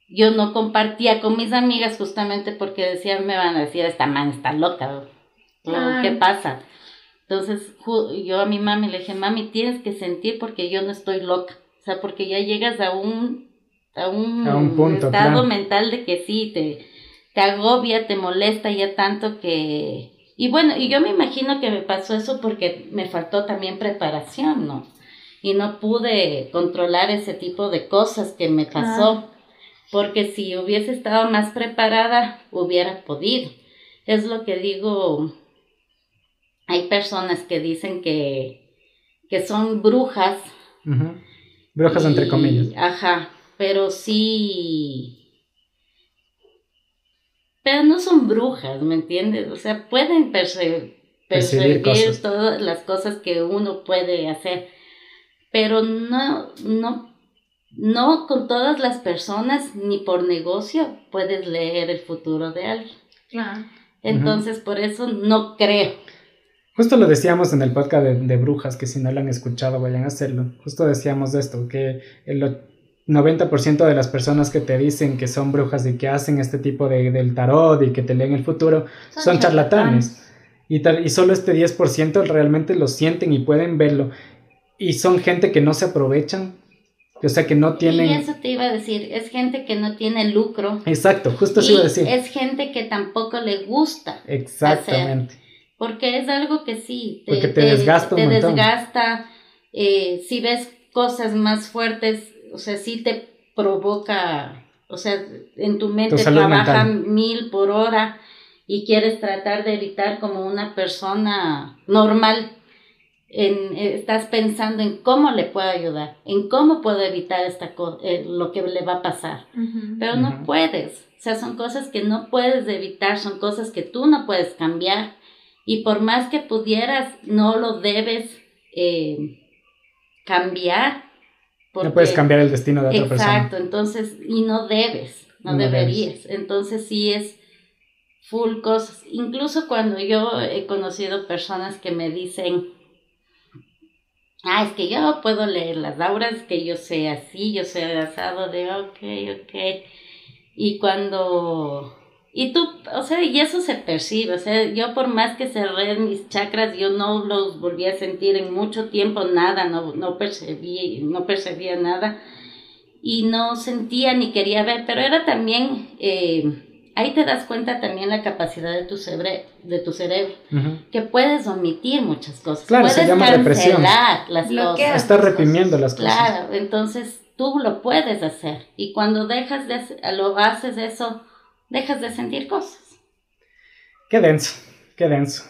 Speaker 3: yo no compartía con mis amigas justamente porque decían, me van a decir, esta man está loca. o,
Speaker 4: Claro.
Speaker 3: ¿Qué pasa? Entonces yo a mi mami le dije, mami, tienes que sentir porque yo no estoy loca. O sea, porque ya llegas a un, a un,
Speaker 2: A un punto,
Speaker 3: estado mental de que sí, te, te agobia, te molesta ya tanto que... Y bueno, y yo me imagino que me pasó eso porque me faltó también preparación, ¿no? Y no pude controlar ese tipo de cosas que me pasó. Porque si hubiese estado más preparada, hubiera podido. Es lo que digo, hay personas que dicen que, que son brujas.
Speaker 2: Brujas entre comillas.
Speaker 3: Ajá, pero sí. Pero no son brujas, ¿me entiendes? O sea, pueden perce-
Speaker 2: Percibir
Speaker 3: percibir todas las cosas que uno puede hacer, pero no, no, no con todas las personas ni por negocio puedes leer el futuro de alguien.
Speaker 4: Claro.
Speaker 3: Entonces, por eso no creo.
Speaker 2: Justo lo decíamos en el podcast de, de brujas, que si no lo han escuchado vayan a hacerlo. Justo decíamos de esto, que el o- 90% de las personas que te dicen que son brujas y que hacen este tipo de, del tarot y que te leen el futuro son, charlatanes. Y, tal, y solo este 10% realmente lo sienten y pueden verlo. Y son gente que no se aprovechan, o sea que no tienen...
Speaker 3: Y eso te iba a decir, es gente que no tiene lucro.
Speaker 2: Exacto, justo eso iba a decir.
Speaker 3: es gente que tampoco le gusta.
Speaker 2: Exactamente.
Speaker 3: Porque es algo que sí,
Speaker 2: Porque te desgasta un
Speaker 3: te
Speaker 2: montón.
Speaker 3: desgasta, eh, si ves cosas más fuertes, o sea, sí te provoca, o sea, en tu mente trabaja
Speaker 2: mental.
Speaker 3: mil por hora y quieres tratar de evitar como una persona normal. En, eh, estás pensando en cómo le puedo ayudar, en cómo puedo evitar esta eh, lo que le va a pasar pero no puedes. O sea, son cosas que no puedes evitar, son cosas que tú no puedes cambiar. Y por más que pudieras, no lo debes eh, cambiar.
Speaker 2: No puedes cambiar el destino de otra persona.
Speaker 3: Exacto, entonces, y no debes, no,
Speaker 2: No
Speaker 3: deberías. Entonces sí es full cosas. Incluso cuando yo he conocido personas que me dicen, ah, es que yo puedo leer las auras, que yo sé así, yo sé asado de, ok, ok. Y cuando... Y tú, o sea, y eso se percibe, o sea, yo por más que cerré mis chakras, yo no los volví a sentir en mucho tiempo, nada, no, no percibí, no percibía nada y no sentía ni quería ver, pero era también, eh, ahí te das cuenta también la capacidad de tu, cebre, de tu cerebro, que puedes omitir muchas cosas,
Speaker 2: Claro, se
Speaker 3: puedes
Speaker 2: llama represión.
Speaker 3: cancelar las
Speaker 4: Bloqueas.
Speaker 3: cosas.
Speaker 2: Está reprimiendo las cosas.
Speaker 3: Claro, entonces tú lo puedes hacer y cuando dejas de hacer- lo haces eso, dejas de sentir cosas.
Speaker 2: Qué denso, qué denso.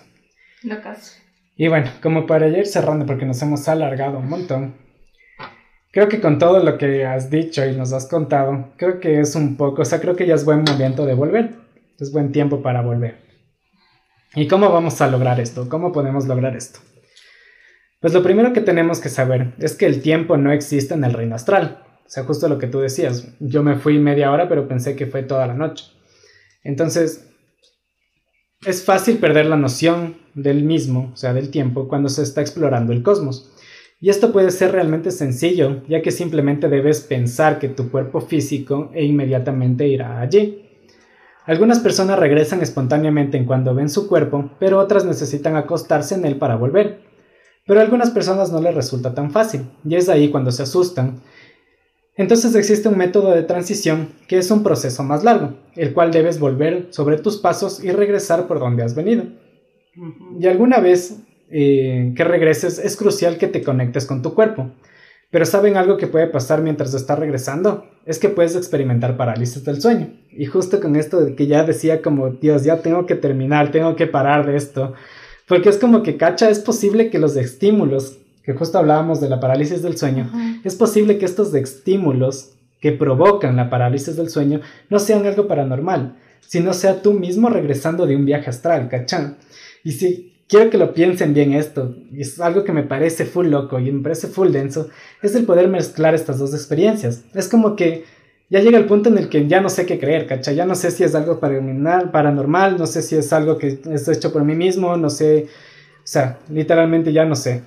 Speaker 4: Locas.
Speaker 2: Y bueno, como para ir cerrando, porque nos hemos alargado un montón, creo que con todo lo que has dicho y nos has contado, creo que es un poco, o sea, creo que ya es buen momento de volver. Es buen tiempo para volver. ¿Y cómo vamos a lograr esto? ¿Cómo podemos lograr esto? Pues lo primero que tenemos que saber es que el tiempo no existe en el reino astral. O sea, justo lo que tú decías. Yo me fui media hora, pero pensé que fue toda la noche. Entonces, es fácil perder la noción del mismo, o sea, del tiempo, cuando se está explorando el cosmos. Y esto puede ser realmente sencillo, ya que simplemente debes pensar que tu cuerpo físico e inmediatamente irá allí. Algunas personas regresan espontáneamente en cuando ven su cuerpo, pero otras necesitan acostarse en él para volver. Pero a algunas personas no les resulta tan fácil, y es ahí cuando se asustan. Entonces existe un método de transición que es un proceso más largo, el cual debes volver sobre tus pasos y regresar por donde has venido. Y alguna vez eh, que regreses es crucial que te conectes con tu cuerpo. Pero ¿saben algo que puede pasar mientras estás regresando? Es que puedes experimentar parálisis del sueño. Y justo con esto de que ya decía como, Dios, ya tengo que terminar, tengo que parar de esto. Porque es como que, cacha, es posible que los estímulos, que justo hablábamos de la parálisis del sueño, es posible que estos estímulos que provocan la parálisis del sueño no sean algo paranormal, sino sea tú mismo regresando de un viaje astral, ¿cachá? Y si quiero que lo piensen bien esto, y es algo que me parece full loco y me parece full denso, es el poder mezclar estas dos experiencias. Es como que ya llega el punto en el que ya no sé qué creer, ¿cachai? Ya no sé si es algo paranormal, no sé si es algo que es hecho por mí mismo, no sé, o sea, literalmente ya no sé.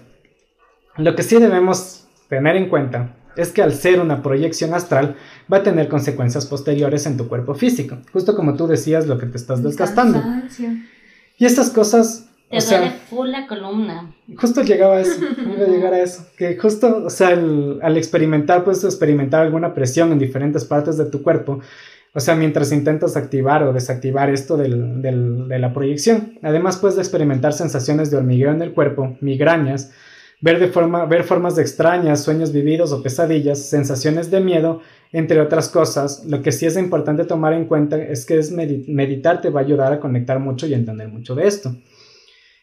Speaker 2: Lo que sí debemos tener en cuenta es que al ser una proyección astral va a tener consecuencias posteriores en tu cuerpo físico, justo como tú decías lo que te estás desgastando. Y estas cosas
Speaker 3: te o duele full la columna.
Speaker 2: Justo llegaba a eso, iba a llegar a eso. Que justo, o sea, al experimentar, puedes experimentar alguna presión en diferentes partes de tu cuerpo. O sea, mientras intentas activar o desactivar esto del, del, de la proyección. Además, puedes experimentar sensaciones de hormigueo en el cuerpo, migrañas, ver, de forma, ver formas extrañas, sueños vividos o pesadillas, sensaciones de miedo, entre otras cosas. Lo que sí es importante tomar en cuenta es que es meditar te va a ayudar a conectar mucho y entender mucho de esto.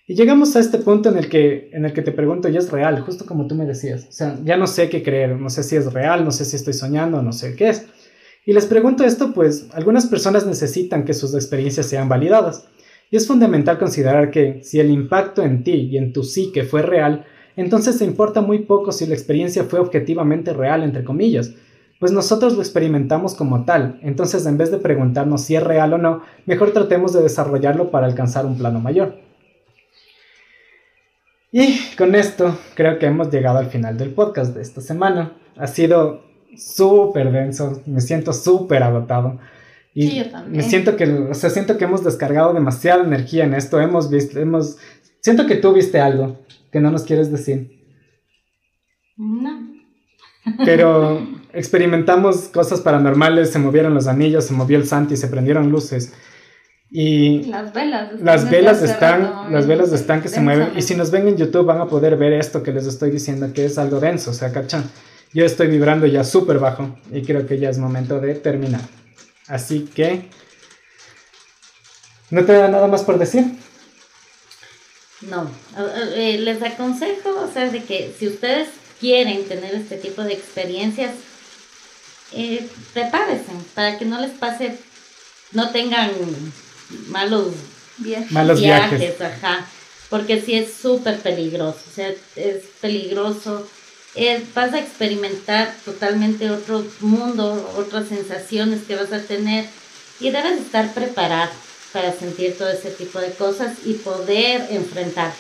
Speaker 2: Y llegamos a este punto en el que, en el que te pregunto, ¿ya es real? Justo como tú me decías. O sea, ya no sé qué creer, no sé si es real, no sé si estoy soñando, no sé qué es. Y les pregunto esto, pues algunas personas necesitan que sus experiencias sean validadas. Y es fundamental considerar que si el impacto en ti y en tu psique fue real, entonces se importa muy poco si la experiencia fue objetivamente real, entre comillas, pues nosotros lo experimentamos como tal, entonces en vez de preguntarnos si es real o no, mejor tratemos de desarrollarlo para alcanzar un plano mayor. Y con esto creo que hemos llegado al final del podcast de esta semana. Ha sido súper denso, me siento súper agotado. Y
Speaker 3: sí, yo también.
Speaker 2: me siento que, o sea, siento que hemos descargado demasiada energía en esto. Hemos visto, hemos, siento que tú viste algo que no nos quieres decir.
Speaker 3: No.
Speaker 2: Pero experimentamos cosas paranormales, se movieron los anillos, se movió el Santi, se prendieron luces. Y
Speaker 4: las velas.
Speaker 2: Las velas están, las velas están que se mueven. Y si nos ven en YouTube van a poder ver esto que les estoy diciendo que es algo denso, o sea, ¿cachan? Yo estoy vibrando ya súper bajo y creo que ya es momento de terminar. Así que... ¿No te da nada más por decir?
Speaker 3: No, eh, les aconsejo, o sea, de que si ustedes quieren tener este tipo de experiencias, eh, prepárense para que no les pase, no tengan malos
Speaker 4: viajes.
Speaker 2: Malos viajes.
Speaker 3: ajá. Porque sí es súper peligroso, o sea, es peligroso. vas a experimentar totalmente otro mundo, otras sensaciones que vas a tener y debes estar preparado para sentir todo ese tipo de cosas y poder enfrentar.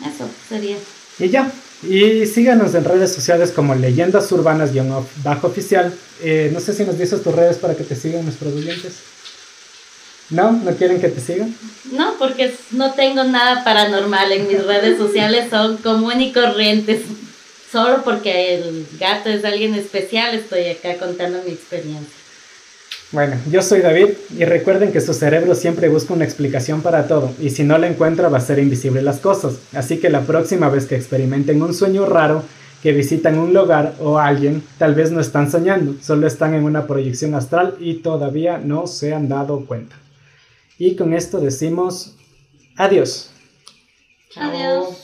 Speaker 3: Eso sería.
Speaker 2: Y ya. Y síganos en redes sociales como Leyendas Urbanas-Bajo Oficial. Eh, no sé si nos dices tus redes para que te sigan nuestros oyentes. ¿No? ¿No quieren que te sigan?
Speaker 3: No, porque no tengo nada paranormal en mis redes sociales, son común y corrientes. Solo porque el gato es alguien especial, estoy acá contando mi experiencia.
Speaker 2: Bueno, yo soy David y recuerden que su cerebro siempre busca una explicación para todo y si no la encuentra va a ser invisible las cosas. Así que la próxima vez que experimenten un sueño raro, que visitan un lugar o alguien, tal vez no están soñando, solo están en una proyección astral y todavía no se han dado cuenta. Y con esto decimos adiós.
Speaker 3: Adiós.